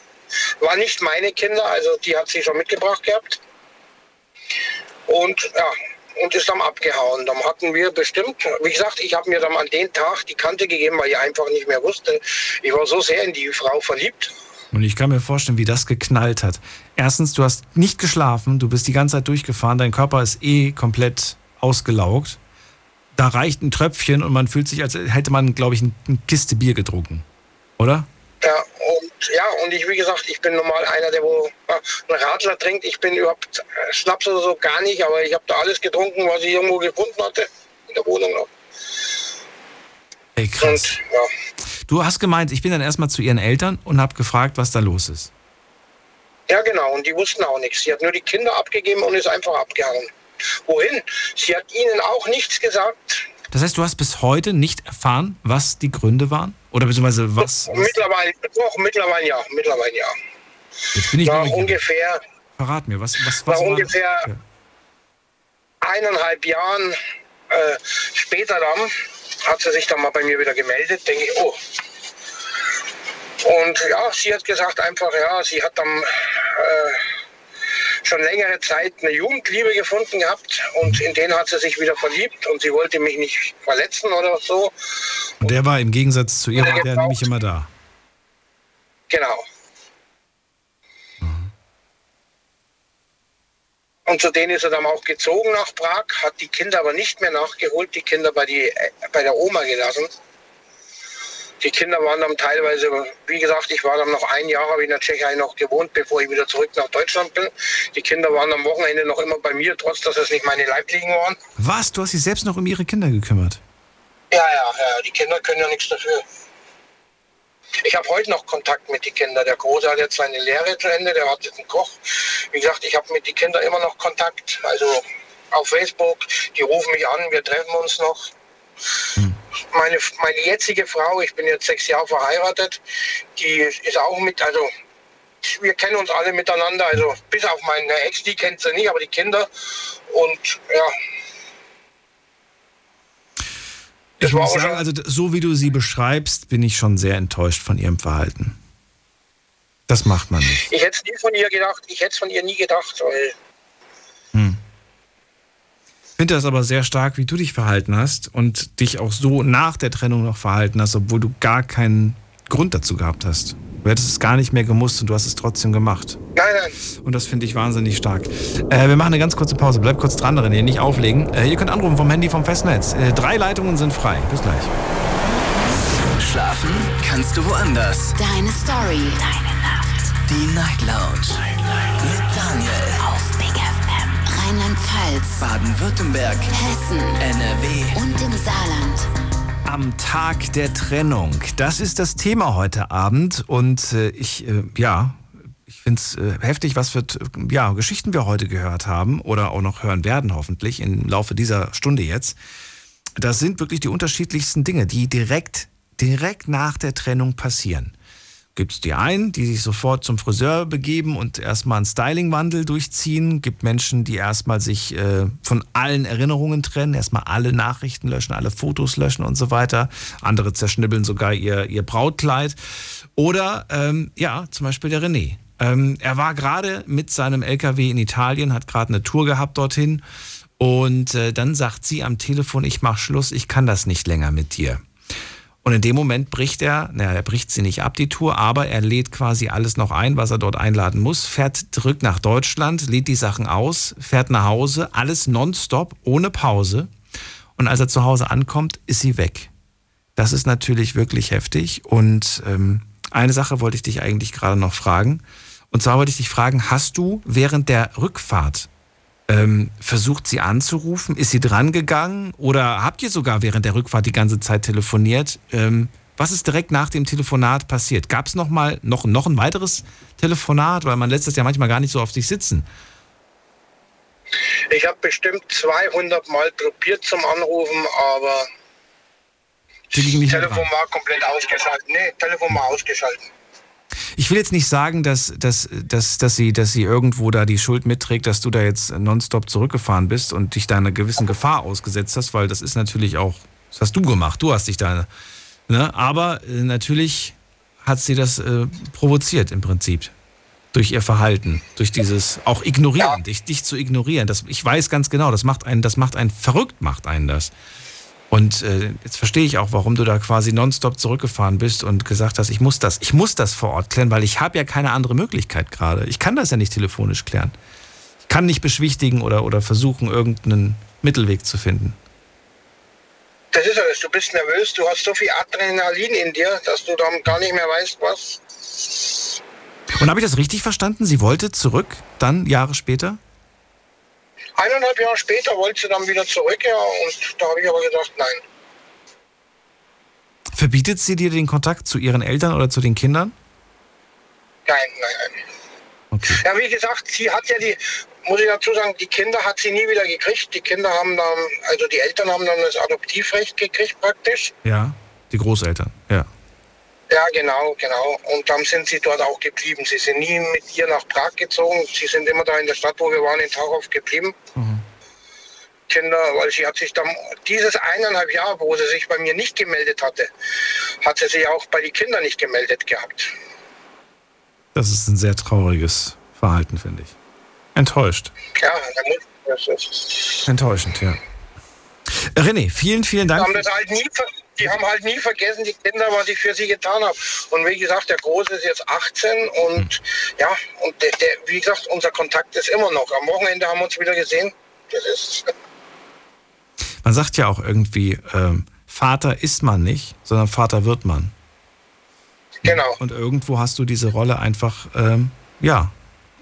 War nicht meine Kinder, also die hat sie schon mitgebracht gehabt. Und ja, und ist dann abgehauen. Dann hatten wir bestimmt, wie gesagt, ich habe mir dann an den Tag die Kante gegeben, weil ich einfach nicht mehr wusste. Ich war so sehr in die Frau verliebt. Und ich kann mir vorstellen, wie das geknallt hat. Erstens, du hast nicht geschlafen, du bist die ganze Zeit durchgefahren, dein Körper ist eh komplett ausgelaugt. Da reicht ein Tröpfchen und man fühlt sich, als hätte man, glaube ich, eine Kiste Bier getrunken. Oder? Ja, und ja, und ich, wie gesagt, ich bin normal einer, der wo einen Radler trinkt. Ich bin überhaupt äh, Schnaps oder so gar nicht, aber ich habe da alles getrunken, was ich irgendwo gefunden hatte in der Wohnung noch. Ey, krass. Und ja, Du hast gemeint, ich bin dann erstmal zu ihren Eltern und habe gefragt, was da los ist. ja, genau. Und die wussten auch nichts. Sie hat nur die Kinder abgegeben und ist einfach abgehauen. Wohin? Sie hat ihnen auch nichts gesagt. Das heißt, du hast bis heute nicht erfahren, was die Gründe waren? Oder beziehungsweise was? was Mittlerweile, doch, mittlerweile ja, mittlerweile ja. jetzt bin ich Nach ungefähr, Verrat mir, was, was, nach was war ungefähr Ja. eineinhalb Jahren äh, später dann hat sie sich dann mal bei mir wieder gemeldet, denke ich, oh. Und ja, sie hat gesagt einfach, ja, sie hat dann äh, schon längere Zeit eine Jugendliebe gefunden gehabt und in den hat sie sich wieder verliebt und sie wollte mich nicht verletzen oder so. Und der war im Gegensatz zu ihr, war der nämlich immer da. Genau. Und zu denen ist er dann auch gezogen nach Prag, hat die Kinder aber nicht mehr nachgeholt, die Kinder bei, die, äh, bei der Oma gelassen. Die Kinder waren dann teilweise, wie gesagt, ich war dann noch ein Jahr, habe ich in der Tschechei noch gewohnt, bevor ich wieder zurück nach Deutschland bin. Die Kinder waren am Wochenende noch immer bei mir, trotz dass es nicht meine Leiblichen waren. Was? Du hast dich selbst noch um ihre Kinder gekümmert? Ja, ja, ja, die Kinder können ja nichts dafür. Ich habe heute noch Kontakt mit den Kindern. Der Große hat jetzt seine Lehre zu Ende, der hat jetzt einen Koch. Wie gesagt, ich habe mit den Kindern immer noch Kontakt. Also auf Facebook, die rufen mich an, wir treffen uns noch. Meine, meine jetzige Frau, ich bin jetzt sechs Jahre verheiratet, die ist auch mit, also wir kennen uns alle miteinander, also bis auf meine Ex, die kennt sie nicht, aber die Kinder. Und ja, ich muss sagen, also so wie du sie beschreibst, bin ich schon sehr enttäuscht von ihrem Verhalten. Das macht man nicht. Ich hätte es nie von ihr gedacht, ich hätte es von ihr nie gedacht, weil. Ich finde das aber sehr stark, wie du dich verhalten hast und dich auch so nach der Trennung noch verhalten hast, obwohl du gar keinen Grund dazu gehabt hast. Du hättest es gar nicht mehr gemusst und du hast es trotzdem gemacht. Nein, nein. Und das finde ich wahnsinnig stark. Äh, wir machen eine ganz kurze Pause. Bleib kurz dran, René, nicht auflegen. Äh, ihr könnt anrufen vom Handy vom Festnetz. Äh, drei Leitungen sind frei. Bis gleich. Schlafen kannst du woanders. Deine Story. Deine Nacht. Die Night Lounge. Night, Night. Mit Daniel. Rheinland-Pfalz. Baden-Württemberg. Hessen. NRW. Und im Saarland am Tag der Trennung. Das ist das Thema heute Abend und äh, ich, äh, ja, ich finde es äh, heftig, was für ja, Geschichten wir heute gehört haben oder auch noch hören werden, hoffentlich im Laufe dieser Stunde jetzt. Das sind wirklich die unterschiedlichsten Dinge, die direkt, direkt nach der Trennung passieren gibt es die einen, die sich sofort zum Friseur begeben und erstmal einen Stylingwandel durchziehen. Gibt Menschen, die erstmal sich äh, von allen Erinnerungen trennen, erstmal alle Nachrichten löschen, alle Fotos löschen und so weiter. Andere zerschnibbeln sogar ihr, ihr Brautkleid. Oder ähm, ja, zum Beispiel der René. Ähm, er war gerade mit seinem LKW in Italien, hat gerade eine Tour gehabt dorthin. Und äh, dann sagt sie am Telefon, ich mach Schluss, ich kann das nicht länger mit dir. Und in dem Moment bricht er, naja, er bricht sie nicht ab, die Tour, aber er lädt quasi alles noch ein, was er dort einladen muss, fährt zurück nach Deutschland, lädt die Sachen aus, fährt nach Hause, alles nonstop, ohne Pause. Und als er zu Hause ankommt, ist sie weg. Das ist natürlich wirklich heftig. Und ähm, eine Sache wollte ich dich eigentlich gerade noch fragen. Und zwar wollte ich dich fragen, hast du während der Rückfahrt ähm, versucht sie anzurufen? Ist sie drangegangen? Oder habt ihr sogar während der Rückfahrt die ganze Zeit telefoniert? Ähm, was ist direkt nach dem Telefonat passiert? Gab es noch mal noch, noch ein weiteres Telefonat? Weil man lässt das ja manchmal gar nicht so auf sich sitzen. Ich habe bestimmt 200 Mal probiert zum Anrufen, aber Telefon war komplett ausgeschaltet. Nee, Telefon war ausgeschaltet. Ich will jetzt nicht sagen, dass, dass, dass, dass, sie, dass sie irgendwo da die Schuld mitträgt, dass du da jetzt nonstop zurückgefahren bist und dich da einer gewissen Gefahr ausgesetzt hast, weil das ist natürlich auch, das hast du gemacht, du hast dich da. Ne? Aber äh, natürlich hat sie das äh, provoziert im Prinzip. Durch ihr Verhalten, durch dieses auch ignorieren, dich, dich zu ignorieren. Das, ich weiß ganz genau, das macht einen, das macht einen verrückt, macht einen das. Und äh, jetzt verstehe ich auch, warum du da quasi nonstop zurückgefahren bist und gesagt hast, ich muss das, ich muss das vor Ort klären, weil ich habe ja keine andere Möglichkeit gerade. Ich kann das ja nicht telefonisch klären. Ich kann nicht beschwichtigen oder, oder versuchen, irgendeinen Mittelweg zu finden. Das ist alles. Du bist nervös, du hast so viel Adrenalin in dir, dass du dann gar nicht mehr weißt, was. Und habe ich das richtig verstanden? Sie wollte zurück, dann Jahre später? Eineinhalb Jahre später wollte sie dann wieder zurück, ja, und da habe ich aber gesagt, nein. Verbietet sie dir den Kontakt zu ihren Eltern oder zu den Kindern? Nein, nein, nein. Okay. Ja, wie gesagt, sie hat ja die, muss ich dazu sagen, die Kinder hat sie nie wieder gekriegt. Die Kinder haben dann, also die Eltern haben dann das Adoptivrecht gekriegt praktisch. Ja, die Großeltern, ja. Ja, genau, genau. Und dann sind sie dort auch geblieben. Sie sind nie mit ihr nach Prag gezogen. Sie sind immer da in der Stadt, wo wir waren, in Tauchow geblieben. Mhm. Kinder, weil sie hat sich dann dieses eineinhalb Jahr, wo sie sich bei mir nicht gemeldet hatte, hat sie sich auch bei den Kindern nicht gemeldet gehabt. Das ist ein sehr trauriges Verhalten, finde ich. Enttäuscht. Ja, enttäuschend, ja. René, vielen, vielen Dank. Wir haben das halt nie, die haben halt nie vergessen, die Kinder, was ich für sie getan habe. Und wie gesagt, der Große ist jetzt 18 und mhm. ja, und der, der, wie gesagt, unser Kontakt ist immer noch. Am Wochenende haben wir uns wieder gesehen. Das ist. Man sagt ja auch irgendwie, ähm, Vater ist man nicht, sondern Vater wird man. Genau. Und irgendwo hast du diese Rolle einfach, ähm, ja,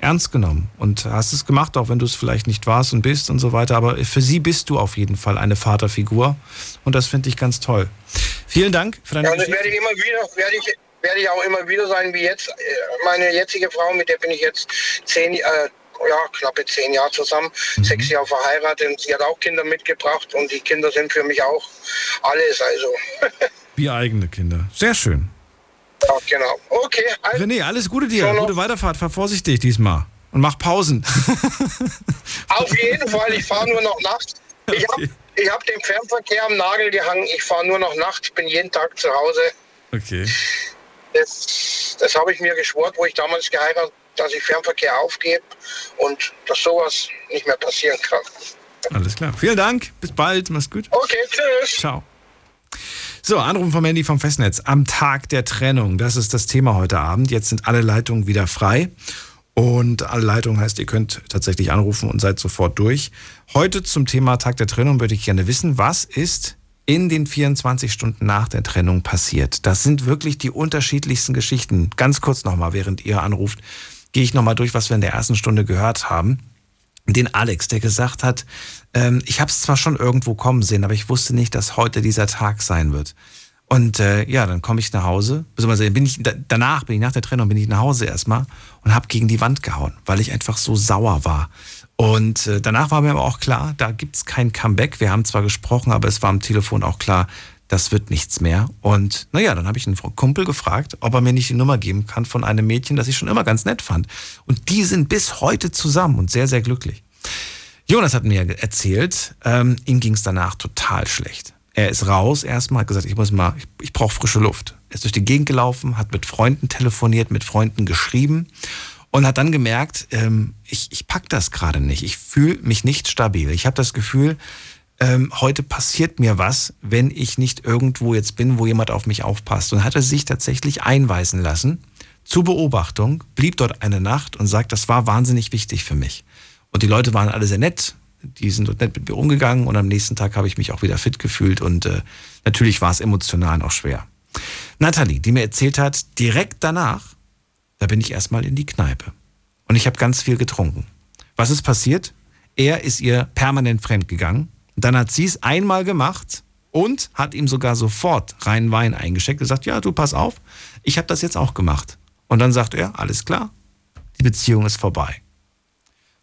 ernst genommen und hast es gemacht, auch wenn du es vielleicht nicht warst und bist und so weiter. Aber für sie bist du auf jeden Fall eine Vaterfigur und das finde ich ganz toll. Vielen Dank für deine ja, das werde ich immer wieder, werde ich, werde ich auch immer wieder sein, wie jetzt. Äh, meine jetzige Frau, mit der bin ich jetzt zehn, äh, ja, knappe zehn Jahre zusammen, Mhm. sechs Jahre verheiratet und sie hat auch Kinder mitgebracht und die Kinder sind für mich auch alles. Also, Wie eigene Kinder. Sehr schön. Genau. Okay, also, René, alles Gute dir. Gute Weiterfahrt. Fahr vorsichtig diesmal. Und mach Pausen. auf jeden Fall, ich fahre nur noch nachts. Ich habe ich hab den Fernverkehr am Nagel gehangen. Ich fahre nur noch nachts, bin jeden Tag zu Hause. Okay. Das, das habe ich mir geschworen, wo ich damals geheiratet habe, dass ich Fernverkehr aufgebe und dass sowas nicht mehr passieren kann. Alles klar. Vielen Dank. Bis bald. Mach's gut. Okay, tschüss. Ciao. So, Anruf vom Handy vom Festnetz. Am Tag der Trennung. Das ist das Thema heute Abend. Jetzt sind alle Leitungen wieder frei. Und alle Leitungen heißt, ihr könnt tatsächlich anrufen und seid sofort durch. Heute zum Thema Tag der Trennung würde ich gerne wissen, was ist in den 24 Stunden nach der Trennung passiert. Das sind wirklich die unterschiedlichsten Geschichten. Ganz kurz nochmal, während ihr anruft, gehe ich nochmal durch, was wir in der ersten Stunde gehört haben den Alex, der gesagt hat, ähm, ich habe es zwar schon irgendwo kommen sehen, aber ich wusste nicht, dass heute dieser Tag sein wird. Und äh, ja, dann komme ich nach Hause, beziehungsweise bin ich da, danach, bin ich nach der Trennung, bin ich nach Hause erstmal und habe gegen die Wand gehauen, weil ich einfach so sauer war. Und äh, danach war mir aber auch klar, da gibt's kein Comeback. Wir haben zwar gesprochen, aber es war am Telefon auch klar, das wird nichts mehr. Und naja, dann habe ich einen Kumpel gefragt, ob er mir nicht die Nummer geben kann von einem Mädchen, das ich schon immer ganz nett fand. Und die sind bis heute zusammen und sehr, sehr glücklich. Jonas hat mir erzählt, ähm, ihm ging es danach total schlecht. Er ist raus erstmal, hat gesagt, ich muss mal, ich, ich brauche frische Luft. Er ist durch die Gegend gelaufen, hat mit Freunden telefoniert, mit Freunden geschrieben und hat dann gemerkt, ähm, ich, ich pack das gerade nicht. Ich fühle mich nicht stabil. Ich habe das Gefühl, ähm, heute passiert mir was, wenn ich nicht irgendwo jetzt bin, wo jemand auf mich aufpasst. Und hat er sich tatsächlich einweisen lassen zur Beobachtung, blieb dort eine Nacht und sagt, das war wahnsinnig wichtig für mich. Und die Leute waren alle sehr nett, die sind dort nett mit mir umgegangen und am nächsten Tag habe ich mich auch wieder fit gefühlt und äh, natürlich war es emotional noch schwer. Nathalie, die mir erzählt hat, direkt danach, da bin ich erstmal in die Kneipe und ich habe ganz viel getrunken. Was ist passiert? Er ist ihr permanent fremdgegangen. Dann hat sie es einmal gemacht und hat ihm sogar sofort reinen Wein eingeschenkt und gesagt, ja, du pass auf, ich habe das jetzt auch gemacht. Und dann sagt er, alles klar, die Beziehung ist vorbei.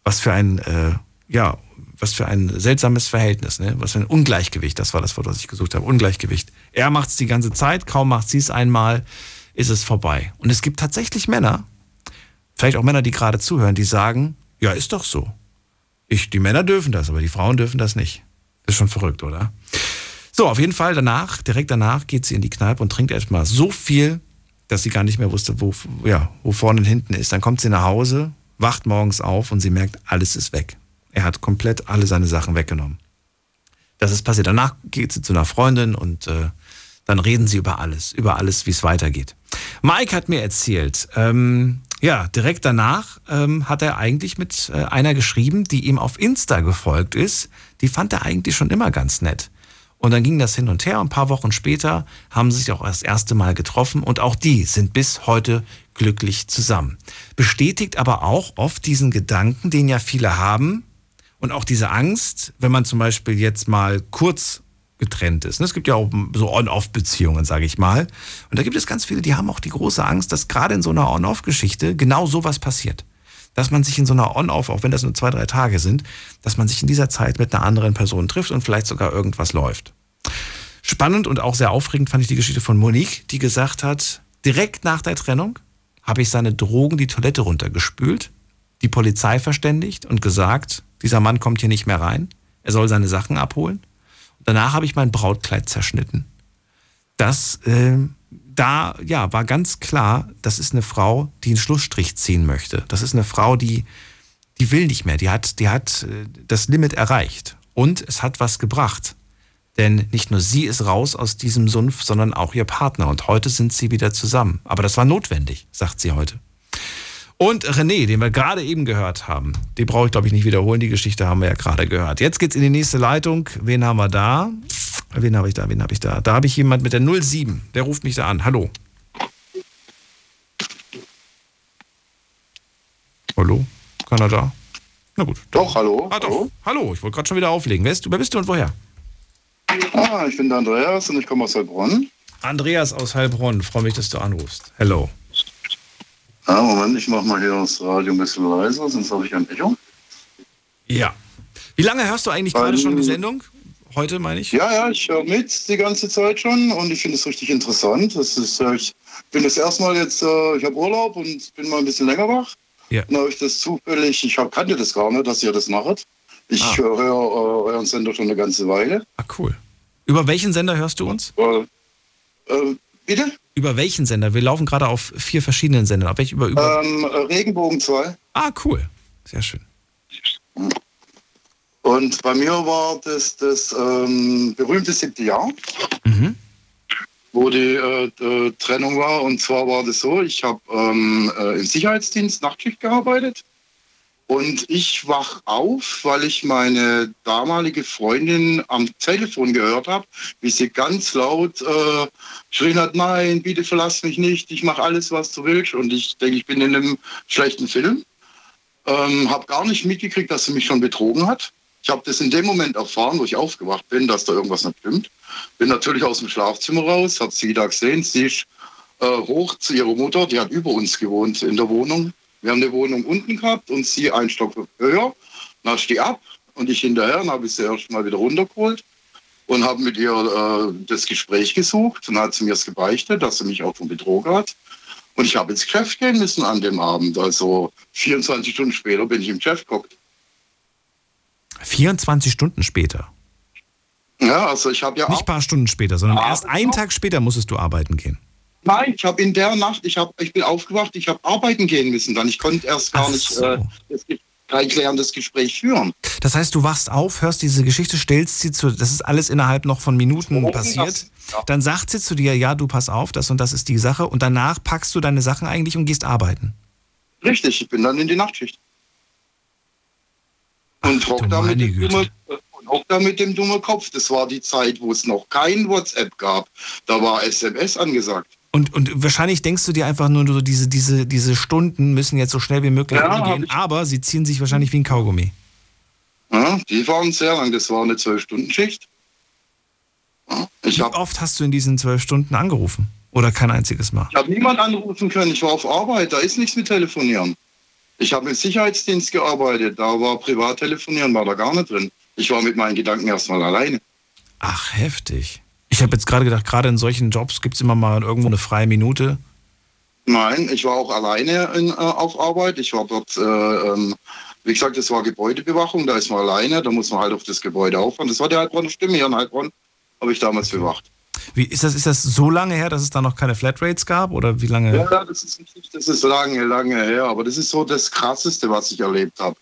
Was für ein, äh, ja, was für ein seltsames Verhältnis, ne? Was für ein Ungleichgewicht, das war das Wort, was ich gesucht habe. Ungleichgewicht. Er macht es die ganze Zeit, kaum macht sie es einmal, ist es vorbei. Und es gibt tatsächlich Männer, vielleicht auch Männer, die gerade zuhören, die sagen, ja, ist doch so. Ich, die Männer dürfen das, aber die Frauen dürfen das nicht. Ist schon verrückt, oder? So, auf jeden Fall danach, direkt danach geht sie in die Kneipe und trinkt erstmal so viel, dass sie gar nicht mehr wusste, wo, ja, wo vorne und hinten ist. Dann kommt sie nach Hause, wacht morgens auf und sie merkt, alles ist weg. Er hat komplett alle seine Sachen weggenommen. Das ist passiert. Danach geht sie zu einer Freundin und äh, dann reden sie über alles, über alles, wie es weitergeht. Mike hat mir erzählt, ähm, ja, direkt danach ähm, hat er eigentlich mit äh, einer geschrieben, die ihm auf Insta gefolgt ist. Die fand er eigentlich schon immer ganz nett. Und dann ging das hin und her. Ein paar Wochen später haben sie sich auch das erste Mal getroffen und auch die sind bis heute glücklich zusammen. Bestätigt aber auch oft diesen Gedanken, den ja viele haben und auch diese Angst, wenn man zum Beispiel jetzt mal kurz getrennt ist. Es gibt ja auch so On-Off-Beziehungen, sage ich mal. Und da gibt es ganz viele, die haben auch die große Angst, dass gerade in so einer On-Off-Geschichte genau sowas passiert. Dass man sich in so einer On-Off, auch wenn das nur zwei, drei Tage sind, dass man sich in dieser Zeit mit einer anderen Person trifft und vielleicht sogar irgendwas läuft. Spannend und auch sehr aufregend fand ich die Geschichte von Monique, die gesagt hat, direkt nach der Trennung habe ich seine Drogen die Toilette runtergespült, die Polizei verständigt und gesagt, dieser Mann kommt hier nicht mehr rein, er soll seine Sachen abholen. Danach habe ich mein Brautkleid zerschnitten. Das, äh, da, ja, war ganz klar, das ist eine Frau, die einen Schlussstrich ziehen möchte. Das ist eine Frau, die, die will nicht mehr. Die hat, die hat äh, das Limit erreicht. Und es hat was gebracht. Denn nicht nur sie ist raus aus diesem Sumpf, sondern auch ihr Partner. Und heute sind sie wieder zusammen. Aber das war notwendig, sagt sie heute. Und René, den wir gerade eben gehört haben, die brauche ich glaube ich nicht wiederholen, die Geschichte haben wir ja gerade gehört. Jetzt geht's in die nächste Leitung. Wen haben wir da? Wen habe ich da? Wen habe ich da? Da habe ich jemand mit der 07. Der ruft mich da an. Hallo. Hallo? Keiner da? Na gut. Doch, hallo. Ah, doch. Hallo, hallo. ich wollte gerade schon wieder auflegen. Wer, ist, du? wer bist du und woher? Ah, ich bin der Andreas und ich komme aus Heilbronn. Andreas aus Heilbronn. Freue mich, dass du anrufst. Hello. Ja, Moment, ich mache mal hier das Radio ein bisschen leiser, sonst habe ich ein Echo. Ja. Wie lange hörst du eigentlich gerade schon die Sendung? Heute meine ich? Ja, ja, ich höre mit die ganze Zeit schon und ich finde es richtig interessant. Das ist, äh, ich bin das erstmal jetzt, äh, ich habe Urlaub und bin mal ein bisschen länger wach. Ja. Dann habe ich das zufällig, ich hab, kannte das gar nicht, dass ihr das macht. Ich Ah. höre äh, euren Sender schon eine ganze Weile. Ah, cool. Über welchen Sender hörst du uns? Äh, äh, bitte? Über welchen Sender? Wir laufen gerade auf vier verschiedenen Sendern. Auf welch, über, über Ähm, äh, Regenbogen 2. Ah, cool. Sehr schön. Und bei mir war das das ähm, berühmte siebte Jahr, Mhm. wo die äh, äh, Trennung war. Und zwar war das so, ich habe ähm, äh, im Sicherheitsdienst Nachtschicht gearbeitet. Und ich wach auf, weil ich meine damalige Freundin am Telefon gehört habe, wie sie ganz laut äh, geschrien hat, nein, bitte verlass mich nicht, ich mache alles, was du willst. Und ich denke, ich bin in einem schlechten Film. Ähm, habe gar nicht mitgekriegt, dass sie mich schon betrogen hat. Ich habe das in dem Moment erfahren, wo ich aufgewacht bin, dass da irgendwas nicht stimmt. Bin natürlich aus dem Schlafzimmer raus, habe sie da gesehen. Sie ist äh, hoch zu ihrer Mutter, die hat über uns gewohnt in der Wohnung. Wir haben eine Wohnung unten gehabt und sie einen Stock höher. Dann ist die ab und ich hinterher. Dann habe ich sie erst mal wieder runtergeholt und habe mit ihr äh, das Gespräch gesucht. Dann hat sie mir das gebeichtet, dass sie mich auch schon betrogen hat. Und ich habe ins Geschäft gehen müssen an dem Abend. Also 24 Stunden später bin ich im Geschäft geguckt. 24 Stunden später. Ja, also ich habe ja Nicht ein paar Stunden später, sondern erst einen Tag später musstest du arbeiten gehen. Nein, ich habe in der Nacht, ich, hab, ich bin aufgewacht, ich habe arbeiten gehen müssen. Dann ich konnte erst gar Ach nicht so. äh, das kein klärendes Gespräch führen. Das heißt, du wachst auf, hörst diese Geschichte, stellst sie zu, das ist alles innerhalb noch von Minuten Oh, passiert. das- ja. Dann sagt sie zu dir, ja, du pass auf, das und das ist die Sache. Und danach packst du deine Sachen eigentlich und gehst arbeiten. Richtig, ich bin dann in die Nachtschicht. Und Ach, hock da, mit meine dem Güte. dumme, und hock da mit dem dummen Kopf. Das war die Zeit, wo es noch kein WhatsApp gab. Da war SMS angesagt. Und, und wahrscheinlich denkst du dir einfach nur, so, diese, diese, diese Stunden müssen jetzt so schnell wie möglich Ja, ich- aber sie ziehen sich wahrscheinlich wie ein Kaugummi. Ja, die waren sehr lang. Das war eine Zwölf-Stunden-Schicht. Ja, Wie oft hast du in diesen zwölf Stunden angerufen? Oder kein einziges Mal? Ich habe niemand anrufen können. Ich war auf Arbeit. Da ist nichts mit Telefonieren. Ich habe im Sicherheitsdienst gearbeitet. Da war Privattelefonieren, war da gar nicht drin. Ich war mit meinen Gedanken erstmal alleine. Ach, heftig. Ich habe jetzt gerade gedacht, gerade in solchen Jobs gibt es immer mal irgendwo eine freie Minute. Nein, ich war auch alleine in, äh, auf Arbeit. Ich war dort, äh, ähm, wie gesagt, das war Gebäudebewachung. Da ist man alleine. Da muss man halt auf das Gebäude auffahren. Das war die Heilbronner Stimme hier in Heilbronn. Habe ich damals bewacht. Wie, ist, das, ist das so lange her, dass es da noch keine Flatrates gab? Oder wie lange? Ja, das ist. Das ist lange, lange her. Aber das ist so das Krasseste, was ich erlebt habe.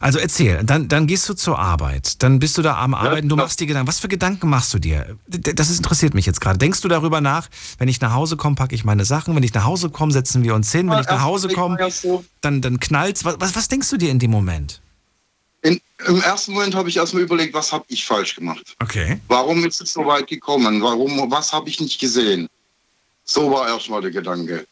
Also erzähl, dann, dann gehst du zur Arbeit, dann bist du da am Arbeiten, du machst dir Gedanken. Was für Gedanken machst du dir? Das ist, interessiert mich jetzt gerade. Denkst du darüber nach, wenn ich nach Hause komme, packe ich meine Sachen, wenn ich nach Hause komme, setzen wir uns hin, wenn ich nach Hause komme, dann, dann knallt's. Was, was, was denkst du dir in dem Moment? in, Im ersten Moment habe ich erstmal überlegt, was habe ich falsch gemacht? Okay. Warum ist es so weit gekommen? Warum, was habe ich nicht gesehen? So war erstmal der Gedanke.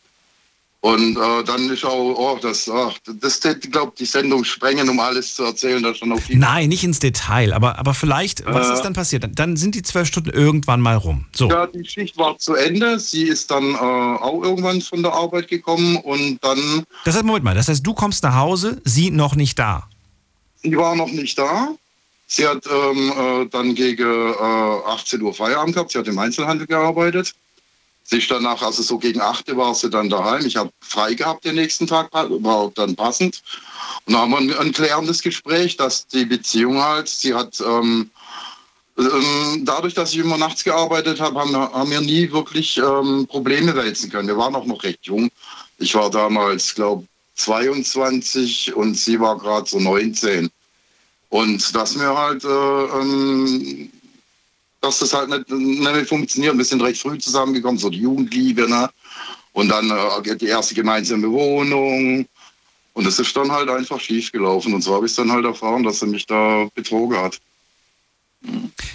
Und äh, dann ist auch, oh, das, ach, das, ich glaube, die Sendung sprengen, um alles zu erzählen, da schon auf. Nein, nicht ins Detail, aber, aber vielleicht, was Äh. ist dann passiert? Dann, sind die zwölf Stunden irgendwann mal rum. So. Ja, die Schicht war zu Ende. Sie ist dann äh, auch irgendwann von der Arbeit gekommen und dann, Das heißt, Moment mal, das heißt, du kommst nach Hause, sie noch nicht da. sie war noch nicht da. Sie hat ähm, äh, dann gegen äh, 18 Uhr Feierabend gehabt. Sie hat im Einzelhandel gearbeitet. Sie danach, also so gegen 8 Uhr war sie dann daheim. Ich habe frei gehabt den nächsten Tag, war dann passend. Und dann haben wir ein, ein klärendes Gespräch, dass die Beziehung halt, sie hat, ähm, ähm, dadurch, dass ich immer nachts gearbeitet habe, haben, haben wir nie wirklich ähm, Probleme wälzen können. Wir waren auch noch recht jung. Ich war damals, glaube 22 und sie war gerade so 19. Und dass wir halt, äh, ähm, dass das halt nicht, nicht mehr funktioniert. Wir sind recht früh zusammengekommen, so die Jugendliebe, ne? Und dann äh, die erste gemeinsame Wohnung. Und es ist dann halt einfach schief gelaufen. Und so habe ich dann halt erfahren, dass er mich da betrogen hat.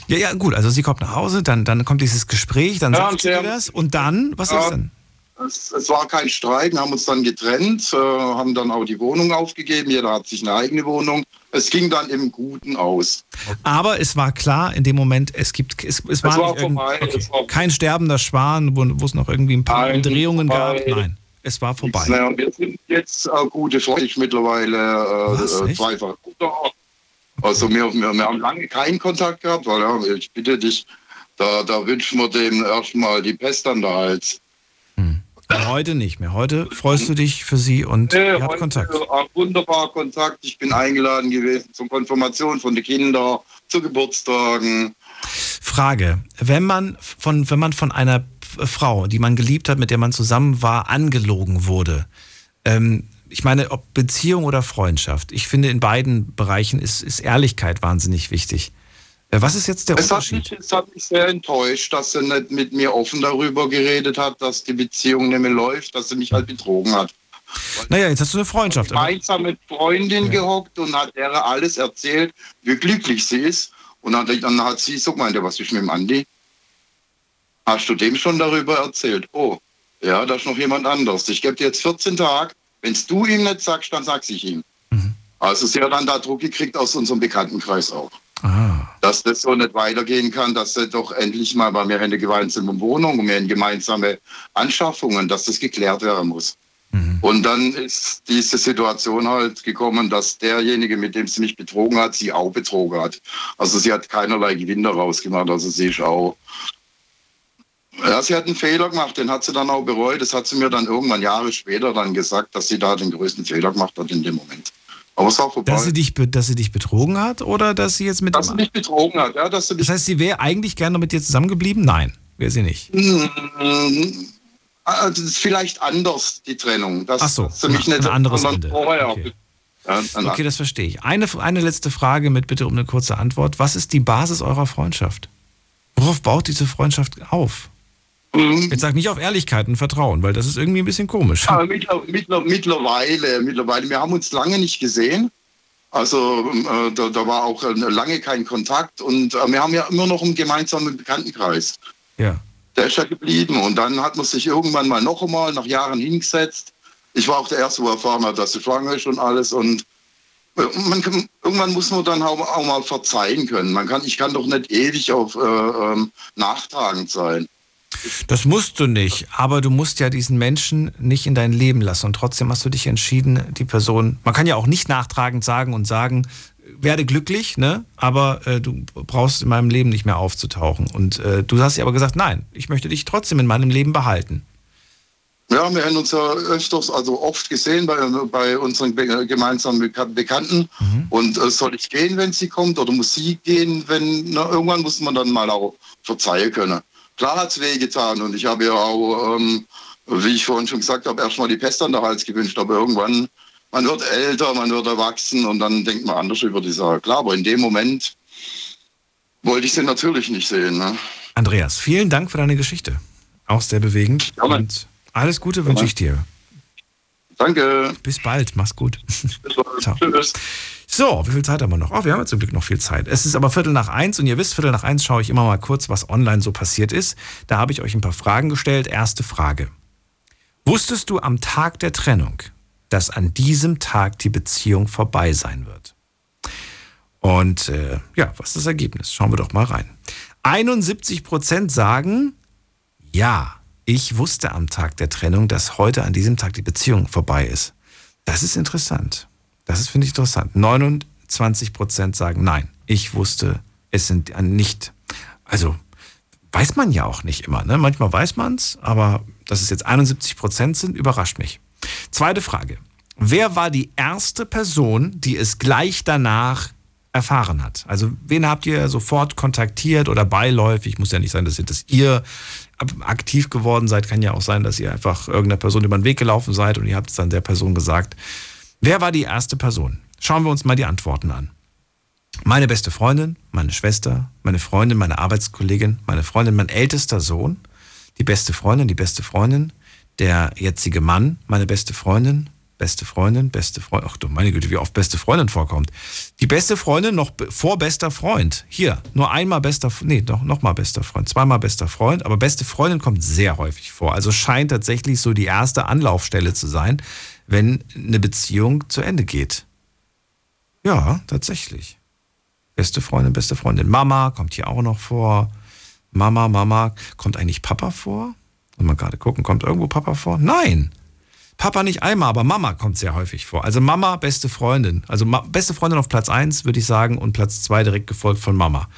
Ja, ja, gut, also sie kommt nach Hause, dann, dann kommt dieses Gespräch, dann Ja, sagt sie das und dann, was Ja. ist denn? Es, es war kein Streit, wir haben uns dann getrennt, äh, haben dann auch die Wohnung aufgegeben. Jeder hat sich eine eigene Wohnung. Es ging dann im Guten aus. Aber es war klar in dem Moment, es gibt, es, es war, war irgend- vorbei, okay. es war- kein sterbender Schwan, wo, es noch irgendwie ein paar Umdrehungen gab. Nein, es war vorbei. Naja, wir sind jetzt äh, gute Freunde, ich mittlerweile äh, Was, äh, zweifach. Also wir, wir, wir haben lange keinen Kontakt gehabt, weil ja, ich bitte dich, da, da wünschen wir dem erstmal die Pest an der Hals. Aber heute nicht mehr. Heute freust du dich für sie und Nee, ihr habt Kontakt. wunderbar Kontakt. Ich bin eingeladen gewesen zur Konfirmation von den Kindern, zu Geburtstagen. Frage: Wenn man von, wenn man von einer Frau, die man geliebt hat, mit der man zusammen war, angelogen wurde, ähm, ich meine, ob Beziehung oder Freundschaft, ich finde, in beiden Bereichen ist, ist Ehrlichkeit wahnsinnig wichtig. Äh, Was ist jetzt der Es hat, Unterschied? mich, es hat mich sehr enttäuscht, dass sie nicht mit mir offen darüber geredet hat, dass die Beziehung nicht mehr läuft, dass sie mich halt betrogen hat. Naja, jetzt hast du eine Freundschaft. gemeinsam mit Freundin gehockt und hat der alles erzählt, wie glücklich sie ist. Und dann, hat sie so gemeint, ja, was ist mit dem Andi? Hast du dem schon darüber erzählt? Oh, ja, da ist noch jemand anderes. Ich gebe dir jetzt 14 Tage. Wenn du ihm nicht sagst, dann sag's ich ihm. Also sie hat dann da Druck gekriegt aus unserem Bekanntenkreis auch. Dass das so nicht weitergehen kann, dass sie doch endlich mal, weil wir haben eine gemeinsame Wohnung und wir haben gemeinsame Anschaffungen, dass das geklärt werden muss. Und dann ist diese Situation halt gekommen, dass derjenige, mit dem sie mich betrogen hat, sie auch betrogen hat. Also sie hat keinerlei Gewinn daraus gemacht. Also sie ist auch. Ja, sie hat einen Fehler gemacht, den hat sie dann auch bereut. Das hat sie mir dann irgendwann Jahre später dann gesagt, dass sie da den größten Fehler gemacht hat in dem Moment. Aber es war vorbei. Dass sie, dich, dass sie dich betrogen hat oder dass sie jetzt mit dass sie mich betrogen hat, ja, dass sie Das heißt, sie wäre eigentlich gerne mit dir zusammengeblieben? Nein, wäre sie nicht. Also das ist vielleicht anders, die Trennung. Das, Ach so, dass sie mich ein nicht anderes sondern Ende. vorher. Okay. Ja, ein- Okay, das verstehe ich. Eine, eine letzte Frage mit bitte um eine kurze Antwort. Was ist die Basis eurer Freundschaft? Worauf baut diese Freundschaft auf? Mhm. Jetzt sag nicht auf Ehrlichkeit und Vertrauen, weil das ist irgendwie ein bisschen komisch. Aber mittler, mittler, mittlerweile, mittlerweile, wir haben uns lange nicht gesehen. Also äh, da, da war auch äh, lange kein Kontakt und äh, wir haben ja immer noch einen gemeinsamen Bekanntenkreis. Ja. Der ist ja geblieben und dann hat man sich irgendwann mal noch einmal nach Jahren hingesetzt. Ich war auch der Erste, wo erfahren hat, dass sie schwanger ist und alles und äh, man kann, irgendwann muss man dann auch, auch mal verzeihen können. Man kann, ich kann doch nicht ewig auf äh, ähm, nachtragend sein. Das musst du nicht, aber du musst ja diesen Menschen nicht in dein Leben lassen und trotzdem hast du dich entschieden, die Person, man kann ja auch nicht nachtragend sagen und sagen, werde glücklich, ne? aber äh, du brauchst in meinem Leben nicht mehr aufzutauchen. Und äh, du hast ja aber gesagt, nein, ich möchte dich trotzdem in meinem Leben behalten. Ja, wir haben uns ja öfters, also oft gesehen bei, bei unseren gemeinsamen Beka- Bekannten. Und äh, soll ich gehen, wenn sie kommt, oder muss sie gehen, wenn, na, irgendwann muss man dann mal auch verzeihen können. Klar hat es wehgetan und ich habe ja auch, ähm, wie ich vorhin schon gesagt habe, erstmal die Pest an der Hals gewünscht, aber irgendwann, man wird älter, man wird erwachsen und dann denkt man anders über die Sache. Klar, aber in dem Moment wollte ich sie natürlich nicht sehen. Ne? Andreas, vielen Dank für deine Geschichte. Auch sehr bewegend. und alles Gute wünsche ich dir. Danke. Bis bald, mach's gut. Ciao. Tschüss. So, wie viel Zeit haben wir noch? Oh, wir haben ja zum Glück noch viel Zeit. Es ist aber Viertel nach eins und ihr wisst, Viertel nach eins schaue ich immer mal kurz, was online so passiert ist. Da habe ich euch ein paar Fragen gestellt. Erste Frage. Wusstest du am Tag der Trennung, dass an diesem Tag die Beziehung vorbei sein wird? Und äh, ja, was ist das Ergebnis? Schauen wir doch mal rein. 71 Prozent sagen, ja, ich wusste am Tag der Trennung, dass heute an diesem Tag die Beziehung vorbei ist. Das ist interessant. Das ist, finde ich, interessant. 29 Prozent sagen, nein, ich wusste es sind nicht. Also, weiß man ja auch nicht immer. Ne? Manchmal weiß man es, aber dass es jetzt 71 Prozent sind, überrascht mich. Zweite Frage. Wer war die erste Person, die es gleich danach erfahren hat? Also, wen habt ihr sofort kontaktiert oder beiläufig? Muss ja nicht sein, dass ihr, dass ihr aktiv geworden seid. Kann ja auch sein, dass ihr einfach irgendeiner Person über den Weg gelaufen seid und ihr habt es dann der Person gesagt. Wer war die erste Person? Schauen wir uns mal die Antworten an. Meine beste Freundin, meine Schwester, meine Freundin, meine Arbeitskollegin, meine Freundin, mein ältester Sohn, die beste Freundin, die beste Freundin, der jetzige Mann, meine beste Freundin, beste Freundin, beste Freundin, ach du meine Güte, wie oft beste Freundin vorkommt. Die beste Freundin noch vor bester Freund. Hier, nur einmal bester, nee, noch, noch mal bester Freund, zweimal bester Freund, aber beste Freundin kommt sehr häufig vor. Also scheint tatsächlich so die erste Anlaufstelle zu sein, wenn eine Beziehung zu Ende geht. Ja, tatsächlich. Beste Freundin, beste Freundin. Mama kommt hier auch noch vor. Mama, Mama. Kommt eigentlich Papa vor? Mal gerade gucken, kommt irgendwo Papa vor? Nein. Papa nicht einmal, aber Mama kommt sehr häufig vor. Also Mama, beste Freundin. Also beste Freundin auf Platz 1, würde ich sagen, und Platz 2 direkt gefolgt von Mama.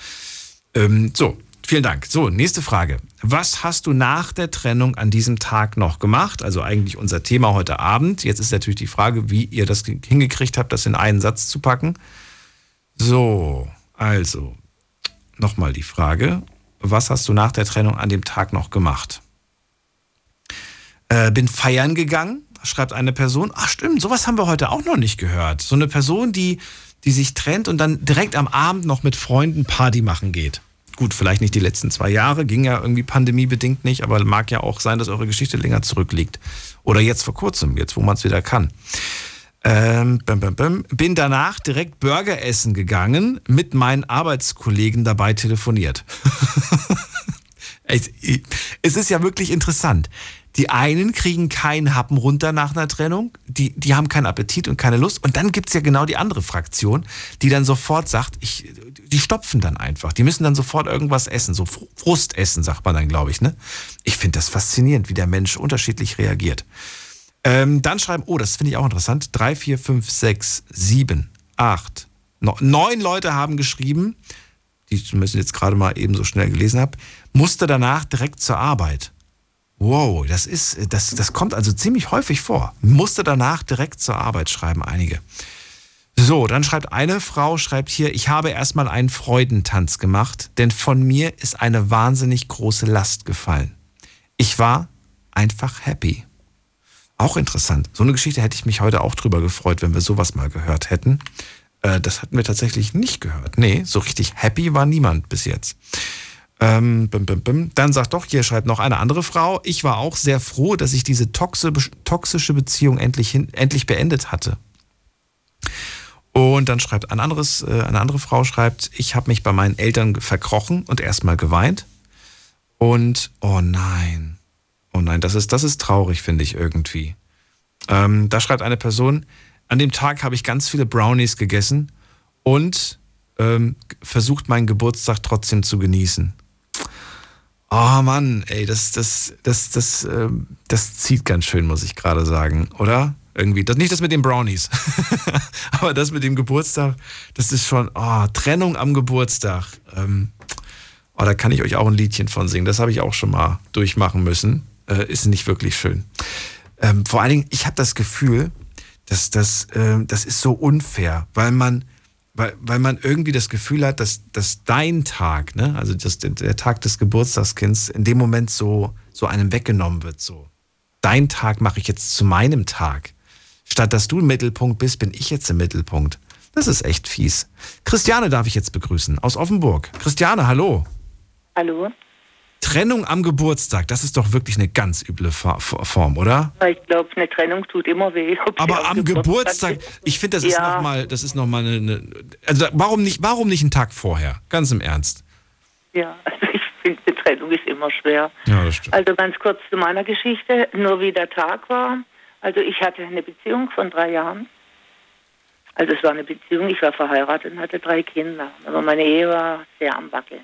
Ähm, so, vielen Dank. So, nächste Frage. Was hast du nach der Trennung an diesem Tag noch gemacht? Also eigentlich unser Thema heute Abend. Jetzt ist natürlich die Frage, wie ihr das hingekriegt habt, das in einen Satz zu packen. So, also, nochmal die Frage. Was hast du nach der Trennung an dem Tag noch gemacht? Äh, bin feiern gegangen, schreibt eine Person. Ach stimmt, sowas haben wir heute auch noch nicht gehört. So eine Person, die, die sich trennt und dann direkt am Abend noch mit Freunden Party machen geht. Gut, vielleicht nicht die letzten zwei Jahre, ging ja irgendwie pandemiebedingt nicht, aber mag ja auch sein, dass eure Geschichte länger zurückliegt. Oder jetzt vor kurzem, jetzt wo man es wieder kann. Ähm, bim, bim, bim. Bin danach direkt Burger essen gegangen, mit meinen Arbeitskollegen dabei telefoniert. es ist ja wirklich interessant. Die einen kriegen keinen Happen runter nach einer Trennung, die, die haben keinen Appetit und keine Lust. Und dann gibt's ja genau die andere Fraktion, die dann sofort sagt, ich, die stopfen dann einfach. Die müssen dann sofort irgendwas essen, so Frustessen, sagt man dann, glaube ich. Ne? Ich finde das faszinierend, wie der Mensch unterschiedlich reagiert. Ähm, dann schreiben, oh, das finde ich auch interessant, drei, vier, fünf, sechs, sieben, acht, neun Leute haben geschrieben, die zumindest jetzt gerade mal eben so schnell gelesen habe, musste danach direkt zur Arbeit. Wow, das ist, das, das kommt also ziemlich häufig vor. Musste danach direkt zur Arbeit schreiben, einige. So, dann schreibt eine Frau, schreibt hier, ich habe erstmal einen Freudentanz gemacht, denn von mir ist eine wahnsinnig große Last gefallen. Ich war einfach happy. Auch interessant. So eine Geschichte hätte ich mich heute auch drüber gefreut, wenn wir sowas mal gehört hätten. Äh, das hatten wir tatsächlich nicht gehört. Nee, so richtig happy war niemand bis jetzt. Ähm, bim, bim, bim. Dann sagt doch, hier schreibt noch eine andere Frau, ich war auch sehr froh, dass ich diese toxische Beziehung endlich, hin, endlich beendet hatte. Und dann schreibt ein anderes, äh, eine andere Frau schreibt, ich habe mich bei meinen Eltern verkrochen und erstmal geweint. Und oh nein, oh nein, das ist, das ist traurig, finde ich irgendwie. Ähm, da schreibt eine Person, an dem Tag habe ich ganz viele Brownies gegessen und ähm, versucht meinen Geburtstag trotzdem zu genießen. Oh Mann, ey, das, das, das, das, äh, das zieht ganz schön, muss ich gerade sagen, oder? Irgendwie. Das, nicht das mit den Brownies, aber das mit dem Geburtstag, das ist schon, oh, Trennung am Geburtstag. Ähm, oh, da kann ich euch auch ein Liedchen von singen. Das habe ich auch schon mal durchmachen müssen. Äh, ist nicht wirklich schön. Ähm, vor allen Dingen, ich habe das Gefühl, dass das, äh, das ist so unfair, weil man, weil, weil man irgendwie das Gefühl hat, dass, dass dein Tag, ne, also das, der Tag des Geburtstagskinds, in dem Moment so, so einem weggenommen wird. So, dein Tag mache ich jetzt zu meinem Tag. Statt dass du im Mittelpunkt bist, bin ich jetzt im Mittelpunkt. Das ist echt fies. Christiane darf ich jetzt begrüßen aus Offenburg. Christiane, hallo. Hallo. Trennung am Geburtstag, das ist doch wirklich eine ganz üble Form, oder? Ich glaube, eine Trennung tut immer weh. Aber am Geburtstag, Geburtstag ich finde, das ja. ist nochmal, das ist noch mal eine, eine, also warum nicht, warum nicht einen Tag vorher? Ganz im Ernst. Ja, also ich finde, eine Trennung ist immer schwer. Ja, das stimmt. Also ganz kurz zu meiner Geschichte, nur wie der Tag war. Also ich hatte eine Beziehung von drei Jahren. Also es war eine Beziehung, ich war verheiratet und hatte drei Kinder. Aber meine Ehe war sehr am Wackeln.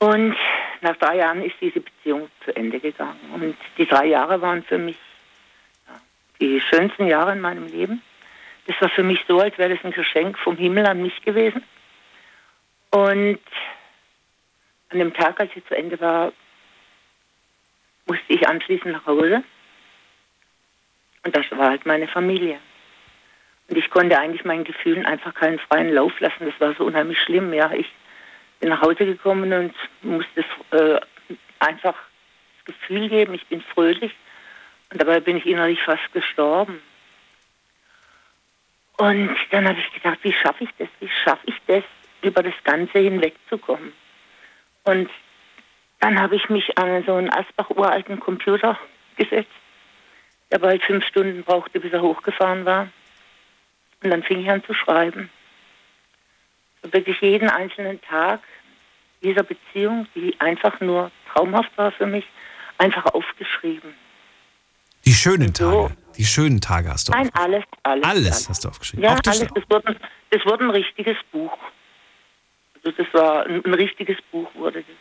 Und nach drei Jahren ist diese Beziehung zu Ende gegangen. Und die drei Jahre waren für mich ja, die schönsten Jahre in meinem Leben. Das war für mich so, als wäre das ein Geschenk vom Himmel an mich gewesen. Und an dem Tag, als sie zu Ende war, musste ich anschließend nach Hause. Und das war halt meine Familie. Und ich konnte eigentlich meinen Gefühlen einfach keinen freien Lauf lassen. Das war so unheimlich schlimm. Ja, ich bin nach Hause gekommen und musste äh, einfach das Gefühl geben, ich bin fröhlich. Und dabei bin ich innerlich fast gestorben. Und dann habe ich gedacht, wie schaffe ich das? Wie schaffe ich das, über das Ganze hinwegzukommen? Und dann habe ich mich an so einen Asbach-uralten Computer gesetzt, der bald fünf Stunden brauchte, bis er hochgefahren war. Und dann fing ich an zu schreiben wirklich jeden einzelnen Tag dieser Beziehung, die einfach nur traumhaft war für mich, einfach aufgeschrieben. Die schönen Tage, so. die schönen Tage hast du Nein, alles, alles. Alles hast du aufgeschrieben. Ja, alles. Das wurde, das wurde ein richtiges Buch. Also das war ein, ein richtiges Buch wurde das.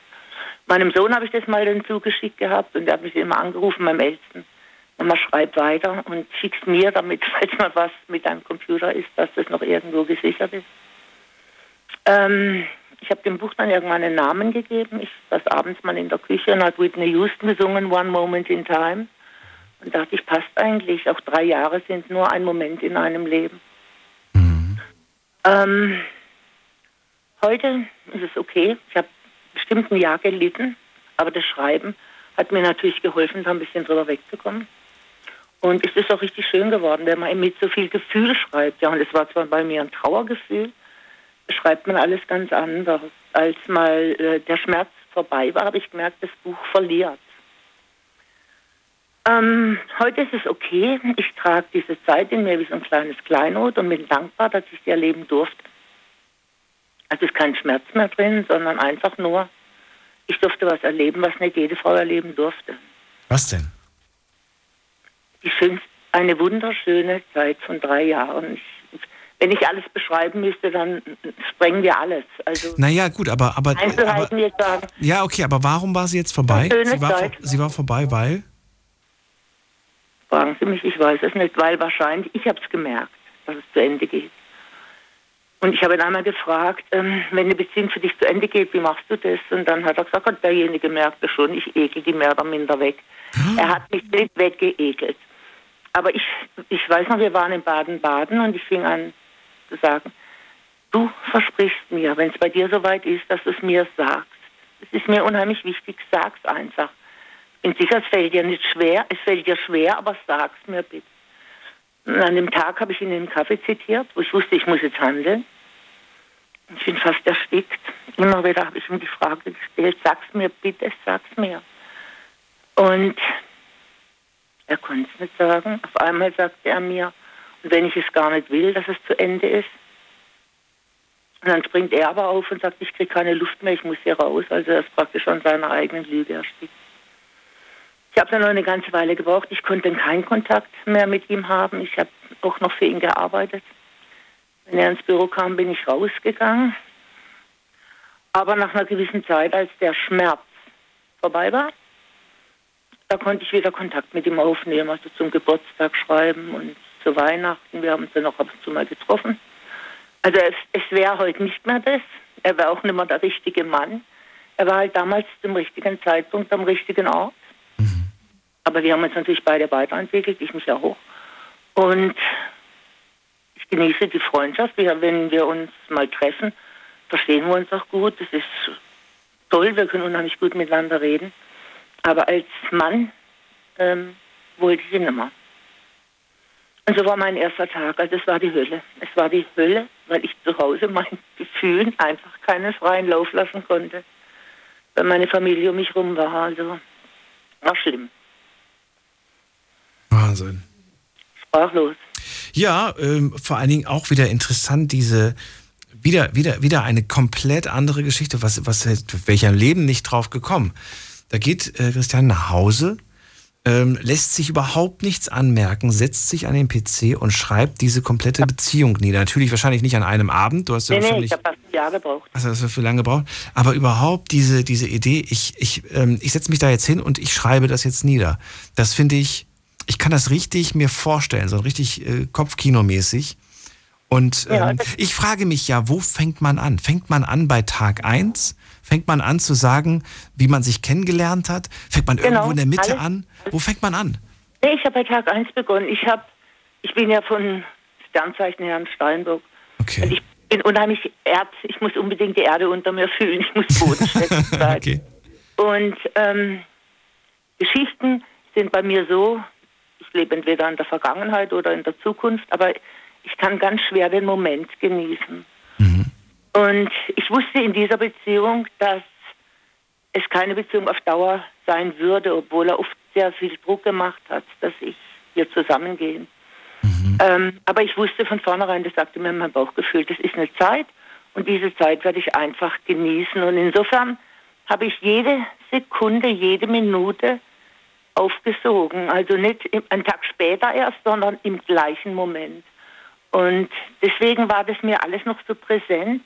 Meinem Sohn habe ich das mal dann zugeschickt gehabt und der hat mich immer angerufen, meinem Ältesten. Und man schreibt weiter und schickt mir damit, falls mal was mit einem Computer ist, dass das noch irgendwo gesichert ist. Ähm, ich habe dem Buch dann irgendwann einen Namen gegeben. Ich saß abends mal in der Küche und hat Whitney Houston gesungen, One Moment in Time. Und dachte ich, passt eigentlich. Auch drei Jahre sind nur ein Moment in einem Leben. Ähm, heute ist es okay. Ich habe bestimmt ein Jahr gelitten, aber das Schreiben hat mir natürlich geholfen, da ein bisschen drüber wegzukommen. Und es ist auch richtig schön geworden, wenn man mit so viel Gefühl schreibt. Ja, und es war zwar bei mir ein Trauergefühl, schreibt man alles ganz anders. Als mal äh, der Schmerz vorbei war, habe ich gemerkt, das Buch verliert. Ähm, heute ist es okay. Ich trage diese Zeit in mir wie so ein kleines Kleinod und bin dankbar, dass ich sie erleben durfte. Also ist kein Schmerz mehr drin, sondern einfach nur, ich durfte was erleben, was nicht jede Frau erleben durfte. Was denn? Die schönste, eine wunderschöne Zeit von drei Jahren. Ich, wenn ich alles beschreiben müsste, dann sprengen wir alles. Also naja, gut, aber. aber Einzelheiten aber, jetzt sagen. Ja, okay, aber warum war sie jetzt vorbei? Sie war, sie war vorbei, weil. Fragen Sie mich, ich weiß es nicht, weil wahrscheinlich, ich habe es gemerkt, dass es zu Ende geht. Und ich habe ihn einmal gefragt, ähm, wenn eine Beziehung für dich zu Ende geht, wie machst du das? Und dann hat er gesagt, Gott, derjenige merkt es schon, ich ekel die mehr oder minder weg. Er hat mich nicht weggeekelt. Aber ich, ich weiß noch, wir waren in Baden-Baden und ich fing an zu sagen, du versprichst mir, wenn es bei dir soweit ist, dass du es mir sagst. Es ist mir unheimlich wichtig, sag's einfach. Bin sicher, es fällt dir nicht schwer, es fällt dir schwer, aber sag's mir bitte. Und an dem Tag habe ich ihn im Kaffee zitiert, wo ich wusste, ich muss jetzt handeln. Ich bin fast erstickt. Immer wieder habe ich ihm die Frage gestellt, sag's mir bitte, sag's mir. Und er konnte es nicht sagen. Auf einmal sagte er mir, und wenn ich es gar nicht will, dass es zu Ende ist. Und dann springt er aber auf und sagt, ich kriege keine Luft mehr, ich muss hier raus. Also er ist praktisch an seiner eigenen Lüge erstickt. Ich habe dann noch eine ganze Weile gebraucht. Ich konnte keinen Kontakt mehr mit ihm haben. Ich habe auch noch für ihn gearbeitet. Wenn er ins Büro kam, bin ich rausgegangen. Aber nach einer gewissen Zeit, als der Schmerz vorbei war, da konnte ich wieder Kontakt mit ihm aufnehmen, also zum Geburtstag schreiben und zu Weihnachten. Wir haben uns dann noch ab und zu mal getroffen. Also es, es wäre heute nicht mehr das. Er wäre auch nicht mehr der richtige Mann. Er war halt damals zum richtigen Zeitpunkt am richtigen Ort. Aber wir haben uns natürlich beide weiterentwickelt, ich mich auch. Und ich genieße die Freundschaft. Wir, wenn wir uns mal treffen, verstehen wir uns auch gut. Das ist toll, wir können unheimlich gut miteinander reden. Aber als Mann ähm, wollte ich ihn nicht mehr. Und so war mein erster Tag. Also es war die Hölle. Es war die Hölle, weil ich zu Hause meinen Gefühlen einfach keinen freien Lauf lassen konnte. Weil meine Familie um mich rum war. Also war schlimm. Wahnsinn. Sprachlos. Ja, ähm, vor allen Dingen auch wieder interessant, diese wieder, wieder, wieder eine komplett andere Geschichte, was, was welcher Leben nicht drauf gekommen. Da geht äh, Christian nach Hause, ähm, lässt sich überhaupt nichts anmerken, setzt sich an den PC und schreibt diese komplette Beziehung nieder. Natürlich wahrscheinlich nicht an einem Abend, du hast ja Nee, nee, wahrscheinlich. ich habe fast ein Jahr gebraucht. Also das wird für lange gebraucht. Aber überhaupt diese, diese Idee, ich, ich, ähm, ich setze mich da jetzt hin und ich schreibe das jetzt nieder. Das finde ich, ich kann das richtig mir vorstellen, so richtig äh, Kopfkinomäßig. Und Ja, ähm, das- ich frage mich ja, wo fängt man an? Fängt man an bei Tag 1? Fängt man an zu sagen, wie man sich kennengelernt hat? Fängt man Genau, irgendwo in der Mitte alles- an? Wo fängt man an? Nee, ich habe bei Tag 1 begonnen. Ich habe, ich bin ja von Sternzeichen Herrn Steinbock. Okay. Und ich bin unheimlich Erd, ich muss unbedingt die Erde unter mir fühlen. Ich muss bodenständig sein. okay. Und ähm, Geschichten sind bei mir so, ich lebe entweder in der Vergangenheit oder in der Zukunft, aber ich kann ganz schwer den Moment genießen. Und ich wusste in dieser Beziehung, dass es keine Beziehung auf Dauer sein würde, obwohl er oft sehr viel Druck gemacht hat, dass ich wir zusammengehen. Ähm, aber ich wusste von vornherein, das sagte mir mein Bauchgefühl, das ist eine Zeit und diese Zeit werde ich einfach genießen. Und insofern habe ich jede Sekunde, jede Minute aufgesogen. Also nicht einen Tag später erst, sondern im gleichen Moment. Und deswegen war das mir alles noch so präsent.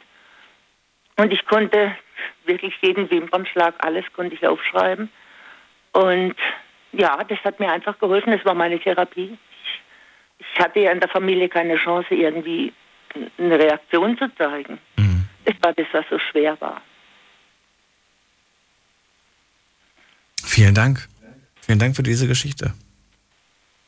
Und ich konnte wirklich jeden Wimpernschlag, alles konnte ich aufschreiben. Und ja, das hat mir einfach geholfen. Das war meine Therapie. Ich, ich hatte ja in der Familie keine Chance, irgendwie eine Reaktion zu zeigen. Mhm. Das war das, was so schwer war. Vielen Dank. Vielen Dank für diese Geschichte.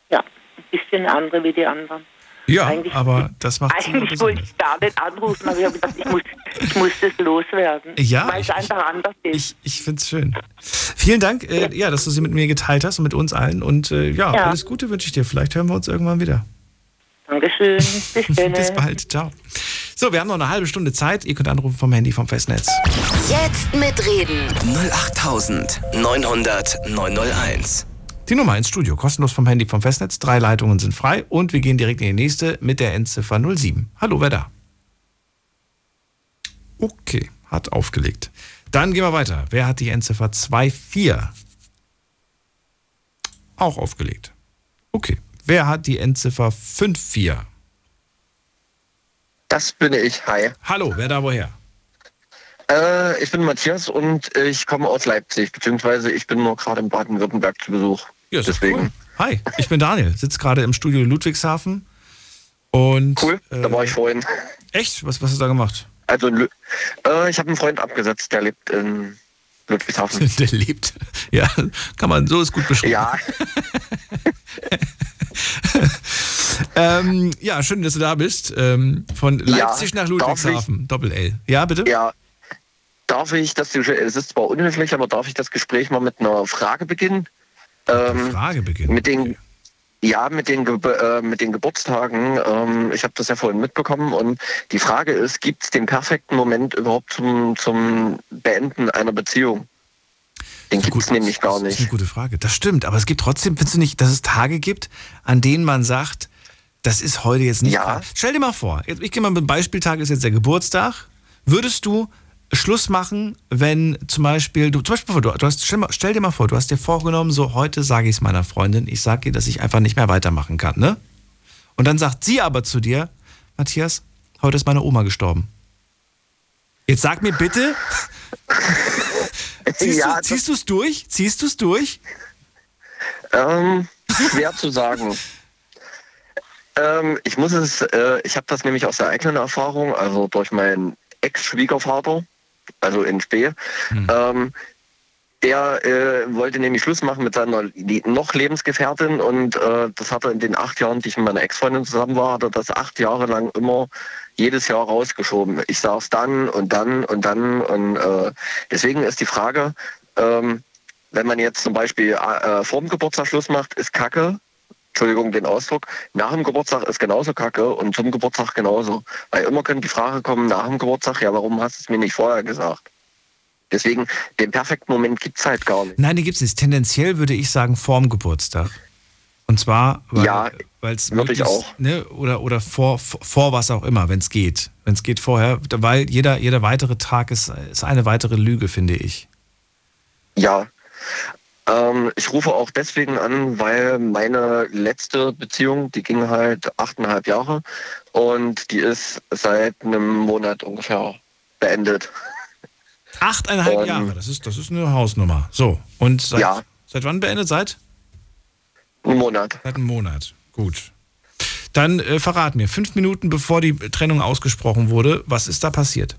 Ja, ein bisschen andere wie die anderen. Ja, Eigentlich- aber das macht Eigentlich wollte ich gar nicht anrufen, aber ich habe gedacht, ich muss, ich muss das loswerden. Ja, weil es ich- einfach anders ist. Ich, ich finde es schön. Vielen Dank, äh, ja, dass du sie mit mir geteilt hast und mit uns allen. Und äh, ja, Ja. alles Gute wünsche ich dir. Vielleicht hören wir uns irgendwann wieder. Dankeschön. Bis dann. Bis bald. Ciao. So, wir haben noch eine halbe Stunde Zeit. Ihr könnt anrufen vom Handy vom Festnetz. Jetzt mitreden. 08900 901. Die Nummer ins Studio, kostenlos vom Handy vom Festnetz. Drei Leitungen sind frei und wir gehen direkt in die nächste mit der Endziffer 07. Hallo, wer da? Okay, hat aufgelegt. Dann gehen wir weiter. Wer hat die Endziffer 24? Auch aufgelegt. Okay. Wer hat die Endziffer 54? Das bin ich. Hi. Hallo, wer da woher? Äh, ich bin Matthias und ich komme aus Leipzig, beziehungsweise ich bin nur gerade in Baden-Württemberg zu Besuch. Ja, Deswegen. Cool. Hi, ich bin Daniel, sitze gerade im Studio Ludwigshafen. Und, Cool, da war ich vorhin. Echt? Was, was hast du da gemacht? Also, äh, ich habe einen Freund abgesetzt, der lebt in Ludwigshafen. Der lebt. Ja, kann man, so ist gut beschrieben. Ja. ähm, ja, schön, dass du da bist. Ähm, von Leipzig Ja, nach Ludwigshafen, Doppel-L. Ja, bitte? Ja. Darf ich das, es ist zwar unhöflich, aber darf ich das Gespräch mal mit einer Frage beginnen? Ähm, Frage beginnen? Mit den, ja, mit den, Ge äh, mit den Geburtstagen. Ähm, ich habe das ja vorhin mitbekommen und die Frage ist, gibt es den perfekten Moment überhaupt zum, zum Beenden einer Beziehung? Den gibt es nämlich gar Das ist nicht. eine gute Frage. Das stimmt, aber es gibt trotzdem, findest du nicht, dass es Tage gibt, an denen man sagt, das ist heute jetzt nicht. Ja. Stell dir mal vor, ich gehe mal mit dem Beispieltag, ist jetzt der Geburtstag. Würdest du Schluss machen, wenn zum Beispiel, du, zum Beispiel, du, du hast, stell, stell dir mal vor, du hast dir vorgenommen, so heute sage ich es meiner Freundin, ich sage ihr, dass ich einfach nicht mehr weitermachen kann, ne? Und dann sagt sie aber zu dir, Matthias, heute ist meine Oma gestorben. Jetzt sag mir bitte, ziehst Ja, du es durch? Ziehst du es durch? Ähm, schwer zu sagen. Ähm, ich muss es, äh, ich habe das nämlich aus der eigenen Erfahrung, also durch meinen Ex-Schwiegervater, also in Spee. Ähm, der äh, wollte nämlich Schluss machen mit seiner noch Lebensgefährtin und äh, das hat er in den acht Jahren, die ich mit meiner Ex-Freundin zusammen war, hat er das acht Jahre lang immer jedes Jahr rausgeschoben. Ich sag's dann und dann und dann und äh, deswegen ist die Frage, ähm, wenn man jetzt zum Beispiel äh, vor dem Geburtstag Schluss macht, ist Kacke. Entschuldigung den Ausdruck. Nach dem Geburtstag ist genauso Kacke und zum Geburtstag genauso. Weil immer könnte die Frage kommen, nach dem Geburtstag, ja, warum hast du es mir nicht vorher gesagt? Deswegen, den perfekten Moment gibt's halt gar nicht. Nein, die gibt es nicht. Tendenziell würde ich sagen vorm Geburtstag. Und zwar, weil Ja, es würde ich auch. Ne, oder, oder vor, vor, vor was auch immer, wenn es geht. Wenn es geht vorher, weil jeder, jeder weitere Tag ist, ist eine weitere Lüge, finde ich. Ja. Ähm, ich rufe auch deswegen an, weil meine letzte Beziehung, die ging halt achteinhalb Jahre und die ist seit einem Monat ungefähr beendet. Achteinhalb Und- Jahre, das ist, das ist eine Hausnummer. So, und seit, Ja. seit wann beendet? Seit? Einen Monat. Seit einem Monat. Gut. Dann äh, verrat mir, fünf Minuten bevor die Trennung ausgesprochen wurde, was ist da passiert?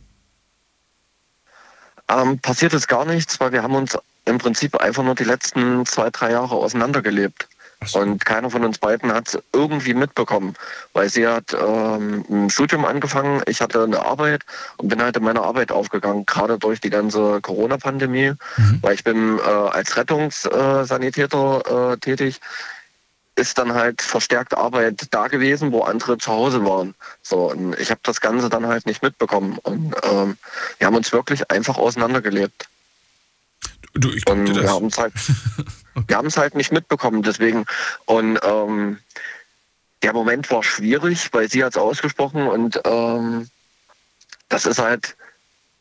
Ähm, passiert ist gar nichts, weil wir haben uns im Prinzip einfach nur die letzten zwei, drei Jahre auseinandergelebt. Und keiner von uns beiden hat es irgendwie mitbekommen, weil sie hat ähm, ein Studium angefangen, ich hatte eine Arbeit und bin halt in meiner Arbeit aufgegangen, gerade durch die ganze Corona-Pandemie, weil ich bin äh, als Rettungssanitäter äh, tätig ist dann halt verstärkt Arbeit da gewesen, wo andere zu Hause waren. So, und ich habe das Ganze dann halt nicht mitbekommen. Und ähm, wir haben uns wirklich einfach auseinandergelebt. Du, ich und das. wir haben es halt, es halt nicht mitbekommen. Deswegen und ähm, der Moment war schwierig, weil sie hat es ausgesprochen und ähm, das ist halt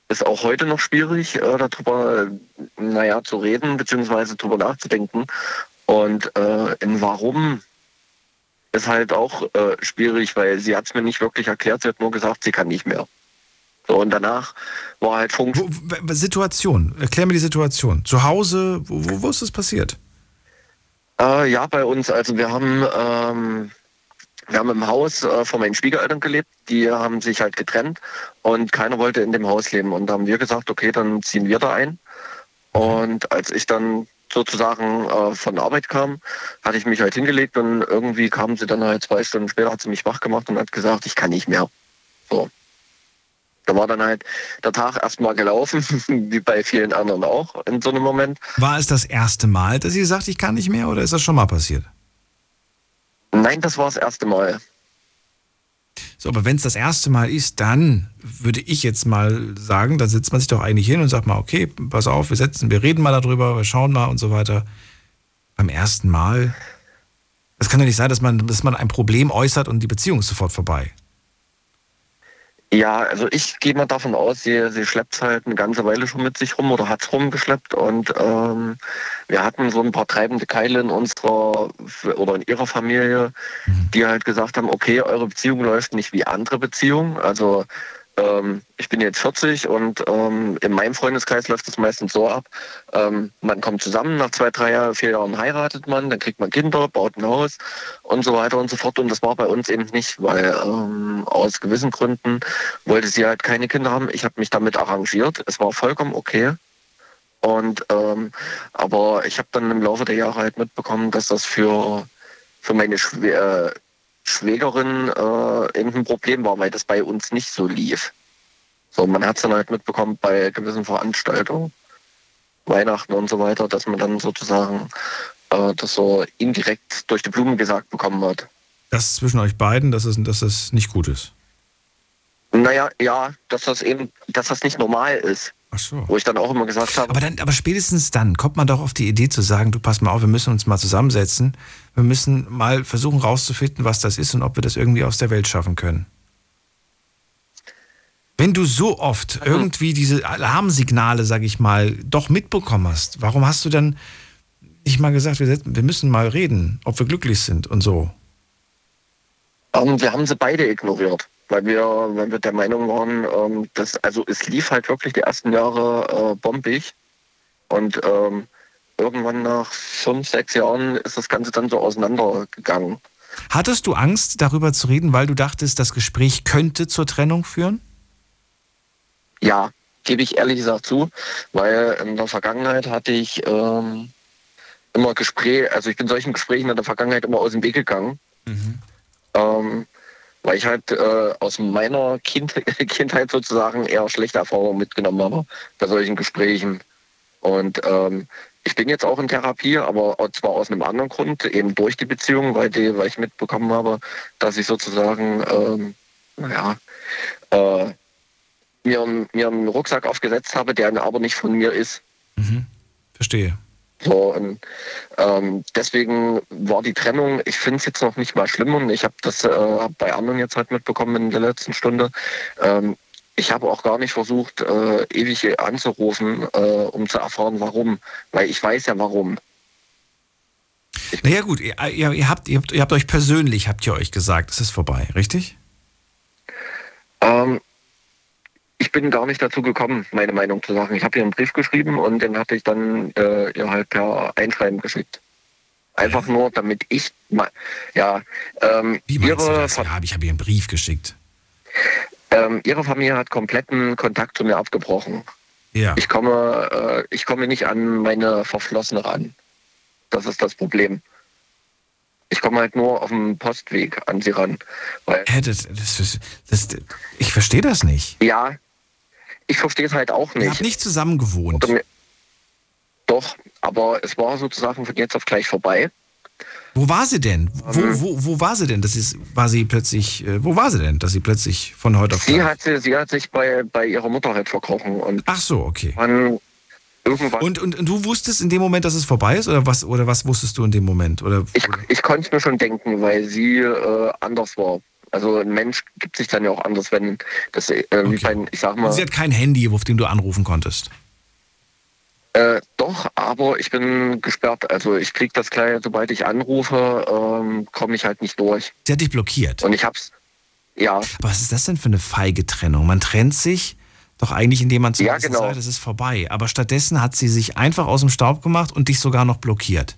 ist auch heute noch schwierig, äh, darüber naja, zu reden beziehungsweise darüber nachzudenken. Und äh, in warum ist halt auch äh, schwierig, weil sie hat es mir nicht wirklich erklärt, sie hat nur gesagt, sie kann nicht mehr. So, und danach war halt Funk. Wo, Situation, erklär mir die Situation. Zu Hause, wo, wo, wo ist das passiert? Äh, ja, bei uns. Also wir haben, ähm, wir haben im Haus äh, von meinen Schwiegereltern gelebt. Die haben sich halt getrennt und keiner wollte in dem Haus leben. Und da haben wir gesagt, okay, dann ziehen wir da ein. Und als ich dann sozusagen äh, von Arbeit kam, hatte ich mich halt hingelegt und irgendwie kam sie dann halt zwei Stunden später, hat sie mich wach gemacht und hat gesagt, ich kann nicht mehr. So. Da war dann halt der Tag erstmal gelaufen, wie bei vielen anderen auch in so einem Moment. War es das erste Mal, dass sie sagt, ich kann nicht mehr oder ist das schon mal passiert? Nein, das war das erste Mal. So, aber wenn es das erste Mal ist, dann würde ich jetzt mal sagen, dann setzt man sich doch eigentlich hin und sagt mal, okay, pass auf, wir setzen, wir reden mal darüber, wir schauen mal und so weiter. Beim ersten Mal, es kann ja nicht sein, dass man, dass man ein Problem äußert und die Beziehung ist sofort vorbei. Ja, also ich gehe mal davon aus, sie, sie schleppt halt eine ganze Weile schon mit sich rum oder hat es rumgeschleppt und ähm, wir hatten so ein paar treibende Keile in unserer oder in ihrer Familie, die halt gesagt haben, okay, eure Beziehung läuft nicht wie andere Beziehungen. Also ähm, ich bin jetzt 40 und ähm, in meinem Freundeskreis läuft es meistens so ab, ähm, man kommt zusammen, nach zwei, drei Jahren, vier Jahren heiratet man, dann kriegt man Kinder, baut ein Haus und so weiter und so fort. Und das war bei uns eben nicht, weil ähm, aus gewissen Gründen wollte sie halt keine Kinder haben. Ich habe mich damit arrangiert. Es war vollkommen okay. Und ähm, aber ich habe dann im Laufe der Jahre halt mitbekommen, dass das für für meine Schw Schwägerin äh, eben ein Problem war, weil das bei uns nicht so lief. So, man hat es dann halt mitbekommen bei gewissen Veranstaltungen, Weihnachten und so weiter, dass man dann sozusagen äh, das so indirekt durch die Blumen gesagt bekommen hat. Das zwischen euch beiden, dass es, dass es nicht gut ist. Naja, ja, dass das eben, dass das nicht normal ist. Ach so. Wo ich dann auch immer gesagt habe. Aber, dann, aber spätestens dann kommt man doch auf die Idee zu sagen, du pass mal auf, wir müssen uns mal zusammensetzen. Wir müssen mal versuchen rauszufinden, was das ist und ob wir das irgendwie aus der Welt schaffen können. Wenn du so oft irgendwie diese Alarmsignale, sag ich mal, doch mitbekommen hast, warum hast du dann nicht mal gesagt, wir, müssen mal reden, ob wir glücklich sind und so? Ähm, wir haben sie beide ignoriert, weil wir, weil wir der Meinung waren, ähm, dass, also es lief halt wirklich die ersten Jahre äh, bombig und ähm, irgendwann nach fünf, sechs Jahren ist das Ganze dann so auseinandergegangen. Hattest du Angst, darüber zu reden, weil du dachtest, das Gespräch könnte zur Trennung führen? Ja, gebe ich ehrlich gesagt zu, weil in der Vergangenheit hatte ich ähm, immer Gespräche, also ich bin solchen Gesprächen in der Vergangenheit immer aus dem Weg gegangen. Ähm, weil ich halt äh, aus meiner kind Kindheit sozusagen eher schlechte Erfahrungen mitgenommen habe bei solchen Gesprächen. Und ähm, ich bin jetzt auch in Therapie, aber zwar aus einem anderen Grund, eben durch die Beziehung, weil, die, weil ich mitbekommen habe, dass ich sozusagen, ähm, naja, äh, mir, mir einen Rucksack aufgesetzt habe, der aber nicht von mir ist. Verstehe. So, und, ähm, deswegen war die Trennung, ich finde es jetzt noch nicht mal schlimm und ich habe das äh, bei anderen jetzt halt mitbekommen in der letzten Stunde. Ähm, ich habe auch gar nicht versucht, äh, ewig anzurufen, äh, um zu erfahren, warum. Weil ich weiß ja warum. Naja gut, ihr, ihr, ihr, habt, ihr, habt, ihr habt euch persönlich, habt ihr euch gesagt, es ist vorbei, richtig? Ähm, ich bin gar nicht dazu gekommen, meine Meinung zu sagen. Ich habe ihr einen Brief geschrieben und den hatte ich dann äh, ihr halt per Einschreiben geschickt. Einfach nur, damit ich mal, ja, ähm, Wie meinst du ihre, das? Ja, ich habe ihr einen Brief geschickt. ähm, ihre Familie hat kompletten Kontakt zu mir abgebrochen. Ja. Ich komme, äh, ich komme nicht an meine Verflossene ran. Das ist das Problem. Ich komme halt nur auf dem Postweg an sie ran. Weil, Hä, das, das, das, das, ich verstehe das nicht. ja, ich verstehe es halt auch Ihr nicht. habt nicht zusammen gewohnt. Doch, aber es war sozusagen von jetzt auf gleich vorbei. Wo war sie denn? Wo, Ähm. wo, wo war sie denn? Das ist, war sie plötzlich, äh, wo war sie denn, dass sie plötzlich von heute auf Sie hat, sie, sie hat sich bei, bei ihrer Mutter halt verkrochen und Ach so, okay. irgendwann. Und, und, und du wusstest in dem Moment, dass es vorbei ist? Oder was, oder was wusstest du in dem Moment? Oder, ich, ich konnte es mir schon denken, weil sie äh, anders war. Also ein Mensch gibt sich dann ja auch anders, wenn das, äh, wie bei, ich sag mal, sie hat kein Handy, auf dem du anrufen konntest. Äh, doch, aber ich bin gesperrt. Also ich krieg das gleich, sobald ich anrufe, ähm, komme ich halt nicht durch. Sie hat dich blockiert. Und ich hab's, ja, Aber was ist das denn für eine feige Trennung? Man trennt sich doch eigentlich, indem man Ja, zuerst genau. sagt, es ist vorbei. Aber stattdessen hat sie sich einfach aus dem Staub gemacht und dich sogar noch blockiert.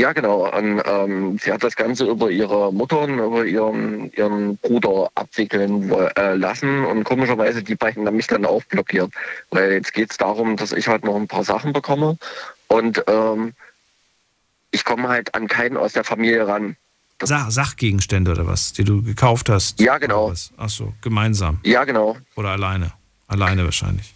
Ja, genau. Und, ähm, sie hat das Ganze über ihre Mutter und über ihren, ihren Bruder abwickeln äh, lassen. Und komischerweise, die beiden haben mich dann auch blockiert. Weil jetzt geht es darum, dass ich halt noch ein paar Sachen bekomme. Und ähm, ich komme halt an keinen aus der Familie ran. Sach Sachgegenstände oder was, die du gekauft hast? Ja, genau. Ach so, gemeinsam. Ja, genau. Oder alleine? Alleine wahrscheinlich.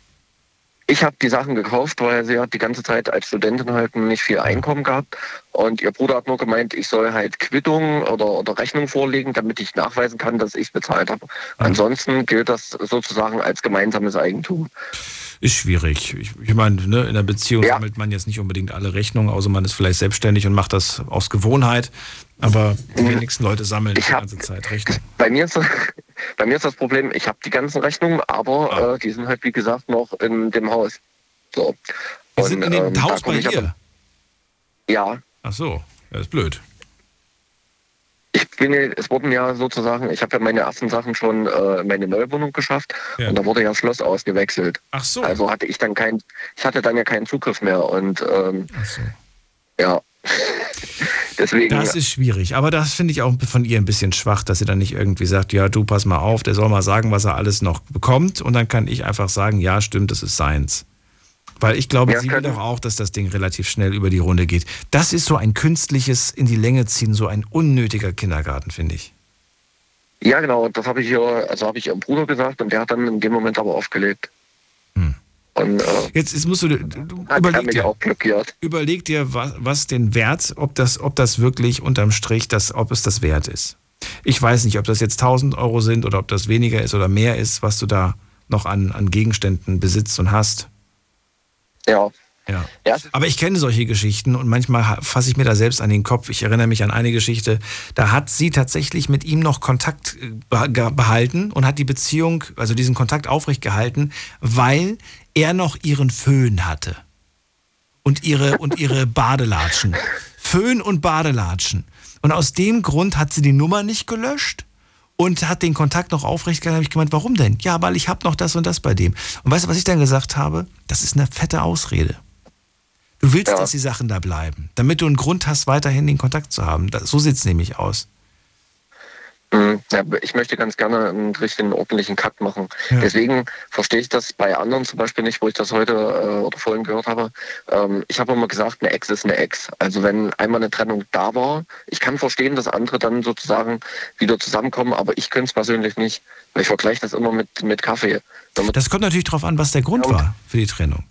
Ich habe die Sachen gekauft, weil sie hat die ganze Zeit als Studentin halt nicht viel Einkommen gehabt. Und ihr Bruder hat nur gemeint, ich soll halt Quittung oder, oder Rechnung vorlegen, damit ich nachweisen kann, dass ich bezahlt habe. Ansonsten gilt das sozusagen als gemeinsames Eigentum. Ist schwierig. Ich, ich meine, ne, in einer Beziehung ja. sammelt man jetzt nicht unbedingt alle Rechnungen, außer man ist vielleicht selbstständig und macht das aus Gewohnheit. Aber die mhm. wenigsten Leute sammeln ich die ganze Zeit Rechnungen. Bei mir ist, bei mir ist das Problem, ich habe die ganzen Rechnungen, aber ah. äh, die sind halt, wie gesagt, noch in dem Haus. So. Die und, sind in dem ähm, Haus bei dir? Ja. Ach so, das ist blöd. Ich bin, es wurden ja sozusagen, ich habe ja meine ersten Sachen schon äh, in meine neue Wohnung geschafft ja. und da wurde ja Schloss ausgewechselt. Ach so. Also hatte ich dann kein, ich hatte dann ja keinen Zugriff mehr und ähm, Ach so. ja. Deswegen, das ist schwierig, aber das finde ich auch von ihr ein bisschen schwach, dass sie dann nicht irgendwie sagt, ja, du pass mal auf, der soll mal sagen, was er alles noch bekommt und dann kann ich einfach sagen, ja, stimmt, das ist seins. Weil ich glaube, ja, sie will doch auch, dass das Ding relativ schnell über die Runde geht. Das ist so ein künstliches in die Länge ziehen, so ein unnötiger Kindergarten, finde ich. Ja, genau, das habe ich also habe ich ihrem Bruder gesagt und der hat dann in dem Moment aber aufgelegt. Hm. Und, äh, jetzt, jetzt musst du, du überleg, dir, überleg dir, was, was den Wert, ob das, ob das wirklich unterm Strich, das, ob es das wert ist. Ich weiß nicht, ob das jetzt 1000 Euro sind oder ob das weniger ist oder mehr ist, was du da noch an, an Gegenständen besitzt und hast. Ja. Ja. ja. Aber ich kenne solche Geschichten und manchmal fasse ich mir da selbst an den Kopf. Ich erinnere mich an eine Geschichte, da hat sie tatsächlich mit ihm noch Kontakt äh, behalten und hat die Beziehung, also diesen Kontakt aufrecht gehalten, weil er noch ihren Föhn hatte. Und ihre, und ihre Badelatschen. Föhn und Badelatschen. Und aus dem Grund hat sie die Nummer nicht gelöscht und hat den Kontakt noch aufrecht gehalten. habe ich gemeint, warum denn? Ja, weil ich habe noch das und das bei dem. Und weißt du, was ich dann gesagt habe? Das ist eine fette Ausrede. Du willst, ja. dass die Sachen da bleiben, damit du einen Grund hast, weiterhin den Kontakt zu haben. so sieht es nämlich aus. Mhm. Ja, ich möchte ganz gerne einen richtigen ordentlichen Cut machen. Ja. Deswegen verstehe ich das bei anderen zum Beispiel nicht, wo ich das heute äh, oder vorhin gehört habe. Ähm, ich habe immer gesagt, eine Ex ist eine Ex. Also wenn einmal eine Trennung da war, ich kann verstehen, dass andere dann sozusagen wieder zusammenkommen, aber ich könnte es persönlich nicht. Ich vergleiche das immer mit, mit Kaffee. Damit das kommt natürlich darauf an, was der Grund war für die Trennung.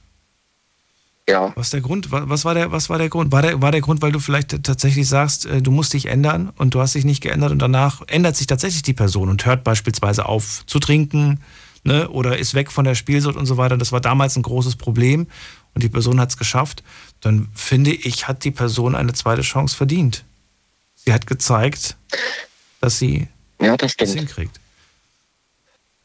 Ja. Was der Grund? Was war der, was war der Grund? War der, war der Grund, weil du vielleicht tatsächlich sagst, äh, du musst dich ändern und du hast dich nicht geändert und danach ändert sich tatsächlich die Person und hört beispielsweise auf zu trinken ne, oder ist weg von der Spielsucht und so weiter. Das war damals ein großes Problem und die Person hat es geschafft. Dann finde ich, hat die Person eine zweite Chance verdient. Sie hat gezeigt, dass sie ja, das stimmt. hinkriegt.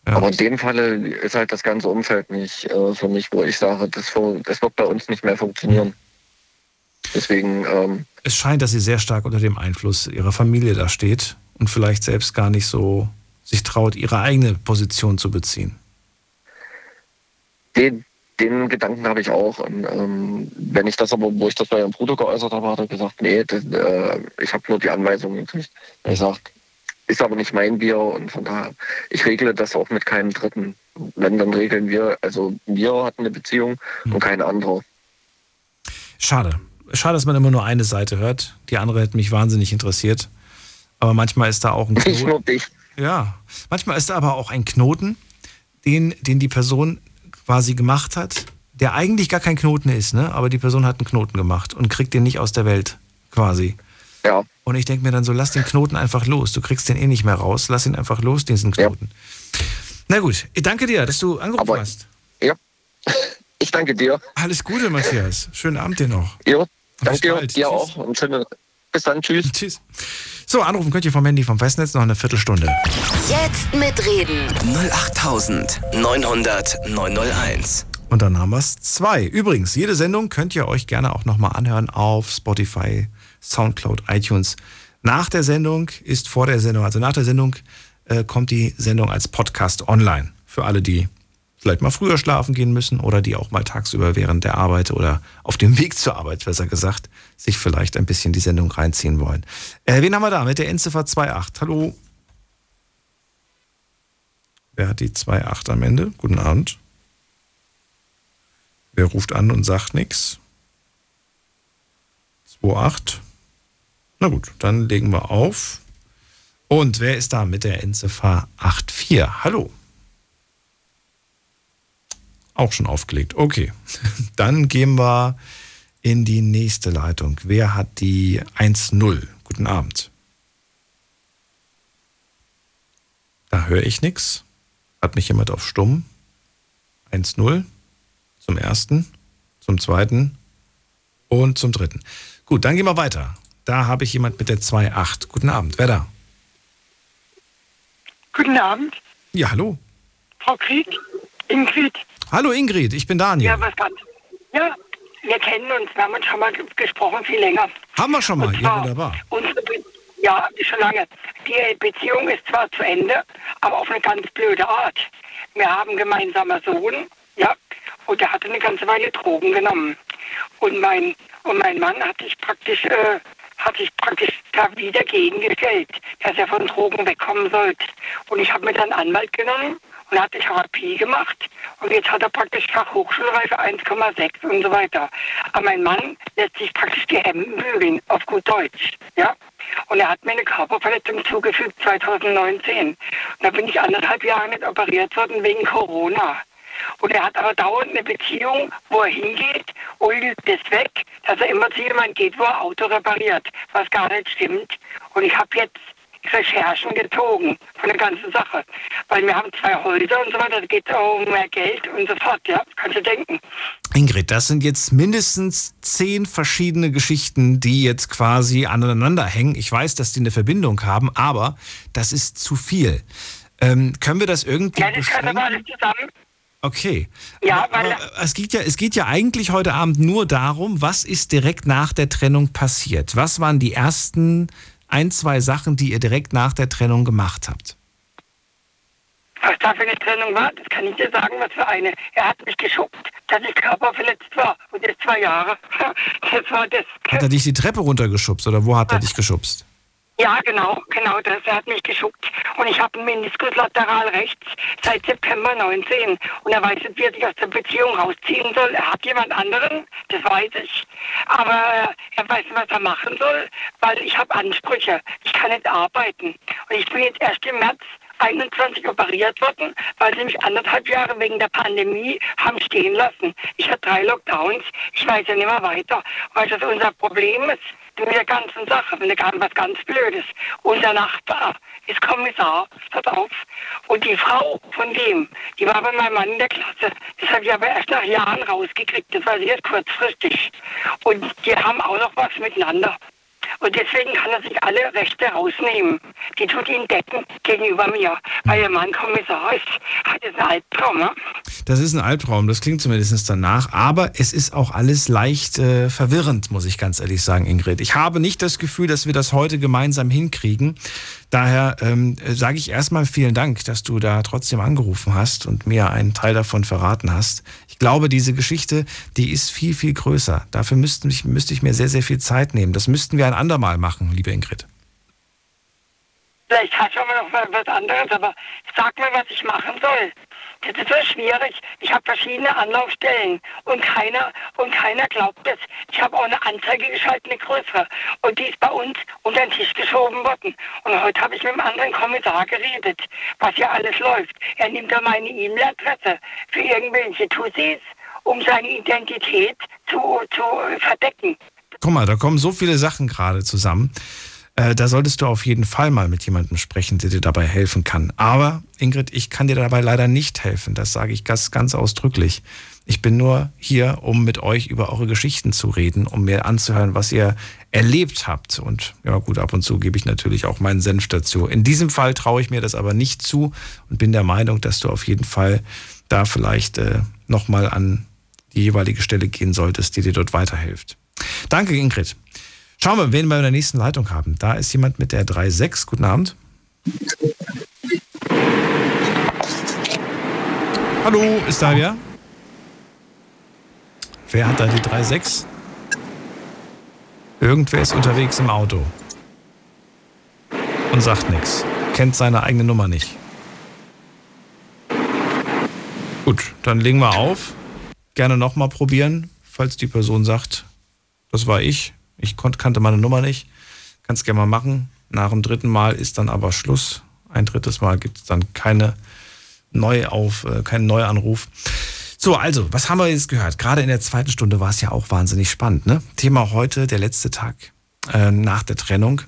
Ja. Aber in dem Falle ist halt das ganze Umfeld nicht äh, für mich, wo ich sage, das, das, wird bei uns nicht mehr funktionieren. Deswegen. Ähm, es scheint, dass sie sehr stark unter dem Einfluss ihrer Familie da steht und vielleicht selbst gar nicht so sich traut, ihre eigene Position zu beziehen. Den, den Gedanken habe ich auch. Und, ähm, wenn ich das aber, wo ich das bei ihrem Bruder geäußert habe, hat er gesagt, nee, das, äh, ich habe nur die Anweisungen gekriegt. Er sagt, ist aber nicht mein Bier und von daher, ich regle das auch mit keinem Dritten. Wenn, dann regeln wir, also wir hatten eine Beziehung hm. und kein anderer. Schade. Schade, dass man immer nur eine Seite hört. Die andere hätte mich wahnsinnig interessiert. Aber manchmal ist da auch ein Knoten. Nicht nur dich. Ja, manchmal ist da aber auch ein Knoten, den, den die Person quasi gemacht hat, der eigentlich gar kein Knoten ist, ne? aber die Person hat einen Knoten gemacht und kriegt den nicht aus der Welt, quasi. Ja. Und ich denke mir dann so, lass den Knoten einfach los. Du kriegst den eh nicht mehr raus. Lass ihn einfach los, diesen Knoten. Ja. Na gut, ich danke dir, dass du angerufen Aber, hast. Ja. Ich danke dir. Alles Gute, Matthias. Schönen Abend dir noch. Ja, danke dir, dir auch. Und schöne, bis dann. Tschüss. Tschüss. So, anrufen könnt ihr vom Handy vom Festnetz noch eine Viertelstunde. Jetzt mitreden. 08900 901. Und dann haben wir es zwei. Übrigens, jede Sendung könnt ihr euch gerne auch nochmal anhören auf Spotify, Soundcloud, iTunes. Nach der Sendung ist vor der Sendung, also nach der Sendung äh, kommt die Sendung als Podcast online. Für alle, die vielleicht mal früher schlafen gehen müssen oder die auch mal tagsüber während der Arbeit oder auf dem Weg zur Arbeit, besser gesagt, sich vielleicht ein bisschen die Sendung reinziehen wollen. Äh, wen haben wir da mit der Endziffer 28? Hallo? Wer hat die 28 am Ende? Guten Abend. Wer ruft an und sagt nichts? 28. Na gut, dann legen wir auf. Und wer ist da mit der Endziffer 84? Hallo. Auch schon aufgelegt. Okay. Dann gehen wir in die nächste Leitung. Wer hat die 1-0? Guten Abend. Da höre ich nichts. Hat mich jemand auf Stumm? 1-0 zum ersten, zum zweiten und zum dritten. Gut, dann gehen wir weiter. Da habe ich jemand mit der 2-8. Guten Abend. Wer da? Guten Abend. Ja, hallo. Frau Krieg, Ingrid. Hallo Ingrid, ich bin Daniel. Ja, was kann. Ja, wir kennen uns, wir haben uns schon mal gesprochen, viel länger. Haben wir schon mal, ja wunderbar. Unsere ja, schon lange. Die Beziehung ist zwar zu Ende, aber auf eine ganz blöde Art. Wir haben gemeinsamen Sohn, ja, und der hatte eine ganze Weile Drogen genommen. Und mein, und mein Mann hat sich praktisch, äh, hat sich praktisch dagegen dagegen gestellt, dass er von Drogen wegkommen sollte. Und ich habe mir dann Anwalt genommen und hatte Therapie gemacht. Und jetzt hat er praktisch Fachhochschulreife 1,6 und so weiter. Aber mein Mann lässt sich praktisch die Hemden bügeln, auf gut Deutsch. Ja? Und er hat mir eine Körperverletzung zugefügt 2019. Und da bin ich anderthalb Jahre nicht operiert worden wegen Corona. Und er hat aber dauernd eine Beziehung, wo er hingeht und das weg, dass er immer zu jemandem geht, wo er Auto repariert, was gar nicht stimmt. Und ich habe jetzt Recherchen gezogen von der ganzen Sache. Weil wir haben zwei Häuser und so weiter, da geht es auch um mehr Geld und so fort, ja, kannst du denken. Ingrid, das sind jetzt mindestens zehn verschiedene Geschichten, die jetzt quasi aneinander hängen. Ich weiß, dass die eine Verbindung haben, aber das ist zu viel. Ähm, können wir das irgendwie Ja, das gehört aber alles zusammen. Okay. Ja, weil es geht ja, es geht ja eigentlich heute Abend nur darum, was ist direkt nach der Trennung passiert? Was waren die ersten ein, zwei Sachen, die ihr direkt nach der Trennung gemacht habt? Was da für eine Trennung war, das kann ich dir sagen, was für eine. Er hat mich geschubbt, dass ich körperverletzt war. Und jetzt zwei Jahre. Das war das. Hat er dich die Treppe runtergeschubst oder wo hat er dich geschubst? Ja, genau, genau das. Er hat mich geschubbt. Und ich habe einen Meniskus lateral rechts seit September 19. Und er weiß nicht, wie er sich aus der Beziehung rausziehen soll. Er hat jemand anderen, das weiß ich. Aber er weiß nicht, was er machen soll, weil ich habe Ansprüche. Ich kann nicht arbeiten. Und ich bin jetzt erst im März 21 operiert worden, weil sie mich anderthalb Jahre wegen der Pandemie haben stehen lassen. Ich hatte drei Lockdowns. Ich weiß ja nicht mehr weiter, weil das unser Problem ist mit der ganzen Sache, mit der, was ganz Blödes. Unser Nachbar ist Kommissar, pass auf. Und die Frau von dem, die war bei meinem Mann in der Klasse. Das habe ich aber erst nach Jahren rausgekriegt. Das war jetzt kurzfristig. Und die haben auch noch was miteinander. Und deswegen kann er sich alle Rechte rausnehmen. Die tut ihn decken gegenüber mir. Weil ihr Mann Kommissar ist, hat jetzt einen Albtraum. Ne? Das ist ein Albtraum, das klingt zumindest danach, aber es ist auch alles leicht äh, verwirrend, muss ich ganz ehrlich sagen, Ingrid. Ich habe nicht das Gefühl, dass wir das heute gemeinsam hinkriegen. Daher ähm, sage ich erstmal vielen Dank, dass du da trotzdem angerufen hast und mir einen Teil davon verraten hast. Ich glaube, diese Geschichte, die ist viel, viel größer. Dafür müsste ich, müsste ich mir sehr, sehr viel Zeit nehmen. Das müssten wir ein andermal machen, liebe Ingrid. Vielleicht hat schon noch was anderes, aber sag mir, was ich machen soll. Das ist so schwierig. Ich habe verschiedene Anlaufstellen und keiner und keiner glaubt es. Ich habe auch eine Anzeige geschaltet, eine größere. Und die ist bei uns unter den Tisch geschoben worden. Und heute habe ich mit einem anderen Kommissar geredet, was hier alles läuft. Er nimmt da meine E-Mail-Adresse für irgendwelche Tussis, um seine Identität zu, zu verdecken. Guck mal, da kommen so viele Sachen gerade zusammen. Äh, da solltest du auf jeden Fall mal mit jemandem sprechen, der dir dabei helfen kann. Aber, Ingrid, ich kann dir dabei leider nicht helfen. Das sage ich ganz, ganz ausdrücklich. Ich bin nur hier, um mit euch über eure Geschichten zu reden, um mir anzuhören, was ihr erlebt habt. Und ja gut, ab und zu gebe ich natürlich auch meinen Senf dazu. In diesem Fall traue ich mir das aber nicht zu und bin der Meinung, dass du auf jeden Fall da vielleicht äh, nochmal an die jeweilige Stelle gehen solltest, die dir dort weiterhilft. Danke, Ingrid. Schauen wir, wen wir in der nächsten Leitung haben. Da ist jemand mit der 3.6. Guten Abend. Hallo, ist da wer? Wer hat da die 3.6? Irgendwer ist unterwegs im Auto und sagt nichts. Kennt seine eigene Nummer nicht. Gut, dann legen wir auf. Gerne nochmal probieren, falls die Person sagt, das war ich. Ich kannte meine Nummer nicht. Kannst gerne mal machen. Nach dem dritten Mal ist dann aber Schluss. Ein drittes Mal gibt es dann keine Neuauf, äh, keinen Neuanruf. So, also, was haben wir jetzt gehört? Gerade in der zweiten Stunde war es ja auch wahnsinnig spannend. Ne? Thema heute, der letzte Tag äh, nach der Trennung.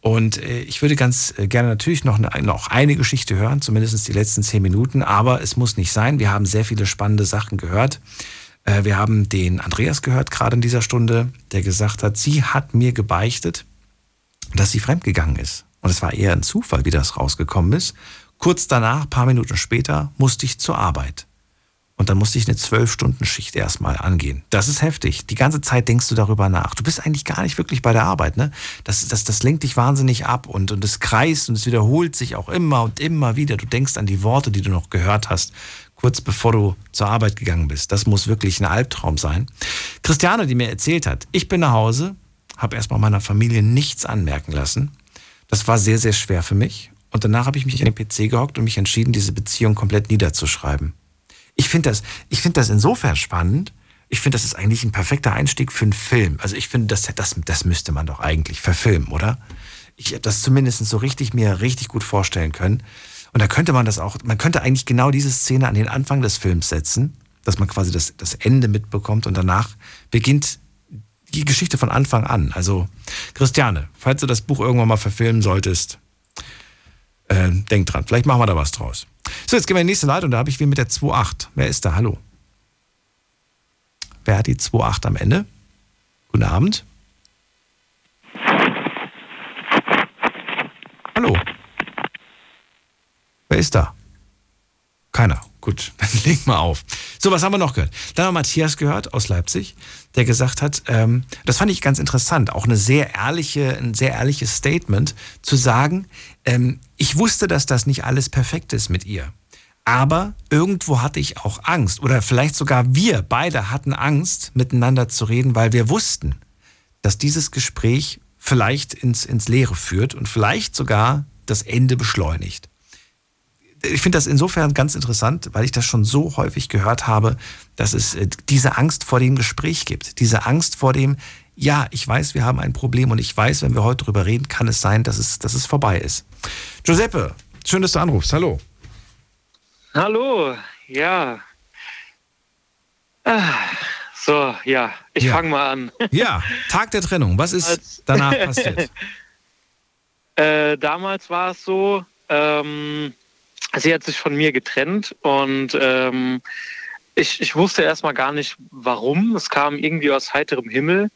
Und äh, ich würde ganz äh, gerne natürlich noch eine, noch eine Geschichte hören, zumindest die letzten zehn Minuten, aber es muss nicht sein. Wir haben sehr viele spannende Sachen gehört. Äh, wir haben den Andreas gehört, gerade in dieser Stunde, der gesagt hat, sie hat mir gebeichtet, dass sie fremdgegangen ist. Und es war eher ein Zufall, wie das rausgekommen ist. Kurz danach, paar Minuten später, musste ich zur Arbeit. Und dann musste ich eine Zwölf-Stunden-Schicht erstmal angehen. Das ist heftig. Die ganze Zeit denkst du darüber nach. Du bist eigentlich gar nicht wirklich bei der Arbeit, ne? Das, das, das lenkt dich wahnsinnig ab und, und es kreist und es wiederholt sich auch immer und immer wieder. Du denkst an die Worte, die du noch gehört hast, kurz bevor du zur Arbeit gegangen bist. Das muss wirklich ein Albtraum sein. Christiane, die mir erzählt hat, ich bin nach Hause, habe erstmal meiner Familie nichts anmerken lassen. Das war sehr, sehr schwer für mich. Und danach habe ich mich an den PC gehockt und mich entschieden, diese Beziehung komplett niederzuschreiben. Ich finde das, ich das insofern spannend. Ich finde, das ist eigentlich ein perfekter Einstieg für einen Film. Also ich finde, das, das, das müsste man doch eigentlich verfilmen, oder? Ich habe das zumindest so richtig mir richtig gut vorstellen können. Und da könnte man das auch, man könnte eigentlich genau diese Szene an den Anfang des Films setzen, dass man quasi das, das Ende mitbekommt und danach beginnt die Geschichte von Anfang an. Also, Christiane, falls du das Buch irgendwann mal verfilmen solltest, äh, denk dran, vielleicht machen wir da was draus. So, jetzt gehen wir in die nächste Leitung. Da habe ich wie mit der 2.8. Wer ist da? Hallo. Wer hat die 2.8 am Ende? Guten Abend. Hallo. Wer ist da? Keiner. Gut, dann legen wir auf. So, was haben wir noch gehört? Dann haben wir Matthias gehört aus Leipzig, der gesagt hat, ähm, das fand ich ganz interessant, auch eine sehr ehrliche, ein sehr ehrliches Statement, zu sagen, ähm, ich wusste, dass das nicht alles perfekt ist mit ihr. Aber irgendwo hatte ich auch Angst. Oder vielleicht sogar wir beide hatten Angst, miteinander zu reden, weil wir wussten, dass dieses Gespräch vielleicht ins, ins Leere führt und vielleicht sogar das Ende beschleunigt ich finde das insofern ganz interessant, weil ich das schon so häufig gehört habe, dass es äh, diese Angst vor dem Gespräch gibt. Diese Angst vor dem, ja, ich weiß, wir haben ein Problem und ich weiß, wenn wir heute drüber reden, kann es sein, dass es, dass es vorbei ist. Giuseppe, schön, dass du anrufst. Hallo. Hallo, ja. Ah, so, ja, ich ja. fange mal an. Ja, Tag der Trennung. Was ist Als, danach passiert? äh, damals war es so, ähm, sie hat sich von mir getrennt und ähm, ich, ich wusste erstmal gar nicht, warum. Es kam irgendwie aus heiterem Himmel.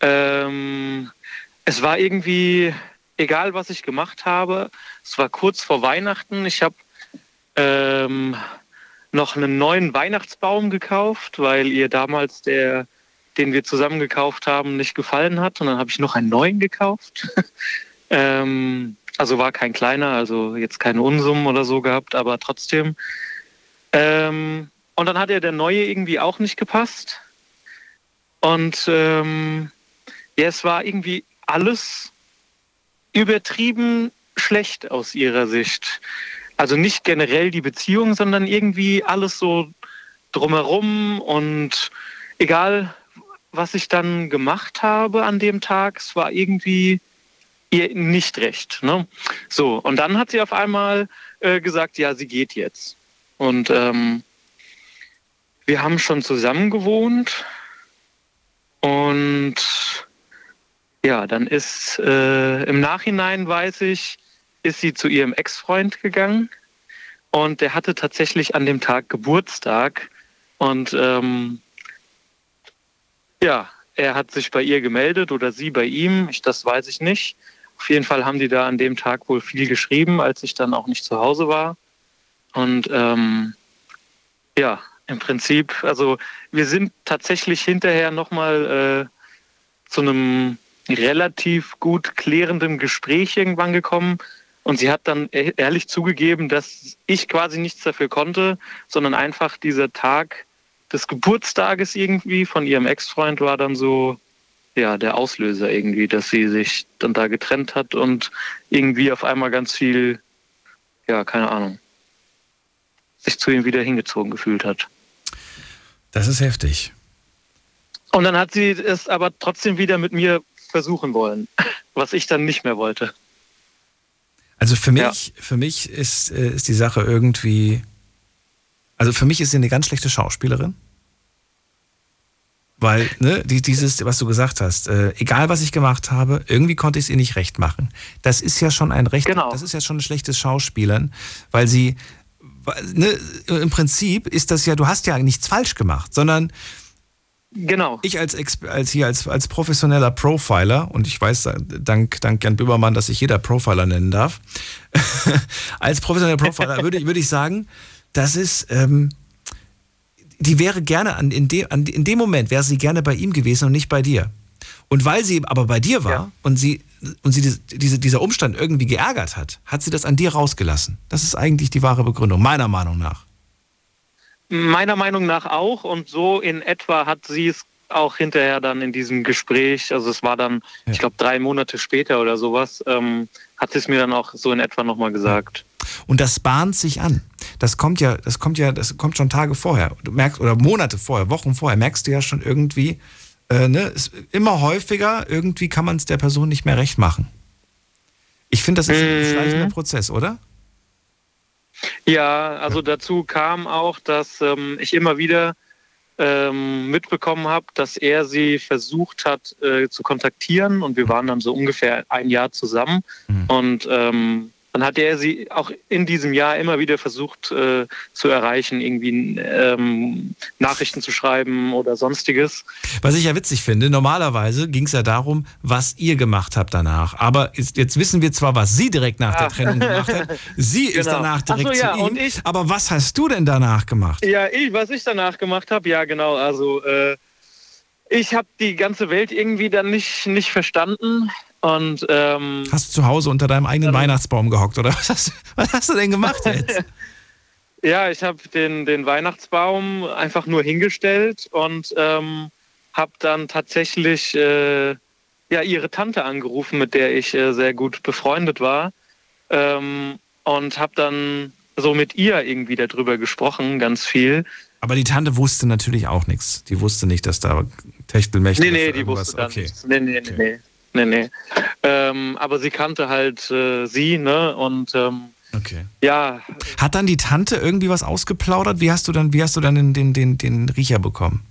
Ähm, es war irgendwie egal, was ich gemacht habe. Es war kurz vor Weihnachten. Ich habe ähm, noch einen neuen Weihnachtsbaum gekauft, weil ihr damals der, den wir zusammen gekauft haben, nicht gefallen hat. Und dann habe ich noch einen neuen gekauft. ähm, also war kein kleiner, also jetzt keine Unsummen oder so gehabt, aber trotzdem. Ähm, und dann hat ja der neue irgendwie auch nicht gepasst. Und ähm, ja, es war irgendwie alles übertrieben schlecht aus ihrer Sicht. Also nicht generell die Beziehung, sondern irgendwie alles so drumherum und egal, was ich dann gemacht habe an dem Tag, es war irgendwie ihr nicht recht. Ne? So, und dann hat sie auf einmal äh, gesagt, ja, sie geht jetzt. Und ähm, wir haben schon zusammen gewohnt und ja, dann ist äh, im Nachhinein, weiß ich, ist sie zu ihrem Ex-Freund gegangen und der hatte tatsächlich an dem Tag Geburtstag und ähm, ja, er hat sich bei ihr gemeldet oder sie bei ihm, ich, das weiß ich nicht. Auf jeden Fall haben die da an dem Tag wohl viel geschrieben, als ich dann auch nicht zu Hause war. Und ähm, ja, im Prinzip, also wir sind tatsächlich hinterher nochmal äh, zu einem relativ gut klärenden Gespräch irgendwann gekommen. Und sie hat dann e- ehrlich zugegeben, dass ich quasi nichts dafür konnte, sondern einfach dieser Tag des Geburtstages irgendwie von ihrem Ex-Freund war dann so, ja, der Auslöser irgendwie, dass sie sich dann da getrennt hat und irgendwie auf einmal ganz viel, ja, keine Ahnung, sich zu ihm wieder hingezogen gefühlt hat. Das ist heftig. Und dann hat sie es aber trotzdem wieder mit mir versuchen wollen, was ich dann nicht mehr wollte. Also für mich, für mich ist, äh, ist die Sache irgendwie. Also für mich ist sie eine ganz schlechte Schauspielerin. Weil, ne, die, dieses, was du gesagt hast, äh, egal was ich gemacht habe, irgendwie konnte ich es ihr nicht recht machen. Das ist ja schon ein recht, Genau. das ist ja schon ein schlechtes Schauspielern, weil sie, ne, im Prinzip ist das ja, du hast ja nichts falsch gemacht, sondern Genau. ich als, als hier als, als professioneller Profiler, und ich weiß dank, dank Jan Böbermann, dass ich jeder Profiler nennen darf, als professioneller Profiler würde, ich- würde ich sagen, das ist, ähm, die wäre gerne an, in, de, an, in dem Moment wäre sie gerne bei ihm gewesen und nicht bei dir. Und weil sie aber bei dir war und sie und sie diese, diese, dieser Umstand irgendwie geärgert hat, hat sie das an dir rausgelassen. Das ist eigentlich die wahre Begründung, meiner Meinung nach. Meiner Meinung nach auch und so in etwa hat sie es auch hinterher dann in diesem Gespräch, also es war dann, ich glaube, drei Monate später oder sowas, ähm, hat sie es mir dann auch so in etwa nochmal gesagt. Und das bahnt sich an. Das kommt ja, das kommt ja, das kommt schon Tage vorher. Du merkst, oder Monate vorher, Wochen vorher, merkst du ja schon irgendwie, äh, ne, es, immer häufiger, irgendwie kann man es der Person nicht mehr recht machen. Ich finde, das ist ein Mhm. schleichender Prozess, oder? Ja, also dazu kam auch, dass ähm, ich immer wieder ähm, mitbekommen habe, dass er sie versucht hat äh, zu kontaktieren und wir waren dann so ungefähr ein Jahr zusammen und ähm, dann hat er sie auch in diesem Jahr immer wieder versucht äh, zu erreichen, irgendwie ähm, Nachrichten zu schreiben oder sonstiges. Was ich ja witzig finde, normalerweise ging es ja darum, was ihr gemacht habt danach. Aber ist, jetzt wissen wir zwar, was sie direkt nach der Ah. Trennung gemacht hat. Sie ist Genau. danach Ach so, direkt ja, zu ihm. ich- Aber was hast du denn danach gemacht? Ja, ich, was ich danach gemacht habe, ja genau, also äh, ich habe die ganze Welt irgendwie dann nicht, nicht verstanden und ähm, Hast du zu Hause unter deinem eigenen Weihnachtsbaum gehockt oder was hast, was hast du denn gemacht jetzt? Ja, ich habe den, den Weihnachtsbaum einfach nur hingestellt und ähm, habe dann tatsächlich äh, ja, ihre Tante angerufen, mit der ich äh, sehr gut befreundet war. Ähm, und habe dann so mit ihr irgendwie darüber gesprochen, ganz viel. Aber die Tante wusste natürlich auch nichts. Die wusste nicht, dass da Techtelmechtel Nee, nee, die wusste dann okay. nichts. Nee, nee, nee, nee. nee, nee. Ähm, aber sie kannte halt äh, sie, ne? Und ähm, Okay. ja, Hat dann die Tante irgendwie was ausgeplaudert? Wie hast du dann, wie hast du dann den, den, den, den Riecher bekommen?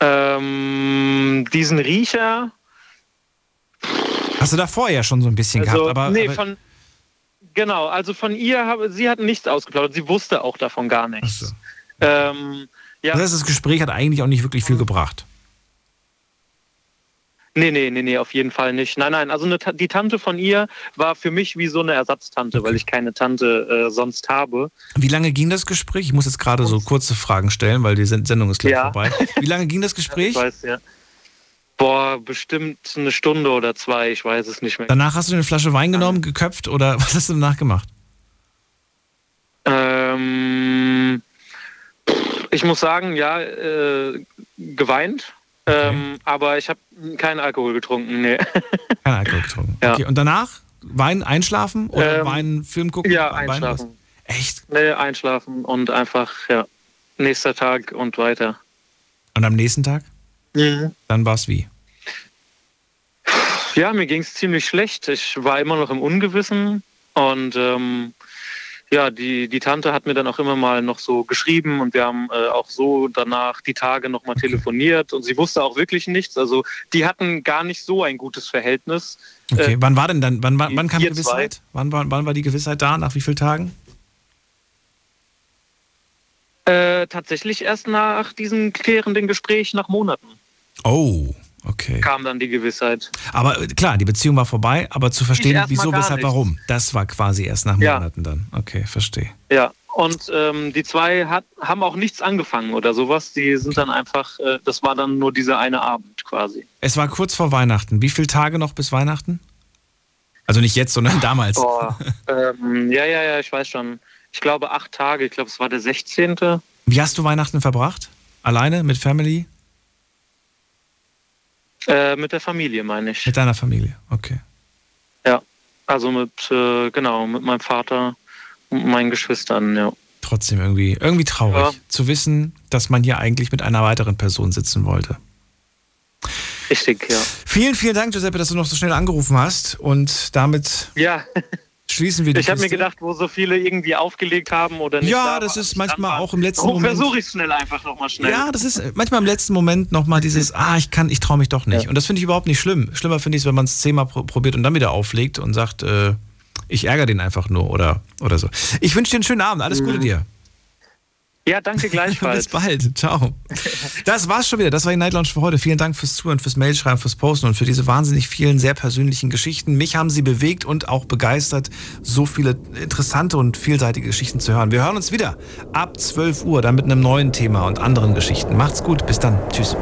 ähm, diesen Riecher, Hast du davor ja schon so ein bisschen Also, gehabt, aber, nee, aber von, genau, also von ihr, habe, sie hat nichts ausgeplaudert, sie wusste auch davon gar nichts. Ähm, ja, das heißt, das Gespräch hat eigentlich auch nicht wirklich viel gebracht. nee, nee, nee, nee, auf jeden Fall nicht. Nein, nein, also eine, die Tante von ihr war für mich wie so eine Ersatztante, weil ich keine Tante äh, sonst habe. Wie lange ging das Gespräch? Ich muss jetzt gerade so kurze Fragen stellen, weil die Sen- Sendung ist gleich Ja. vorbei. Wie lange ging das Gespräch? Ich weiß, ja. Boah, bestimmt eine Stunde oder zwei, ich weiß es nicht mehr. Danach hast du eine Flasche Wein genommen, geköpft oder was hast du danach gemacht? Ähm, ich muss sagen, ja, äh, geweint. Ähm, aber ich habe keinen Alkohol getrunken, nee. Kein Alkohol getrunken. Ja. Okay, und danach Wein einschlafen oder Ähm, Wein Film gucken? Ja, Wein einschlafen. was? Echt? Nee, einschlafen und einfach, ja, nächster Tag und weiter. Und am nächsten Tag? Mhm. Dann war es wie? Ja, mir ging es ziemlich schlecht. Ich war immer noch im Ungewissen und ähm, ja, die, die Tante hat mir dann auch immer mal noch so geschrieben und wir haben äh, auch so danach die Tage noch mal telefoniert und sie wusste auch wirklich nichts. Also die hatten gar nicht so ein gutes Verhältnis. Okay, Äh, wann war denn dann, wann, wann, wann kam die. Gewissheit? Wann war, wann war die Gewissheit da? Nach wie vielen Tagen? Äh, tatsächlich erst nach diesem klärenden Gespräch nach Monaten Oh, okay. kam dann die Gewissheit. Aber äh, klar, die Beziehung war vorbei, aber zu verstehen, wieso, weshalb, nichts. warum, das war quasi erst nach Ja. Monaten dann. Okay, verstehe. Ja, und ähm, die zwei hat, haben auch nichts angefangen oder sowas. Die sind dann einfach, äh, das war dann nur dieser eine Abend quasi. Es war kurz vor Weihnachten. Wie viele Tage noch bis Weihnachten? Also nicht jetzt, sondern damals. Oh, ähm, ja, ja, ja, ich weiß schon. Ich glaube acht Tage, ich glaube es war der 16. Wie hast du Weihnachten verbracht? Alleine, mit Family? Äh, mit der Familie, meine ich. Mit deiner Familie, okay. Ja, also mit, äh, genau, mit meinem Vater und meinen Geschwistern, ja. Trotzdem irgendwie, irgendwie traurig ja. zu wissen, dass man hier eigentlich mit einer weiteren Person sitzen wollte. Richtig, ja. Vielen, vielen Dank, Giuseppe, dass du noch so schnell angerufen hast und damit ja. Schließen wir die Ich habe mir gedacht, wo so viele irgendwie aufgelegt haben oder nicht. Ja, da das ist manchmal auch im letzten Moment. versuche ich schnell einfach nochmal schnell. Ja, das ist manchmal im letzten Moment nochmal dieses, ah, ich kann, ich traue mich doch nicht. Ja. Und das finde ich überhaupt nicht schlimm. Schlimmer finde ich es, wenn man es zehnmal probiert und dann wieder auflegt und sagt, äh, ich ärgere den einfach nur oder, oder so. Ich wünsche dir einen schönen Abend. Alles Gute dir. Ja, danke gleichfalls. Bis bald. Ciao. Das war's schon wieder. Das war die Night Lounge für heute. Vielen Dank fürs Zuhören, fürs Mailschreiben, fürs Posten und für diese wahnsinnig vielen sehr persönlichen Geschichten. Mich haben sie bewegt und auch begeistert, so viele interessante und vielseitige Geschichten zu hören. Wir hören uns wieder ab 12 Uhr, dann mit einem neuen Thema und anderen Geschichten. Macht's gut. Bis dann. Tschüss.